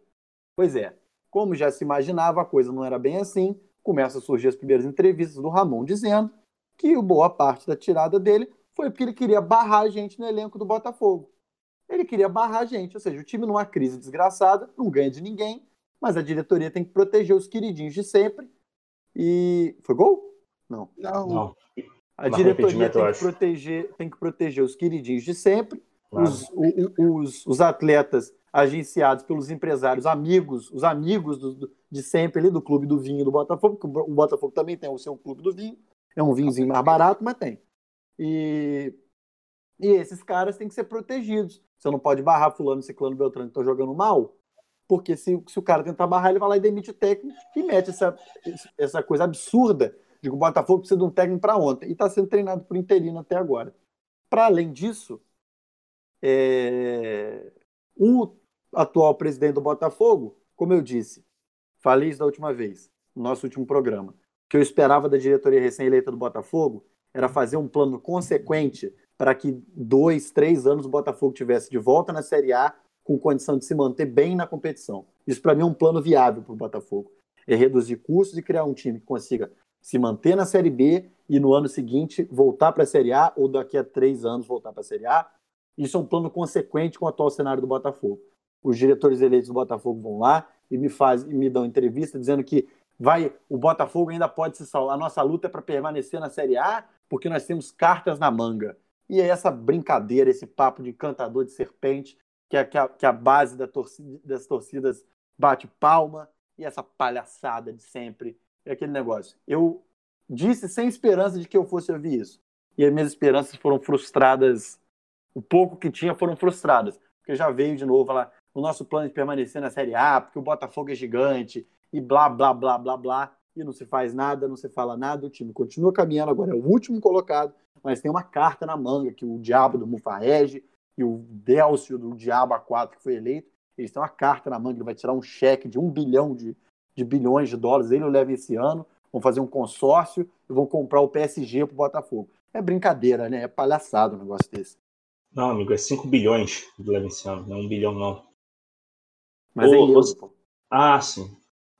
[SPEAKER 3] Pois é, como já se imaginava, a coisa não era bem assim. Começa a surgir as primeiras entrevistas do Ramon dizendo que boa parte da tirada dele foi porque ele queria barrar a gente no elenco do Botafogo. Ele queria barrar a gente, ou seja, o time numa crise desgraçada, não ganha de ninguém, mas a diretoria tem que proteger os queridinhos de sempre. E. Foi gol? Não.
[SPEAKER 2] Não. não.
[SPEAKER 3] A diretoria tem que, proteger, tem que proteger os queridinhos de sempre
[SPEAKER 2] Claro.
[SPEAKER 3] Os, o- os, os atletas agenciados pelos empresários, amigos, os amigos do- do- de sempre ali do clube do vinho do Botafogo, porque o Botafogo também tem o seu clube do vinho, é um vinhozinho mais barato, mas tem. E, e esses caras têm que ser protegidos. Você não pode barrar fulano, ciclano, beltrano que estão jogando mal, porque se, se o cara tentar barrar, ele vai lá e demite o técnico e mete essa, essa coisa absurda de que o Botafogo precisa de um técnico para ontem. E está sendo treinado por interino até agora. Para além disso, é, o atual presidente do Botafogo, como eu disse, falei isso da última vez, no nosso último programa, que eu esperava da diretoria recém-eleita do Botafogo era fazer um plano consequente para que dois, três anos o Botafogo tivesse de volta na Série A com condição de se manter bem na competição. Isso para mim é um plano viável para o Botafogo. É reduzir custos e criar um time que consiga se manter na Série B e no ano seguinte voltar para a Série A ou daqui a três anos voltar para a Série A. Isso é um plano consequente com o atual cenário do Botafogo. Os diretores eleitos do Botafogo vão lá e me fazem, e me dão entrevista dizendo que vai, o Botafogo ainda pode se salvar. A nossa luta é para permanecer na Série A porque nós temos cartas na manga. E é essa brincadeira, esse papo de cantador de serpente, que a, que a, que a base da torcida, das torcidas bate palma, e essa palhaçada de sempre. É aquele negócio. Eu disse sem esperança de que eu fosse ouvir isso. E as minhas esperanças foram frustradas. O pouco que tinha foram frustradas. Porque já veio de novo lá o nosso plano de permanecer na Série A, porque o Botafogo é gigante, e blá, blá, blá, blá, blá. E não se faz nada, não se fala nada. O time continua caminhando, agora é o último colocado, mas tem uma carta na manga que o diabo do Mufarrege e o Délcio do Diabo A4 que foi eleito, eles têm uma carta na manga, ele vai tirar um cheque de um bilhão de, de bilhões de dólares, ele o leva esse ano, vão fazer um consórcio e vão comprar o PSG pro Botafogo. É brincadeira, né? É palhaçado um negócio desse.
[SPEAKER 2] Não, amigo, é 5 bilhões do leva esse ano, não é um bilhão, não.
[SPEAKER 3] Mas é euro, pô.
[SPEAKER 2] Ah, sim.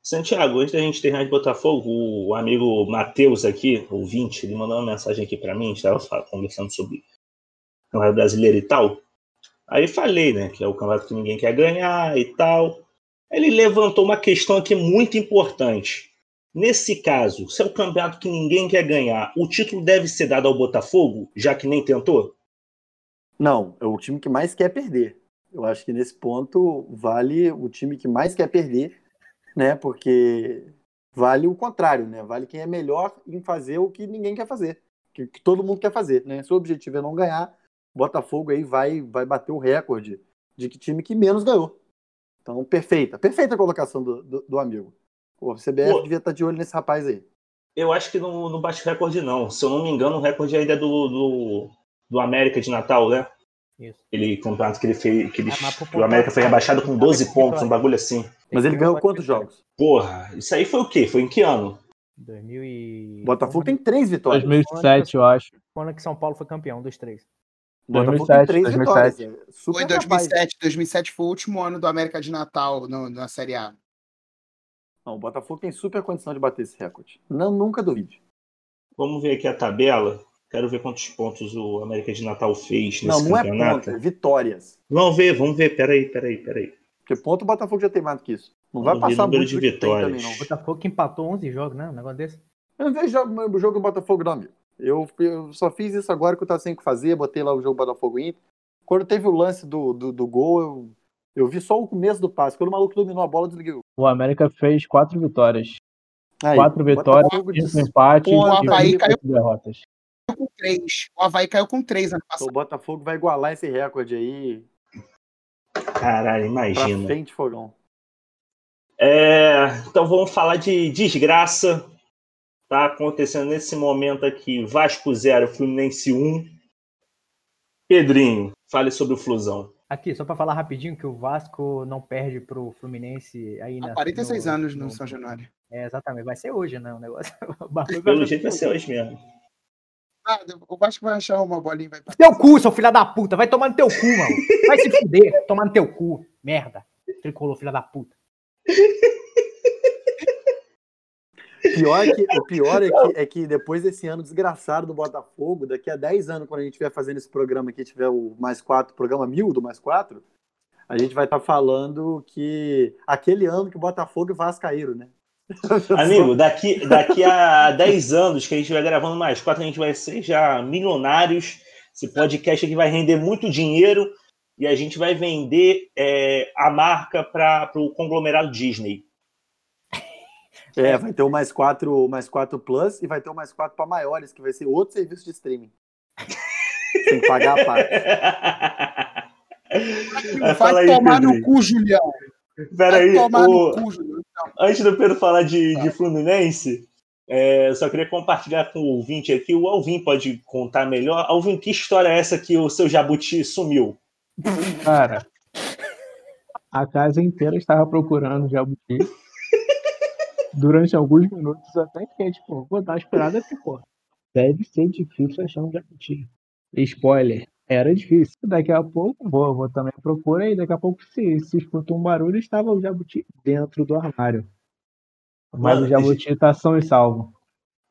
[SPEAKER 2] Santiago, antes da gente terminar de Botafogo, o amigo Matheus aqui, ouvinte, ele mandou uma mensagem aqui para mim, a gente estava conversando sobre o Campeonato Brasileiro e tal. Aí falei, né, que é o campeonato que ninguém quer ganhar e tal. Ele levantou uma questão aqui muito importante. Nesse caso, se é o campeonato que ninguém quer ganhar, o título deve ser dado ao Botafogo, já que nem tentou?
[SPEAKER 3] Não, é o time que mais quer perder. Eu acho que nesse ponto vale o time que mais quer perder, né? Porque vale o contrário, né? Vale quem é melhor em fazer o que ninguém quer fazer, que, que todo mundo quer fazer, né? Se o objetivo é não ganhar, Botafogo aí vai, vai bater o recorde de que time que menos ganhou. Então, perfeita, perfeita a colocação do, do, do amigo. O CBF
[SPEAKER 2] Pô.
[SPEAKER 3] devia estar de olho nesse rapaz aí.
[SPEAKER 2] Eu acho que não, não bate recorde, não. Se eu não me engano, o recorde ainda é do, do, do América de Natal, né?
[SPEAKER 6] Isso.
[SPEAKER 2] Aquele campeonato que ele fez. Que, ele, que o América foi rebaixado com 12
[SPEAKER 6] Vitória.
[SPEAKER 2] pontos, um bagulho assim.
[SPEAKER 3] Mas ele ganhou quantos jogos?
[SPEAKER 2] Porra, isso aí foi o quê? Foi em que ano?
[SPEAKER 6] 2000 e...
[SPEAKER 3] O Botafogo tem três vitórias.
[SPEAKER 4] 2007, eu acho.
[SPEAKER 6] Quando que São Paulo foi campeão dos três?
[SPEAKER 3] O Botafogo
[SPEAKER 4] 2007,
[SPEAKER 3] tem três
[SPEAKER 4] 2007.
[SPEAKER 3] vitórias. é Super
[SPEAKER 5] Foi
[SPEAKER 3] capaz.
[SPEAKER 5] 2007. 2007 foi o último ano do América de Natal no- na Série A.
[SPEAKER 3] Não, o Botafogo tem super condição de bater esse recorde. Não, nunca duvide.
[SPEAKER 2] Vamos ver aqui a tabela. Quero ver quantos pontos o América de Natal fez nesse
[SPEAKER 3] não, não é
[SPEAKER 2] campeonato.
[SPEAKER 3] ponto, é vitórias.
[SPEAKER 2] Vamos ver, vamos ver. Peraí, peraí, peraí.
[SPEAKER 3] Porque ponto o Botafogo já tem mais do que isso. Não vai
[SPEAKER 2] Vamos ver
[SPEAKER 3] passar
[SPEAKER 2] número
[SPEAKER 3] muito
[SPEAKER 2] de vitórias.
[SPEAKER 3] também, não.
[SPEAKER 6] O Botafogo que empatou 11 jogos, né? Um negócio desse.
[SPEAKER 3] Eu não vejo jogo- o jogo do Botafogo, não, amigo. Eu, eu só fiz isso agora que eu tava sem o que fazer, botei lá o jogo Botafogo Inter. Quando teve o lance do, do, do gol, eu, eu vi só o começo do passe. Quando o maluco dominou a bola, eu desliguei. o-
[SPEAKER 4] O América fez quatro vitórias.
[SPEAKER 3] Aí,
[SPEAKER 4] quatro vitórias, cinco empates e
[SPEAKER 5] Havaí
[SPEAKER 4] 28
[SPEAKER 5] caiu-
[SPEAKER 4] derrotas.
[SPEAKER 5] Com três. O Havaí caiu com três ano
[SPEAKER 3] O
[SPEAKER 5] passado.
[SPEAKER 3] Botafogo vai igualar esse recorde aí
[SPEAKER 2] Caralho,
[SPEAKER 3] pra
[SPEAKER 2] imagina.
[SPEAKER 3] frente, fogão.
[SPEAKER 2] É, então vamos falar de desgraça. Tá acontecendo nesse momento aqui: Vasco 0, Fluminense 1. Pedrinho, fale sobre o Flusão.
[SPEAKER 6] Aqui, só pra falar rapidinho que o Vasco não perde pro Fluminense aí na.
[SPEAKER 5] Há 46
[SPEAKER 6] no-
[SPEAKER 5] anos no São Januário.
[SPEAKER 6] É, exatamente. Vai ser hoje, né? O negócio. O
[SPEAKER 2] Pelo jeito vai ser hoje mesmo.
[SPEAKER 5] O Vasco vai achar uma bolinha e vai.
[SPEAKER 6] Teu cu, seu filho da puta. Vai tomar no teu cu, mano. Vai se fuder. Tomar no teu cu. Merda. Tricolor, filha da puta.
[SPEAKER 3] Pior é que, o pior é que, é que depois desse ano desgraçado do Botafogo, daqui a 10 anos, quando a gente estiver fazendo esse programa aqui, tiver o mais 4, programa mil do mais 4, a gente vai estar falando que aquele ano que o Botafogo e Vasco caíram, né?
[SPEAKER 2] Amigo, daqui, daqui a 10 anos que a gente vai gravando mais quatro, a gente vai ser já milionários. Esse podcast aqui vai render muito dinheiro. e a gente vai vender é, a marca para o conglomerado Disney.
[SPEAKER 3] É, vai ter o mais 4, mais 4 Plus e vai ter o mais 4 para maiores, que vai ser outro serviço de streaming. Sem pagar a parte.
[SPEAKER 5] Vai
[SPEAKER 2] aí,
[SPEAKER 5] tomar no cu, Julião.
[SPEAKER 2] Peraí,
[SPEAKER 5] Vai tomar
[SPEAKER 2] o-
[SPEAKER 5] no cu, Julião.
[SPEAKER 2] Antes do Pedro falar de, de Fluminense, é, eu só queria compartilhar com o ouvinte aqui. O Alvin pode contar melhor. Alvin, que história é essa que o seu jabuti sumiu?
[SPEAKER 4] Cara, a casa inteira estava procurando jabuti. Durante alguns minutos até que, tipo, vou dar uma esperada que, pô, deve ser difícil achar um jabuti. Spoiler, era difícil. Daqui a pouco, vou, vou também procurar e daqui a pouco se, se escutou um barulho, estava o jabuti dentro do armário. Mas
[SPEAKER 2] Mano,
[SPEAKER 4] o jabuti tá são e salvo.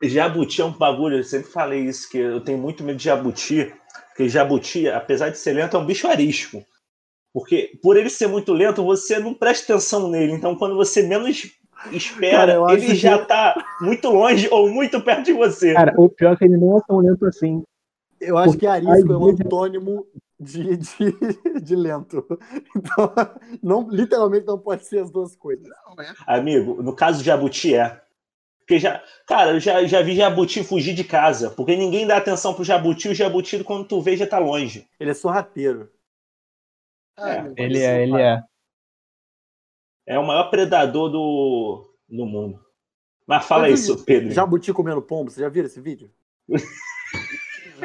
[SPEAKER 2] Jabuti é um bagulho, eu sempre falei isso, que eu tenho muito medo de jabuti, porque jabuti, apesar de ser lento, é um bicho arisco. Porque por ele ser muito lento, você não presta atenção nele. Então, quando você menos espera,
[SPEAKER 3] Cara,
[SPEAKER 2] ele
[SPEAKER 3] que-
[SPEAKER 2] já tá muito longe ou muito perto de você.
[SPEAKER 4] Cara, o pior é que ele não é tão lento assim.
[SPEAKER 3] Eu acho que arisco é um antônimo de, de, de lento. Então, não, literalmente não pode ser as duas coisas.
[SPEAKER 5] Não, é.
[SPEAKER 2] Amigo, no caso do jabuti é. Porque já, cara, eu já, já vi jabuti fugir de casa. Porque ninguém dá atenção pro jabuti, o jabuti, quando tu vê, já tá longe.
[SPEAKER 3] Ele é sorrateiro.
[SPEAKER 5] Ai,
[SPEAKER 2] É,
[SPEAKER 4] Ele é, ele é.
[SPEAKER 2] É o maior predador do, do mundo. Mas fala
[SPEAKER 3] Mas
[SPEAKER 2] isso, Pedro.
[SPEAKER 3] Jabuti comendo pombo, você já viram esse vídeo?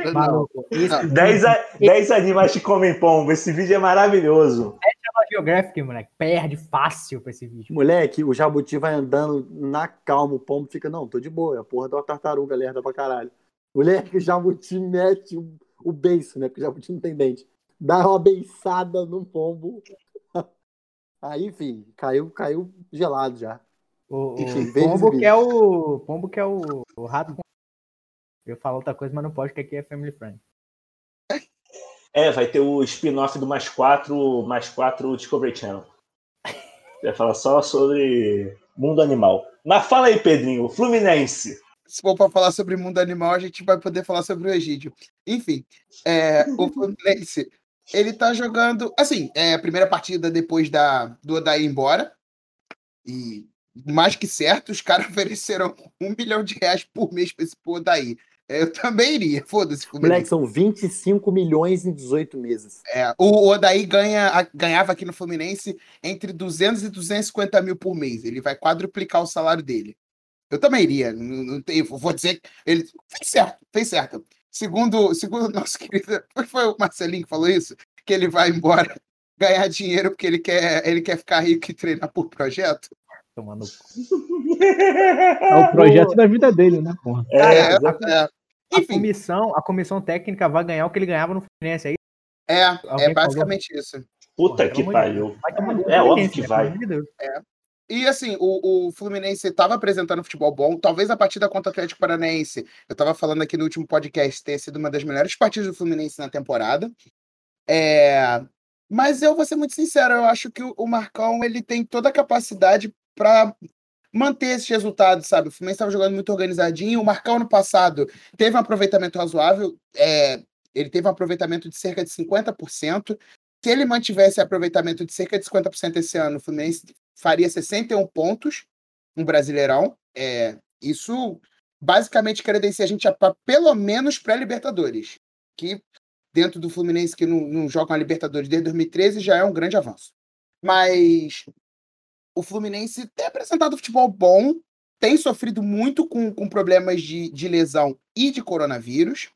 [SPEAKER 5] Não.
[SPEAKER 6] Maluco, esse
[SPEAKER 5] Não.
[SPEAKER 2] 10, a- 10 animais que comem pombo. Esse vídeo é maravilhoso.
[SPEAKER 6] National Geographic, moleque, perde fácil pra esse vídeo.
[SPEAKER 3] Moleque, o jabuti vai andando na calma, o pombo fica, não, tô de boa, é a porra da tartaruga lerda pra caralho. Moleque, o jabuti mete o, o beiço, né? Porque o jabuti não tem dente. Dá uma beiçada no pombo. Aí, enfim, caiu, caiu gelado já.
[SPEAKER 6] O, o
[SPEAKER 3] Enfim, veja
[SPEAKER 6] Pombo que é o Pombo que é o, o rato. Eu falo outra coisa, mas não pode, que aqui é Family Friend.
[SPEAKER 2] É, vai ter o spin-off do Mais 4, Mais 4 Discovery Channel. Vai falar só sobre mundo animal. Mas fala aí, Pedrinho, Fluminense.
[SPEAKER 5] Se for para falar sobre mundo animal, a gente vai poder falar sobre o Egídio. Enfim, é, o Fluminense, ele tá jogando. Assim, é a primeira partida depois da, do Odaí ir embora. E mais que certo, os caras ofereceram um milhão de reais por mês para esse pro Odaí. Eu também iria, foda-se,
[SPEAKER 3] Moleque, são 25 milhões em 18 meses.
[SPEAKER 5] É, o Odaí ganha, ganhava aqui no Fluminense entre 200 e 250 mil por mês. Ele vai quadruplicar o salário dele. Eu também iria. Não, não tem, vou dizer que ele fez certo, fez certo. Segundo, segundo o nosso querido. Foi, o Marcelinho que falou isso? Que ele vai embora ganhar dinheiro porque ele quer, ele quer ficar rico e treinar por projeto.
[SPEAKER 6] Tomando.
[SPEAKER 4] É o projeto da vida dele, né, porra?
[SPEAKER 2] É,
[SPEAKER 5] É, é.
[SPEAKER 6] A comissão, a comissão técnica vai ganhar o que ele ganhava no Fluminense aí.
[SPEAKER 5] é,
[SPEAKER 6] Alguém
[SPEAKER 5] é basicamente isso.
[SPEAKER 2] puta que
[SPEAKER 6] pelo amor de
[SPEAKER 2] pariu.
[SPEAKER 6] No
[SPEAKER 2] É óbvio que
[SPEAKER 6] né?
[SPEAKER 2] vai.
[SPEAKER 6] Deus.
[SPEAKER 5] E assim, o, o Fluminense estava apresentando futebol bom. Talvez a partida contra o Atlético Paranaense, eu estava falando aqui no último podcast, tenha sido uma das melhores partidas do Fluminense na temporada. É, Mas eu vou ser muito sincero, eu acho que o, o Marcão ele tem toda a capacidade para manter esses resultados, sabe? O Fluminense estava jogando muito organizadinho. O Marcão no passado teve um aproveitamento razoável. é, Ele teve um aproveitamento de cerca de 50%. Se ele mantivesse aproveitamento de cerca de 50% esse ano, o Fluminense faria 61 pontos no Brasileirão. É, isso basicamente credencia a gente para pelo menos pré-Libertadores, que dentro do Fluminense que não, não joga a Libertadores desde 2013 já é um grande avanço. Mas o Fluminense tem apresentado futebol bom, tem sofrido muito com, com problemas de, de lesão e de coronavírus,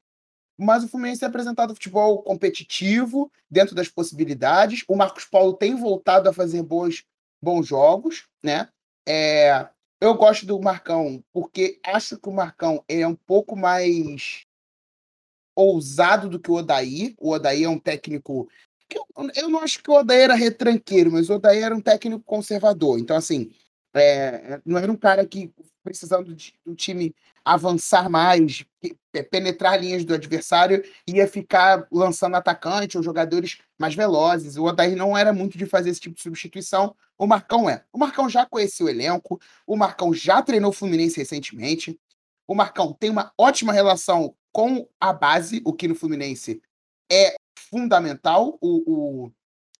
[SPEAKER 5] mas o Fluminense tem apresentado futebol competitivo, dentro das possibilidades. O Marcos Paulo tem voltado a fazer bons, bons jogos, né? É, eu gosto do Marcão, porque acho que o Marcão é um pouco mais ousado do que o Odaí. O Odaí é um técnico. Eu, não acho que o Odaí era retranqueiro, mas o Odaí era um técnico conservador. Então, assim, é, não era um cara que, precisando de- do time avançar mais, penetrar linhas do adversário, ia ficar lançando atacante ou jogadores mais velozes. O Odair não era muito de fazer esse tipo de substituição. O Marcão é. O Marcão já conheceu o elenco, o Marcão já treinou o Fluminense recentemente. O Marcão tem uma ótima relação com a base, o que no Fluminense é fundamental. O,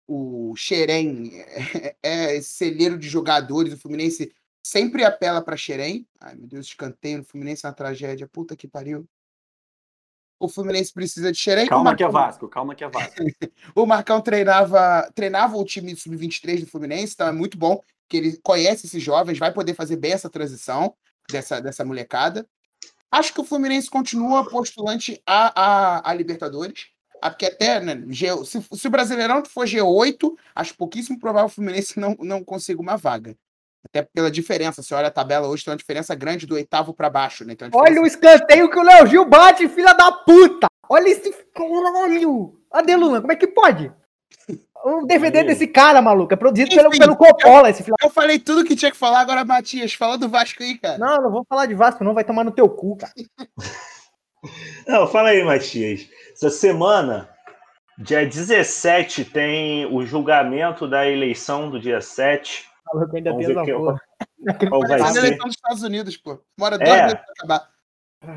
[SPEAKER 5] o, o Xerém é, é celeiro de jogadores. O Fluminense sempre apela para Xerém. Ai, meu Deus, escanteio no Fluminense é uma tragédia. Puta que pariu. O Fluminense precisa de Xerém.
[SPEAKER 7] Calma que é Vasco, calma que é Vasco.
[SPEAKER 5] o Marcão treinava, treinava o time sub-23 do Fluminense, então é muito bom que ele conhece esses jovens, vai poder fazer bem essa transição dessa, dessa molecada. Acho que o Fluminense continua postulante a, a, a Libertadores. Ah, porque até, né, G, se, se, o Brasileirão for G8, acho pouquíssimo provável o Fluminense não, não consiga uma vaga. Até pela diferença. Você olha a tabela hoje, tem uma diferença grande do oitavo para baixo, né?
[SPEAKER 6] Olha o escanteio que o Léo Gil bate, filha da puta! Olha esse. Olha! Adeluna, como é que pode? O DVD desse cara, maluco, é produzido Enfim, pelo, pelo Coppola, esse
[SPEAKER 5] filho. Eu falei tudo que tinha que falar, agora, Matias, fala do Vasco aí, cara.
[SPEAKER 6] Não, não vou falar de Vasco, não, vai tomar no teu cu, cara.
[SPEAKER 2] não, fala aí, Matias. Essa semana, dia 17, tem o julgamento da eleição do dia 7.
[SPEAKER 6] Maluco, ainda Vamos tem porra.
[SPEAKER 5] Qual vai ser? eleição dos Estados Unidos, pô. Mora dois é. meses pra acabar.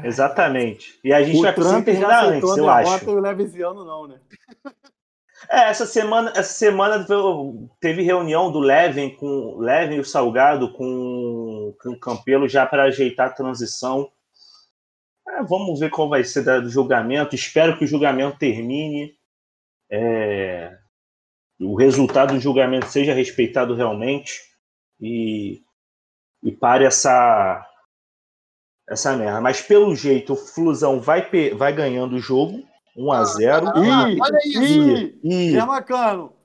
[SPEAKER 2] Exatamente. E a gente o vai conseguir terminar antes, eu acho.
[SPEAKER 7] Não leva esse ano, não, né?
[SPEAKER 2] É, essa semana, essa semana teve reunião do Leven com Leven e o Salgado com, com o Campelo já para ajeitar a transição. É, vamos ver qual vai ser do julgamento. Espero que o julgamento termine. É, o resultado do julgamento seja respeitado realmente e, e pare essa essa merda. Mas pelo jeito o Flusão vai, vai ganhando o jogo 1 a 0 ah,
[SPEAKER 7] Ih, olha isso. Ih, é.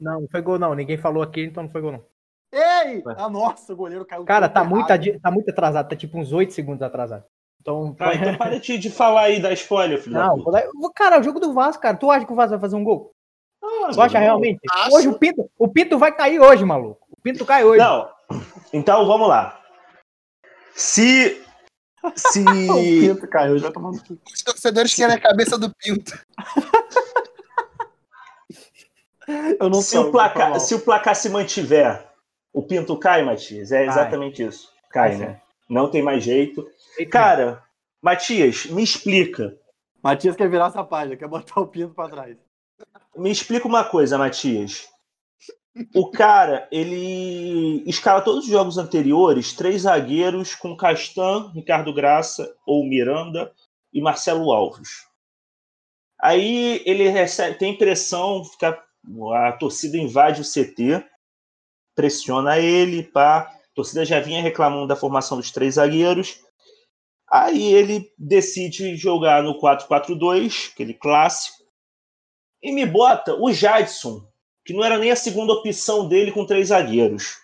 [SPEAKER 6] Não, não foi gol não. Ninguém falou aqui, então não foi gol não.
[SPEAKER 7] Ei! Ah, nossa, o goleiro caiu.
[SPEAKER 6] Cara, tá muito, tá muito atrasado. Tá tipo uns 8 segundos atrasado. Então,
[SPEAKER 2] tá, então para de, de falar aí da spoiler, filho. Não,
[SPEAKER 6] cara, o jogo do Vasco, cara. Tu acha que o Vasco vai fazer um gol? Ah, tu acha realmente? Acho. Hoje o Pinto, o Pinto vai cair hoje, maluco. O Pinto cai hoje.
[SPEAKER 2] Não. Então vamos lá. Se se. o
[SPEAKER 7] Pinto caiu, já tomando.
[SPEAKER 5] Os torcedores querem a cabeça do Pinto.
[SPEAKER 2] Eu não se, o placar, se o placar se mantiver, o Pinto cai, Matias? É exatamente isso. Cai, né? Não tem mais jeito. Cara, Matias, me explica.
[SPEAKER 7] Matias quer virar essa página, quer botar o Pinto para trás.
[SPEAKER 2] Me explica uma coisa, Matias. O cara, ele escala todos os jogos anteriores, três zagueiros com Castan, Ricardo Graça ou Miranda e Marcelo Alves. Aí ele recebe, tem pressão, fica, a torcida invade o CT, pressiona ele, pá. A torcida já vinha reclamando da formação dos três zagueiros. Aí ele decide jogar no 4-4-2, aquele clássico, e me bota o Jadson, que não era nem a segunda opção dele com três zagueiros.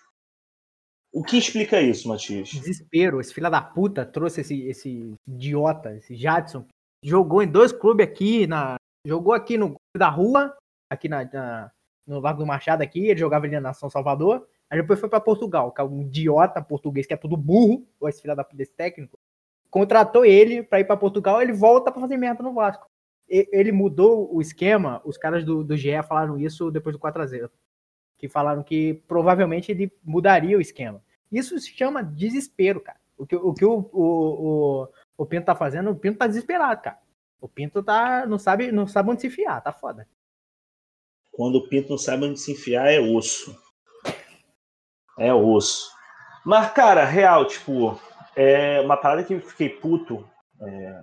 [SPEAKER 2] O que explica isso, Matias?
[SPEAKER 6] Desespero. Esse filho da puta trouxe esse, esse idiota, esse Jadson. Jogou em dois clubes aqui, na, jogou aqui no da rua, aqui na, na no Largo do Machado aqui, ele jogava ali na São Salvador. Aí depois foi para Portugal, que é um idiota português que é tudo burro, ou esse filho da puta desse técnico. Contratou ele para ir para Portugal, ele volta para fazer merda no Vasco ele mudou o esquema, os caras do, do GE falaram isso depois do 4x0. Que falaram que provavelmente ele mudaria o esquema. Isso se chama desespero, cara. O que o, que o, o, o, o Pinto tá fazendo, o Pinto tá desesperado, cara. O Pinto tá, não, sabe, não sabe onde se enfiar, tá foda.
[SPEAKER 2] Quando o Pinto não sabe onde se enfiar, é osso. É osso. Mas, cara, real, tipo, é uma parada que eu fiquei puto. É,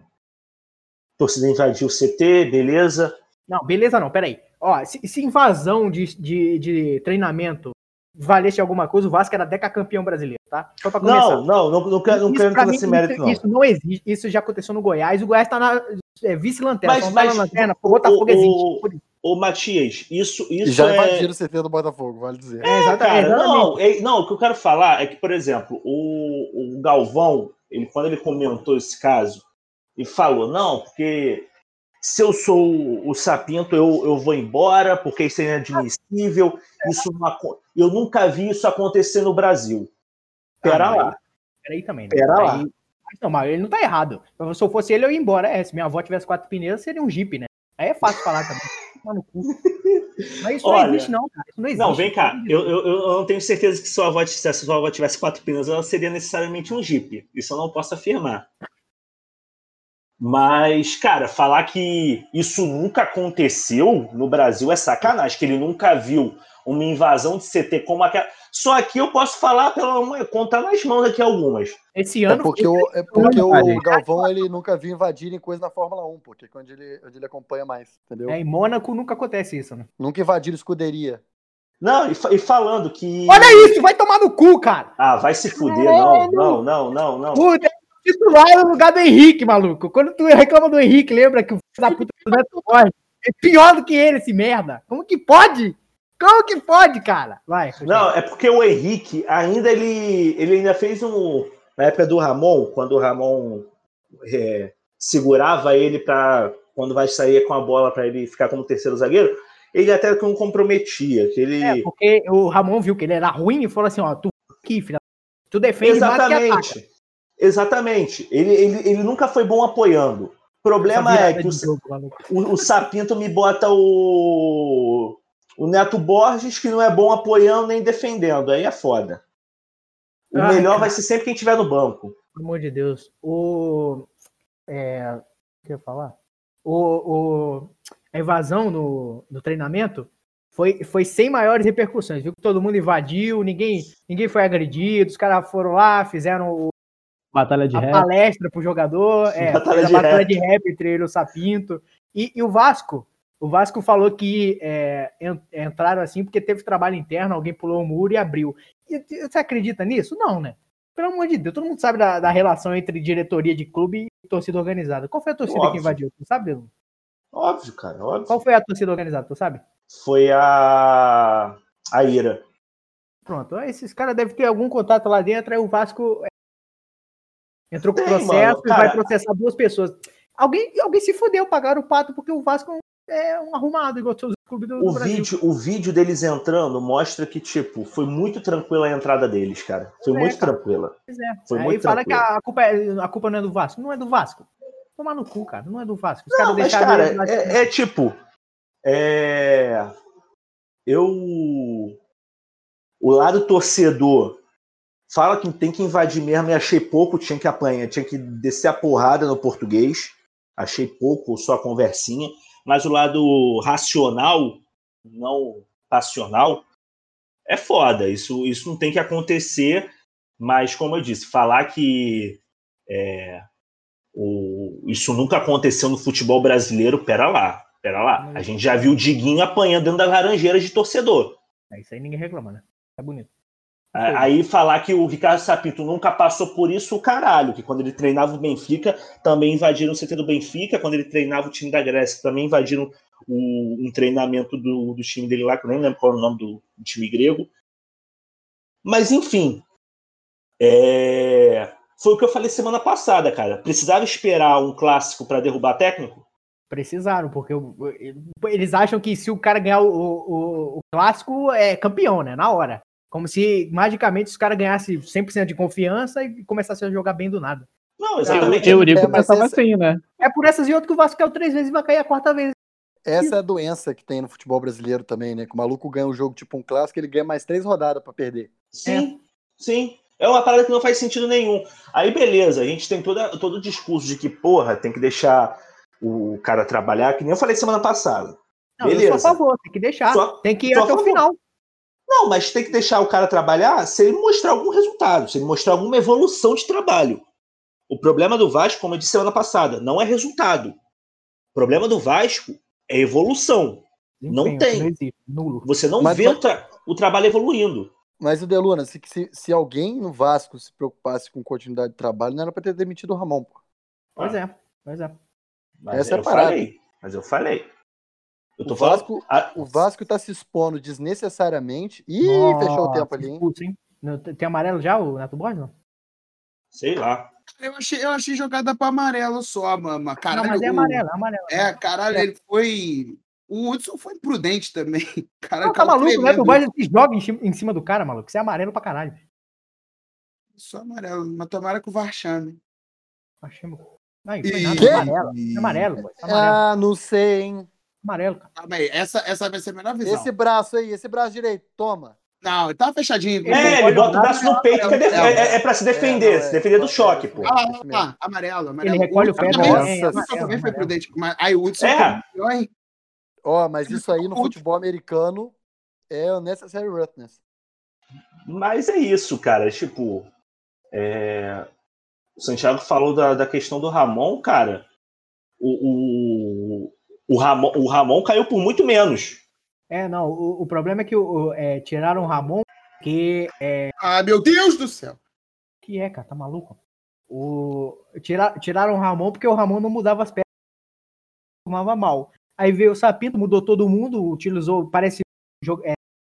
[SPEAKER 2] torcida invadiu o CT, beleza.
[SPEAKER 6] Não, beleza não, peraí. Ó, se, se invasão de, de, de, treinamento valesse alguma coisa, o Vasco era decacampeão brasileiro, tá?
[SPEAKER 2] Só pra começar. Não, não, não, não quero, não quero entrar nesse mérito, não.
[SPEAKER 6] Isso não existe, isso já aconteceu no Goiás, o Goiás tá na é, vice-lanterna, mas, mas, na lanterna, o Botafogo existe.
[SPEAKER 2] Ô, Matias, isso, isso
[SPEAKER 7] já é... invadiram o CT do Botafogo, vale dizer.
[SPEAKER 2] É, é cara, não, é, não, o que eu quero falar é que, por exemplo, o, o Galvão, ele, quando ele comentou esse caso, e falou: não, porque se eu sou o Sapinto, eu, eu vou embora, porque isso é inadmissível. Isso não, eu nunca vi isso acontecer no Brasil. Pera ah, lá.
[SPEAKER 6] Peraí também. Né? Pera lá. Não, mas ele não tá errado. Se eu fosse ele, eu ia embora. É, se minha avó tivesse quatro pneus, seria um Jeep, né? Aí é fácil falar também. Mas isso Olha, não existe, não, cara. Isso não existe.
[SPEAKER 2] Não, vem cá. Eu, eu, eu não tenho certeza que se sua avó, se sua avó tivesse quatro pneus, ela seria necessariamente um Jeep. Isso eu não posso afirmar. Mas, cara, falar que isso nunca aconteceu no Brasil é sacanagem, que ele nunca viu uma invasão de CT como aquela. Só aqui eu posso falar, pela, contar nas mãos aqui algumas.
[SPEAKER 6] Esse
[SPEAKER 3] É
[SPEAKER 6] ano
[SPEAKER 3] porque, o, é porque o Galvão ele nunca viu invadirem coisa na Fórmula 1, porque é onde ele, onde ele acompanha mais, entendeu?
[SPEAKER 6] é, em Mônaco nunca acontece isso, né?
[SPEAKER 3] Nunca invadiram escuderia.
[SPEAKER 2] Não, e, e falando que.
[SPEAKER 6] Olha isso, vai tomar no cu, cara.
[SPEAKER 2] Ah, vai se fuder, não, não, não, não, não.
[SPEAKER 6] Puta, é titular no lugar do Henrique, maluco. Quando tu reclama do Henrique, lembra que o filho da puta do Neto Borges é pior do que ele, esse merda. Como que pode? Como que pode, cara? Vai.
[SPEAKER 2] Não, é porque o Henrique ainda ele, ele ainda fez um. Na época do Ramon, quando o Ramon é, segurava ele para quando vai sair com a bola para ele ficar como terceiro zagueiro, ele até que não comprometia. Que ele...
[SPEAKER 6] É, porque o Ramon viu que ele era ruim e falou assim, ó, tu aqui, filha. Tu defende que.
[SPEAKER 2] Exatamente. Exatamente. Ele, ele, ele nunca foi bom apoiando. O problema é que o,
[SPEAKER 6] jogo,
[SPEAKER 2] o, o Sapinto me bota o, o Neto Borges, que não é bom apoiando nem defendendo. Aí é foda. O
[SPEAKER 6] Ai,
[SPEAKER 2] melhor
[SPEAKER 6] cara.
[SPEAKER 2] vai ser sempre quem estiver no banco.
[SPEAKER 6] Pelo amor de Deus. O. É, o que eu ia falar? O, o, a invasão no, no treinamento foi, foi sem maiores repercussões. Viu que todo mundo invadiu, ninguém, ninguém foi agredido, os caras foram lá, fizeram o-
[SPEAKER 4] Batalha de
[SPEAKER 6] a
[SPEAKER 4] rap.
[SPEAKER 6] palestra pro jogador, é,
[SPEAKER 2] Batalha de
[SPEAKER 6] batalha
[SPEAKER 2] rap.
[SPEAKER 6] de rap entre ele e o Sapinto. E, e o Vasco, o Vasco falou que é, en- entraram assim porque teve trabalho interno, alguém pulou o muro e abriu. E você acredita nisso? Não, né? Pelo amor de Deus, todo mundo sabe da, da relação entre diretoria de clube e torcida organizada. Qual foi a torcida
[SPEAKER 2] Óbvio.
[SPEAKER 6] que invadiu? Tu sabe, Edu?
[SPEAKER 2] Óbvio, cara, óbvio.
[SPEAKER 6] Qual foi a torcida organizada, tu sabe?
[SPEAKER 2] Foi a. A Ira.
[SPEAKER 6] Pronto, esses caras devem ter algum contato lá dentro, aí o Vasco é, entrou com
[SPEAKER 2] Tem,
[SPEAKER 6] processo
[SPEAKER 2] mano,
[SPEAKER 6] e vai processar duas pessoas. Alguém, alguém se fudeu, pagaram o pato porque o Vasco é um arrumado, igual todos os clubes do, do
[SPEAKER 2] O
[SPEAKER 6] Brasil.
[SPEAKER 2] vídeo, o vídeo deles entrando mostra que, tipo, foi muito tranquila a entrada deles, cara. Foi
[SPEAKER 6] É,
[SPEAKER 2] muito
[SPEAKER 6] cara.
[SPEAKER 2] tranquila.
[SPEAKER 6] Pois é.
[SPEAKER 2] Foi
[SPEAKER 6] Aí
[SPEAKER 2] muito
[SPEAKER 6] fala que
[SPEAKER 2] tranquilo.
[SPEAKER 6] a, culpa é- a culpa não é do Vasco. Não é do Vasco. Tomar no cu, cara. Não é do Vasco. Os
[SPEAKER 2] Não,
[SPEAKER 6] caras
[SPEAKER 2] mas,
[SPEAKER 6] deixaram
[SPEAKER 2] cara, é, é tipo. É. Eu. O lado torcedor fala que tem que invadir mesmo e achei pouco, tinha que apanhar, tinha que descer a porrada no português. Achei pouco, só a conversinha. Mas o lado racional, não passional, é foda. Isso, isso não tem que acontecer. Mas, como eu disse, falar que é, o- isso nunca aconteceu no futebol brasileiro, pera lá, pera lá. A gente já viu o Diguinho apanhando dentro das laranjeiras de torcedor.
[SPEAKER 6] É isso aí ninguém reclama, né? É bonito.
[SPEAKER 2] A- Aí falar que o Ricardo Sapinto nunca passou por isso, o caralho, que quando ele treinava o Benfica, também invadiram o CT do Benfica, quando ele treinava o time da Grécia, também invadiram o, um treinamento do, do time dele lá, que eu nem lembro qual é o nome do, do time grego. Mas enfim, é, foi o que eu falei semana passada, cara. Precisava esperar um clássico para derrubar técnico?
[SPEAKER 6] Precisaram, porque eles acham que se o cara ganhar o, o- o clássico, é campeão, né? Na hora. Como se magicamente os caras ganhassem 100% de confiança e começassem a jogar bem do nada.
[SPEAKER 2] Não,
[SPEAKER 4] Eu,
[SPEAKER 2] exatamente.
[SPEAKER 4] Eurico
[SPEAKER 3] É, mas esse-
[SPEAKER 4] assim, né?
[SPEAKER 6] É por essas e outras que o Vasco caiu três vezes e vai cair a quarta vez.
[SPEAKER 3] Essa é a doença que tem no futebol brasileiro também, né? Que o maluco ganha um jogo tipo um clássico, ele ganha mais três rodadas pra perder.
[SPEAKER 2] Sim, sim. É uma parada que não faz sentido nenhum. Aí, beleza, a gente tem toda, todo o discurso de que, porra, tem que deixar o cara trabalhar, que nem eu falei semana passada.
[SPEAKER 6] Não, eu
[SPEAKER 2] Beleza.
[SPEAKER 6] sou a favor, tem que deixar.
[SPEAKER 2] Só-
[SPEAKER 6] tem que ir até o
[SPEAKER 2] favor.
[SPEAKER 6] final.
[SPEAKER 2] Não, mas tem que deixar o cara trabalhar se ele mostrar algum resultado, se ele mostrar alguma evolução de trabalho. O problema do Vasco, como eu disse semana passada, não é resultado. O problema do Vasco é evolução. Não tem.
[SPEAKER 6] Não existe. Nulo.
[SPEAKER 2] Você não
[SPEAKER 3] Mas-
[SPEAKER 2] vê o, tra- o trabalho evoluindo.
[SPEAKER 3] Mas o Deluna, se, se, se alguém no Vasco se preocupasse com continuidade de trabalho, não era pra ter demitido o Ramon, pô.
[SPEAKER 6] Pois é, pois é.
[SPEAKER 2] Mas
[SPEAKER 3] Essa é a parada.
[SPEAKER 2] falei. Mas eu falei. Eu tô
[SPEAKER 3] O
[SPEAKER 2] falando.
[SPEAKER 3] Vasco, o Vasco tá se expondo desnecessariamente. Ih, fechou o tempo ali, hein?
[SPEAKER 6] Expulso, hein? Tem amarelo já, o Neto Borges? Não?
[SPEAKER 2] sei lá.
[SPEAKER 5] Eu achei, eu achei jogada pra amarelo só, mama. Caralho,
[SPEAKER 6] não, mas é
[SPEAKER 5] o-
[SPEAKER 6] amarelo, é amarelo.
[SPEAKER 5] É, caralho, ele foi. O Hudson foi imprudente também. Caralho,
[SPEAKER 6] Não, tá maluco, o Neto
[SPEAKER 5] tremendo.
[SPEAKER 6] Borges se joga em cima, do cara, maluco. Você é amarelo pra caralho.
[SPEAKER 5] Só amarelo, mas tomara que o VAR chame.
[SPEAKER 6] Achei... Não,
[SPEAKER 3] Que?
[SPEAKER 6] é amarelo. É amarelo, pô. É amarelo.
[SPEAKER 3] Ah, não sei, hein?
[SPEAKER 6] Amarelo, cara.
[SPEAKER 5] Calma aí, essa, essa vai ser a melhor visão.
[SPEAKER 3] Esse braço aí, esse braço direito, toma.
[SPEAKER 5] Não, ele tava fechadinho.
[SPEAKER 2] É, ele bota o braço no peito, que é,
[SPEAKER 5] é,
[SPEAKER 2] é, é pra se defender,
[SPEAKER 3] é,
[SPEAKER 2] se defender do choque, pô.
[SPEAKER 5] Ah, lá, lá, amarelo, amarelo.
[SPEAKER 6] Ele recolhe o pé
[SPEAKER 5] Hudson também-
[SPEAKER 3] também,
[SPEAKER 5] foi prudente. Mas aí o Hudson
[SPEAKER 2] É.
[SPEAKER 5] hein?
[SPEAKER 3] Ó, mas isso aí no futebol americano é o necessary roughness.
[SPEAKER 2] Mas é isso, cara. Tipo, é, o Santiago falou da, da questão do Ramon, cara. O, o, o, Ramon, o Ramon caiu por muito menos.
[SPEAKER 6] É, não, o, o problema é que o, é, tiraram o Ramon, que é.
[SPEAKER 5] Ah, meu Deus do céu.
[SPEAKER 6] Que é, cara, tá maluco? O, tira, tiraram o Ramon porque o Ramon não mudava as pernas, formava mal. Aí veio o Sapinto, mudou todo mundo, utilizou, parece é,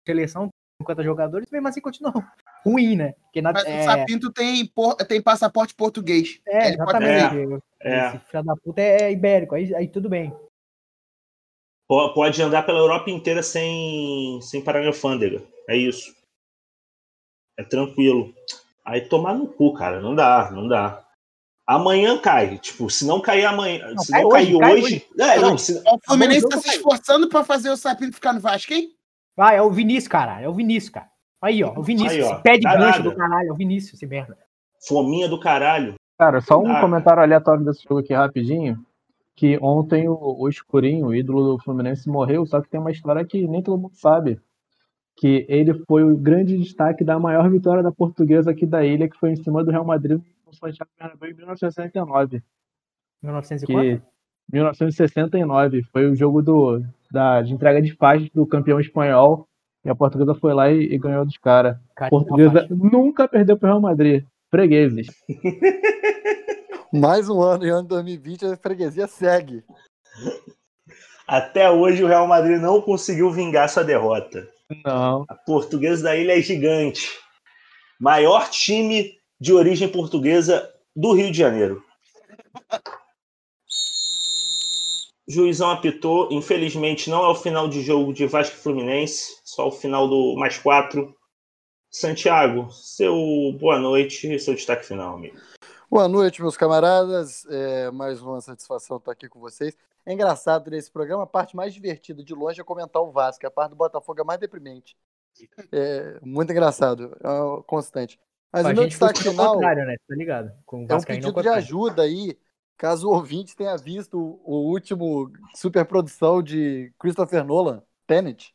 [SPEAKER 6] seleção, 50 jogadores, mesmo assim continuou ruim, né? Porque na,
[SPEAKER 5] Mas
[SPEAKER 6] é,
[SPEAKER 5] o Sapinto tem, por- tem passaporte português.
[SPEAKER 6] é,
[SPEAKER 5] Ele pode
[SPEAKER 6] exatamente.
[SPEAKER 2] É.
[SPEAKER 6] Esse filho da puta é ibérico, aí, aí tudo bem.
[SPEAKER 2] Po- Pode andar pela Europa inteira sem, sem parar em alfândega. É isso. É tranquilo. Aí tomar no cu, cara. Não dá, não dá. Amanhã cai. Tipo, se não cair amanhã.
[SPEAKER 6] Não,
[SPEAKER 2] se
[SPEAKER 6] cai
[SPEAKER 2] não
[SPEAKER 6] hoje,
[SPEAKER 2] cair
[SPEAKER 6] cai
[SPEAKER 2] hoje.
[SPEAKER 6] hoje.
[SPEAKER 2] É, não,
[SPEAKER 6] hoje.
[SPEAKER 2] se-
[SPEAKER 5] O Fluminense
[SPEAKER 6] jogo
[SPEAKER 5] tá se esforçando pra fazer o Sapinto ficar no Vasco, hein?
[SPEAKER 6] Vai, é o Vinícius, cara. É o Vinícius, cara. Aí, ó. O Vinícius.
[SPEAKER 2] Aí, ó.
[SPEAKER 6] esse pé de
[SPEAKER 2] Dá
[SPEAKER 6] gancho do caralho. É o Vinícius, esse merda.
[SPEAKER 2] fominha do caralho.
[SPEAKER 4] Cara, só um
[SPEAKER 2] Ah,
[SPEAKER 4] comentário aleatório desse jogo aqui rapidinho. Que ontem o, o Escurinho, o ídolo do Fluminense, morreu, só que tem uma história que nem todo mundo sabe. Que ele foi o grande destaque da maior vitória da portuguesa aqui da ilha, que foi em cima do Real Madrid no Santiago Bernabéu em 1969.
[SPEAKER 6] 1904?
[SPEAKER 4] Que 1969 foi o jogo do, da, de entrega de faixas do campeão espanhol. E a portuguesa foi lá e, e ganhou dos caras.
[SPEAKER 6] Cara,
[SPEAKER 4] Portuguesa nunca perdeu pro Real Madrid. Fregueses.
[SPEAKER 3] Mais um ano, e ano 2020, a freguesia segue.
[SPEAKER 2] Até hoje o Real Madrid não conseguiu vingar sua derrota.
[SPEAKER 4] Não.
[SPEAKER 2] A portuguesa da ilha é gigante. Maior time de origem portuguesa do Rio de Janeiro. Juizão apitou. Infelizmente, não é o final de jogo de Vasco e Fluminense, só o final do mais quatro. Santiago, seu boa noite, seu destaque final, amigo.
[SPEAKER 3] Boa noite, meus camaradas. É mais uma satisfação estar aqui com vocês. É engraçado nesse programa, a parte mais divertida de longe é comentar o Vasco, a parte do Botafogo é mais deprimente. É muito engraçado, é constante. Mas
[SPEAKER 6] a
[SPEAKER 3] o meu destaque final
[SPEAKER 6] né? Tá ligado? Com o
[SPEAKER 3] é um
[SPEAKER 6] ao
[SPEAKER 3] pedido de ajuda aí, caso o ouvinte tenha visto o último superprodução de Christopher Nolan, Tenet.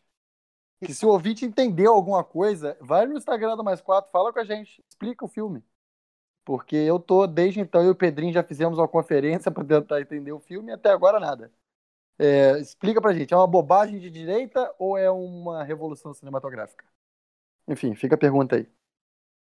[SPEAKER 3] Que se o ouvinte entendeu alguma coisa, vai no Instagram do Mais Quatro, fala com a gente, explica o filme. Porque eu tô, desde então, eu e o Pedrinho já fizemos uma conferência para tentar entender o filme e até agora nada. É, explica pra gente, é uma bobagem de direita ou é uma revolução cinematográfica? Enfim, fica a pergunta aí.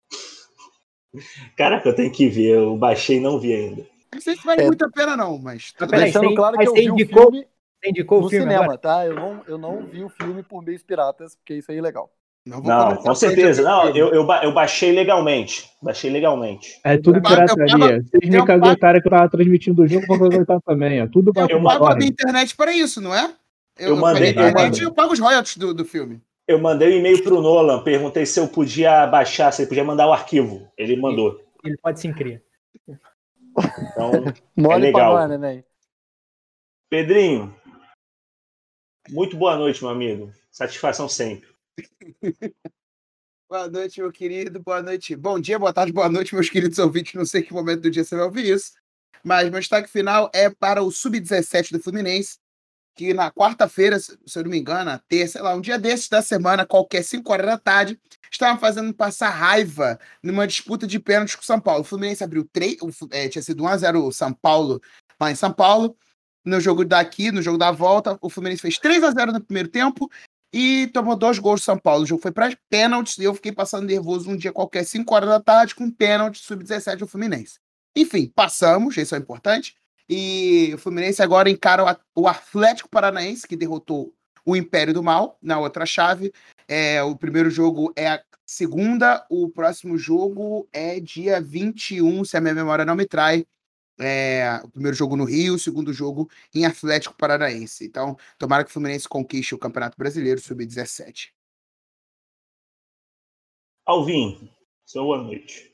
[SPEAKER 2] Caraca, eu tenho que ver, eu baixei e não vi ainda.
[SPEAKER 5] Não sei se vale
[SPEAKER 3] É.
[SPEAKER 5] muito a pena, não, mas.
[SPEAKER 6] Mas peraí,
[SPEAKER 3] Deixando
[SPEAKER 6] você-
[SPEAKER 3] claro que eu vi
[SPEAKER 6] indicou-
[SPEAKER 3] o filme
[SPEAKER 6] Você indicou
[SPEAKER 3] no
[SPEAKER 6] o filme
[SPEAKER 3] cinema,
[SPEAKER 6] agora?
[SPEAKER 3] tá? Eu não, eu não vi o filme por meios piratas, porque isso aí é ilegal.
[SPEAKER 5] Não,
[SPEAKER 2] Não, com certeza. Não, eu, eu, eu baixei legalmente. Baixei legalmente.
[SPEAKER 4] É tudo
[SPEAKER 5] Eu eu
[SPEAKER 4] pirataria. Vocês me
[SPEAKER 5] eu
[SPEAKER 4] caguetaram que eu tava transmitindo o jogo, vou caguetar também. ó. Tudo
[SPEAKER 5] Eu,
[SPEAKER 2] Eu
[SPEAKER 5] pago a minha internet para isso, não é?
[SPEAKER 2] Eu mandei-
[SPEAKER 5] pago a
[SPEAKER 2] eu
[SPEAKER 5] internet
[SPEAKER 2] mandei.
[SPEAKER 5] e eu pago os royalties do, do filme.
[SPEAKER 2] Eu mandei um e-mail pro Nolan, perguntei se eu podia baixar, se ele podia mandar o arquivo. Ele mandou.
[SPEAKER 6] Ele pode se inscrever.
[SPEAKER 2] Então,
[SPEAKER 3] Mole pra
[SPEAKER 2] legal.
[SPEAKER 3] nós, neném.
[SPEAKER 2] Pedrinho, muito boa noite, meu amigo. Satisfação sempre.
[SPEAKER 5] Boa noite, meu querido. Boa noite. Bom dia, boa tarde, boa noite, meus queridos ouvintes. Não sei que momento do dia você vai ouvir isso. Mas meu destaque final é para o Sub-17 do Fluminense, que na quarta-feira, se eu não me engano, terça, sei lá, um dia desses da semana, qualquer 5 horas da tarde, estavam fazendo passar raiva numa disputa de pênaltis com o São Paulo. O Fluminense abriu 3, tinha sido 1x0 o São Paulo lá em São Paulo. No jogo daqui, no jogo da volta, o Fluminense fez 3 a 0 no primeiro tempo e tomou dois gols do São Paulo. O jogo foi para pênaltis e eu fiquei passando nervoso um dia qualquer, 5 horas da tarde, com pênalti sub-17 do Fluminense. Enfim, passamos, isso é importante. E o Fluminense agora encara o Atlético Paranaense, que derrotou o Império do Mal na outra chave. É, o primeiro jogo é a segunda, o próximo jogo é dia 21, se a minha memória não me trai. É, o primeiro jogo no Rio, o segundo jogo em Atlético Paranaense. Então, tomara que o Fluminense conquiste o Campeonato Brasileiro Sub-17.
[SPEAKER 2] Alvin, seu boa noite.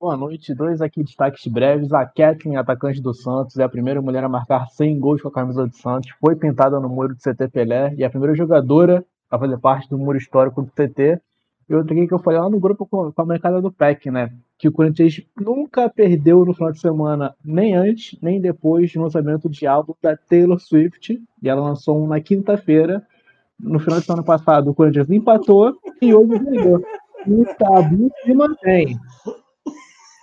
[SPEAKER 4] Boa noite, dois aqui destaques breves. A Kathleen, atacante do Santos, é a primeira mulher a marcar 100 gols com a camisa do Santos. Foi pintada no muro do CT Pelé e é a primeira jogadora a fazer parte do muro histórico do CT. e outra aqui que eu falei lá no grupo com, com a mercada do PEC, né? Que o Corinthians nunca perdeu no final de semana, nem antes, nem depois do lançamento de álbum da Taylor Swift. E ela lançou um na quinta-feira. No final de semana passado, o Corinthians empatou e hoje ganhou. O tabu se mantém.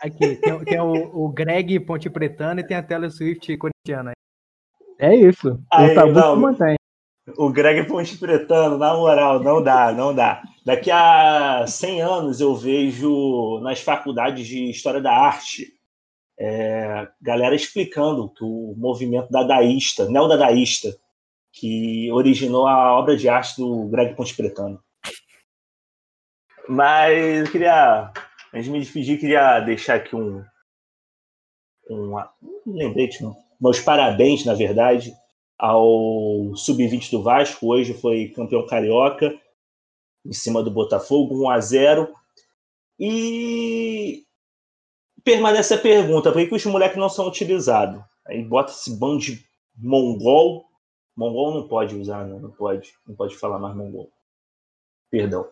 [SPEAKER 6] Aqui, tem, tem o, o, Greg Ponte Pretana e tem a Taylor Swift corintiana.
[SPEAKER 4] É isso. Aí, o tabu não, se mantém.
[SPEAKER 2] O Greg Ponte Pretano, na moral, não dá, não dá. Daqui a 100 anos eu vejo nas faculdades de História da Arte é, galera explicando que o movimento dadaísta, neodadaísta, que originou a obra de arte do Greg Ponte Pretano. Mas eu queria, antes de me despedir, queria deixar aqui um, um, um lembrete, meus parabéns, na verdade, ao sub-20 do Vasco, hoje foi campeão carioca, em cima do Botafogo, 1 a 0 E permanece a pergunta: por que, os moleques não são utilizados? Aí bota esse bando de mongol. Mongol não pode usar, não, não pode. Não pode falar mais mongol. Perdão.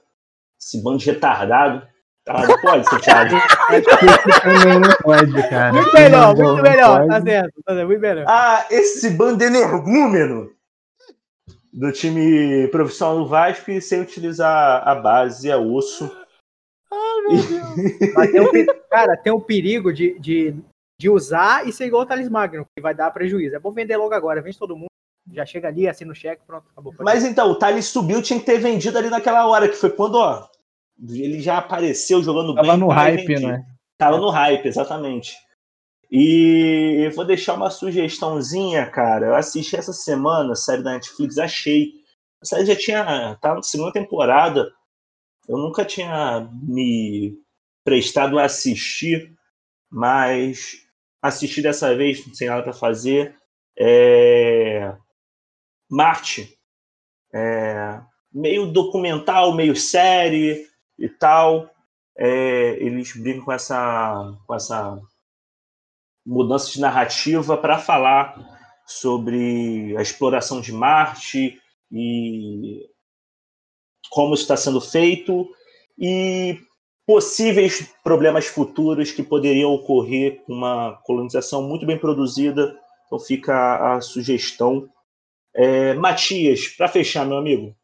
[SPEAKER 2] Esse bando de retardado. Ah, não pode, Santiago.
[SPEAKER 4] também não pode, cara.
[SPEAKER 6] Muito melhor, muito melhor. Tá certo, tá certo, muito melhor.
[SPEAKER 2] Ah, esse bando energúmeno do time profissional do Vasco e sem utilizar a base, a osso.
[SPEAKER 6] Ai, meu Deus. Mas tem um, cara, tem um perigo de, de, de usar e ser igual o Thales Magno, que vai dar prejuízo. É bom vender logo agora, vende todo mundo. Já chega ali, assina o cheque, pronto, acabou.
[SPEAKER 2] Mas então, o Thales subiu, tinha que ter vendido ali naquela hora, que foi quando, ó, ele já apareceu jogando
[SPEAKER 4] Tava bem. Tava no hype, né?
[SPEAKER 2] Tava no hype, exatamente. E eu vou deixar uma sugestãozinha, cara. Eu assisti essa semana a série da Netflix, achei. A série já tinha. tá na segunda temporada. Eu nunca tinha me prestado a assistir, mas assisti dessa vez, sem nada para fazer. É... Marte. É... Meio documental, meio série e tal. É, eles brincam com essa, com essa mudança de narrativa para falar sobre a exploração de Marte e como isso está sendo feito e possíveis problemas futuros que poderiam ocorrer com uma colonização muito bem produzida. Então fica a sugestão. É, Matias, para fechar, meu amigo.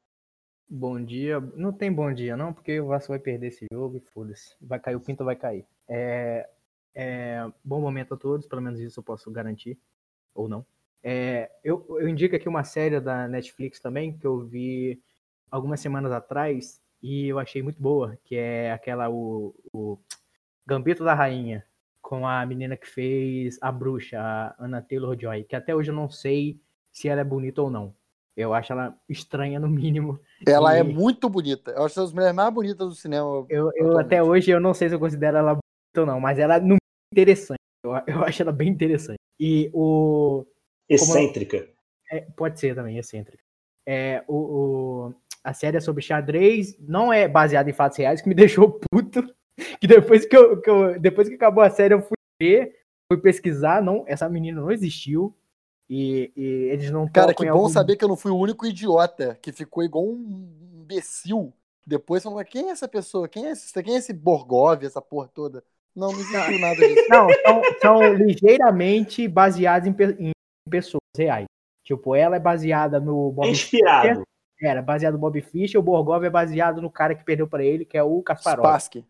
[SPEAKER 6] Bom dia. Não tem bom dia, não, porque o Vasco vai perder esse jogo e foda-se. Vai cair, o Pinto vai cair. É, é, bom momento a todos, pelo menos isso eu posso garantir. Ou não. É, eu, eu indico aqui uma série da Netflix também, que eu vi algumas semanas atrás e eu achei muito boa, que é aquela, o, o Gambito da Rainha, com a menina que fez a bruxa, a Anna Taylor-Joy, que até hoje eu não sei se ela é bonita ou não. Eu acho ela estranha, no mínimo.
[SPEAKER 3] Ela e... é muito bonita. Eu acho as mulheres mais bonitas do cinema.
[SPEAKER 6] Eu, eu até hoje eu não sei se eu considero ela bonita ou não, mas ela é interessante. Eu, eu acho ela bem interessante. E o.
[SPEAKER 2] Excêntrica.
[SPEAKER 6] É, pode ser também, excêntrica. É, o, o, a série é sobre xadrez, não é baseada em fatos reais, que me deixou puto. Que depois que, eu, que eu, depois que acabou a série, eu fui ver, fui pesquisar, não, essa menina não existiu. E, e eles não
[SPEAKER 3] Cara, que bom algum... saber que eu não fui o único idiota que ficou igual um imbecil. Depois falando, quem é essa pessoa? Quem é esse, quem é esse Borgov, essa porra toda? Não, não existiu nada disso.
[SPEAKER 6] Não, são, são ligeiramente baseados em, em, pessoas reais. Tipo, ela é baseada no
[SPEAKER 2] Bob Inspirado. Fischer.
[SPEAKER 6] Era baseado no Bob Fischer, o Borgov é baseado no cara que perdeu para ele, que é o Kasparov.
[SPEAKER 3] Spassky.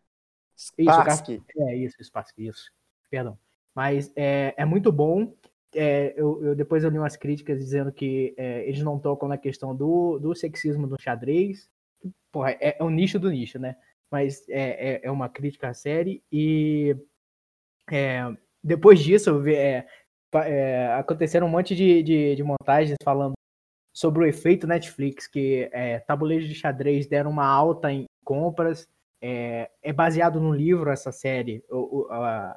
[SPEAKER 6] Spassky. Isso, é isso, Spassky, isso. Perdão. Mas é, é muito bom é, eu, eu, depois eu li umas críticas dizendo que é, eles não tocam na questão do, do sexismo no xadrez. Porra, é, é um nicho do nicho, né? Mas é, é, é uma crítica à série. E é, depois disso, é, é, aconteceram um monte de, de, de, montagens falando sobre o efeito Netflix, que tabuleiros de xadrez deram uma alta em compras. É, é baseado no livro essa série. O, o, a,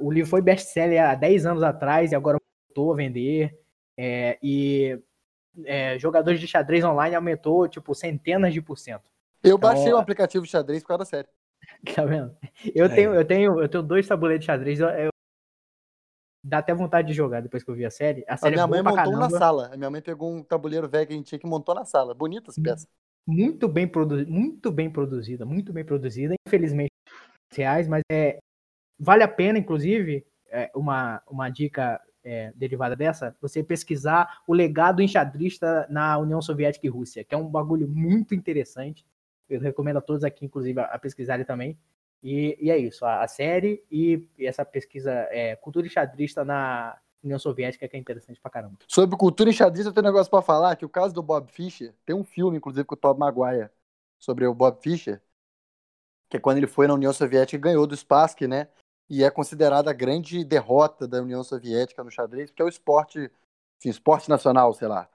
[SPEAKER 6] o livro foi best-seller há 10 anos atrás e agora voltou a vender. É, e é, jogadores de xadrez online aumentou, tipo, centenas de por cento.
[SPEAKER 3] Eu então, baixei o aplicativo de xadrez por causa da série.
[SPEAKER 6] Tá vendo? Eu, é. tenho, eu, tenho, eu tenho dois tabuleiros de xadrez. Eu, eu, dá até vontade de jogar depois que eu vi a série. A, série
[SPEAKER 3] a minha mãe montou caramba. na sala. A minha mãe pegou um tabuleiro velho que a gente tinha que montou na sala. Bonita essa peça.
[SPEAKER 6] muito bem, produ muito bem produzida, muito bem produzida, infelizmente reais, mas é vale a pena, inclusive, é, uma, uma dica é, derivada dessa, você pesquisar o legado enxadrista na União Soviética e Rússia, que é um bagulho muito interessante. Eu recomendo a todos aqui, inclusive, a, a pesquisarem também. E, e, é isso, a, a série e, e, essa pesquisa é, cultura enxadrista na União Soviética que é interessante pra caramba.
[SPEAKER 3] Sobre cultura enxadrista, eu tenho um negócio pra falar, que o caso do Bob Fischer, tem um filme, inclusive, com o Tom Maguire, sobre o Bob Fischer, que é quando ele foi na União Soviética e ganhou do Spassky, né? E é considerada a grande derrota da União Soviética no xadrez, porque é o esporte, enfim, esporte nacional, sei lá.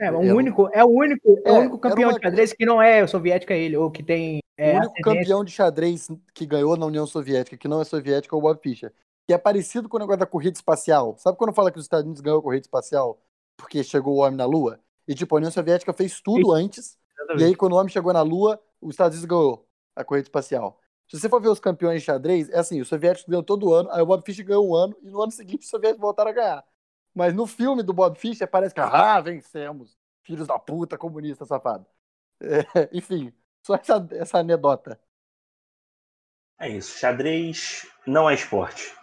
[SPEAKER 6] É, o é único, é o único, é, é o único campeão uma... de xadrez que não é soviético é ele, ou que tem. É,
[SPEAKER 3] o único campeão de xadrez que ganhou na União Soviética, que não é soviético, é o Bob Fischer. Que é parecido com o negócio da corrida espacial. Sabe quando fala que os Estados Unidos ganhou a corrida espacial porque chegou o homem na Lua? E tipo, a União Soviética fez tudo Isso. antes. Exatamente. E aí, quando o homem chegou na Lua, os Estados Unidos ganhou a corrida espacial. Se você for ver os campeões de xadrez, é assim, os soviéticos ganham todo ano, aí o Bob Fischer ganhou um ano, e no ano seguinte os soviéticos voltaram a ganhar. Mas no filme do Bob Fischer parece que, ah, vencemos, filhos da puta, comunista safado. É, enfim, só essa, essa anedota.
[SPEAKER 2] É isso, xadrez não é esporte.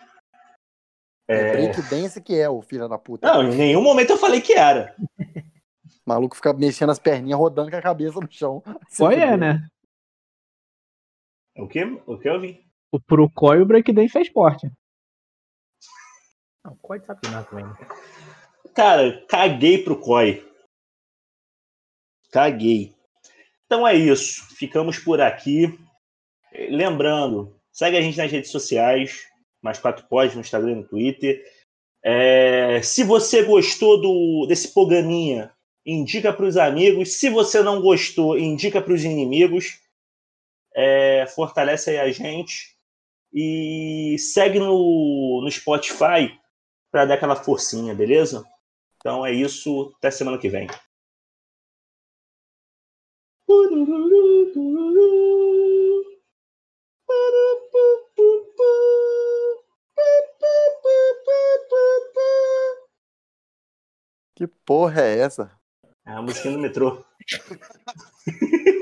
[SPEAKER 3] É, é breakdance que é o filho da puta.
[SPEAKER 2] Não, em nenhum momento eu falei que era.
[SPEAKER 3] O maluco fica mexendo as perninhas, rodando com a cabeça no chão.
[SPEAKER 4] Foi é, né?
[SPEAKER 2] O que? O que eu vi?
[SPEAKER 4] O pro COI o breakdance é esporte.
[SPEAKER 6] Não, o COI sabe nada também.
[SPEAKER 2] Cara, caguei pro COI. Caguei. Então é isso. Ficamos por aqui. Lembrando, segue a gente nas redes sociais, mais quatro pós no Instagram e no Twitter. É, se você gostou do, desse Poganinha, indica para os amigos. Se você não gostou, indica para os inimigos é, fortalece aí a gente e segue no, no Spotify para dar aquela forcinha, beleza? Então é isso, até semana que vem.
[SPEAKER 3] Que porra é essa?
[SPEAKER 2] É a música do metrô.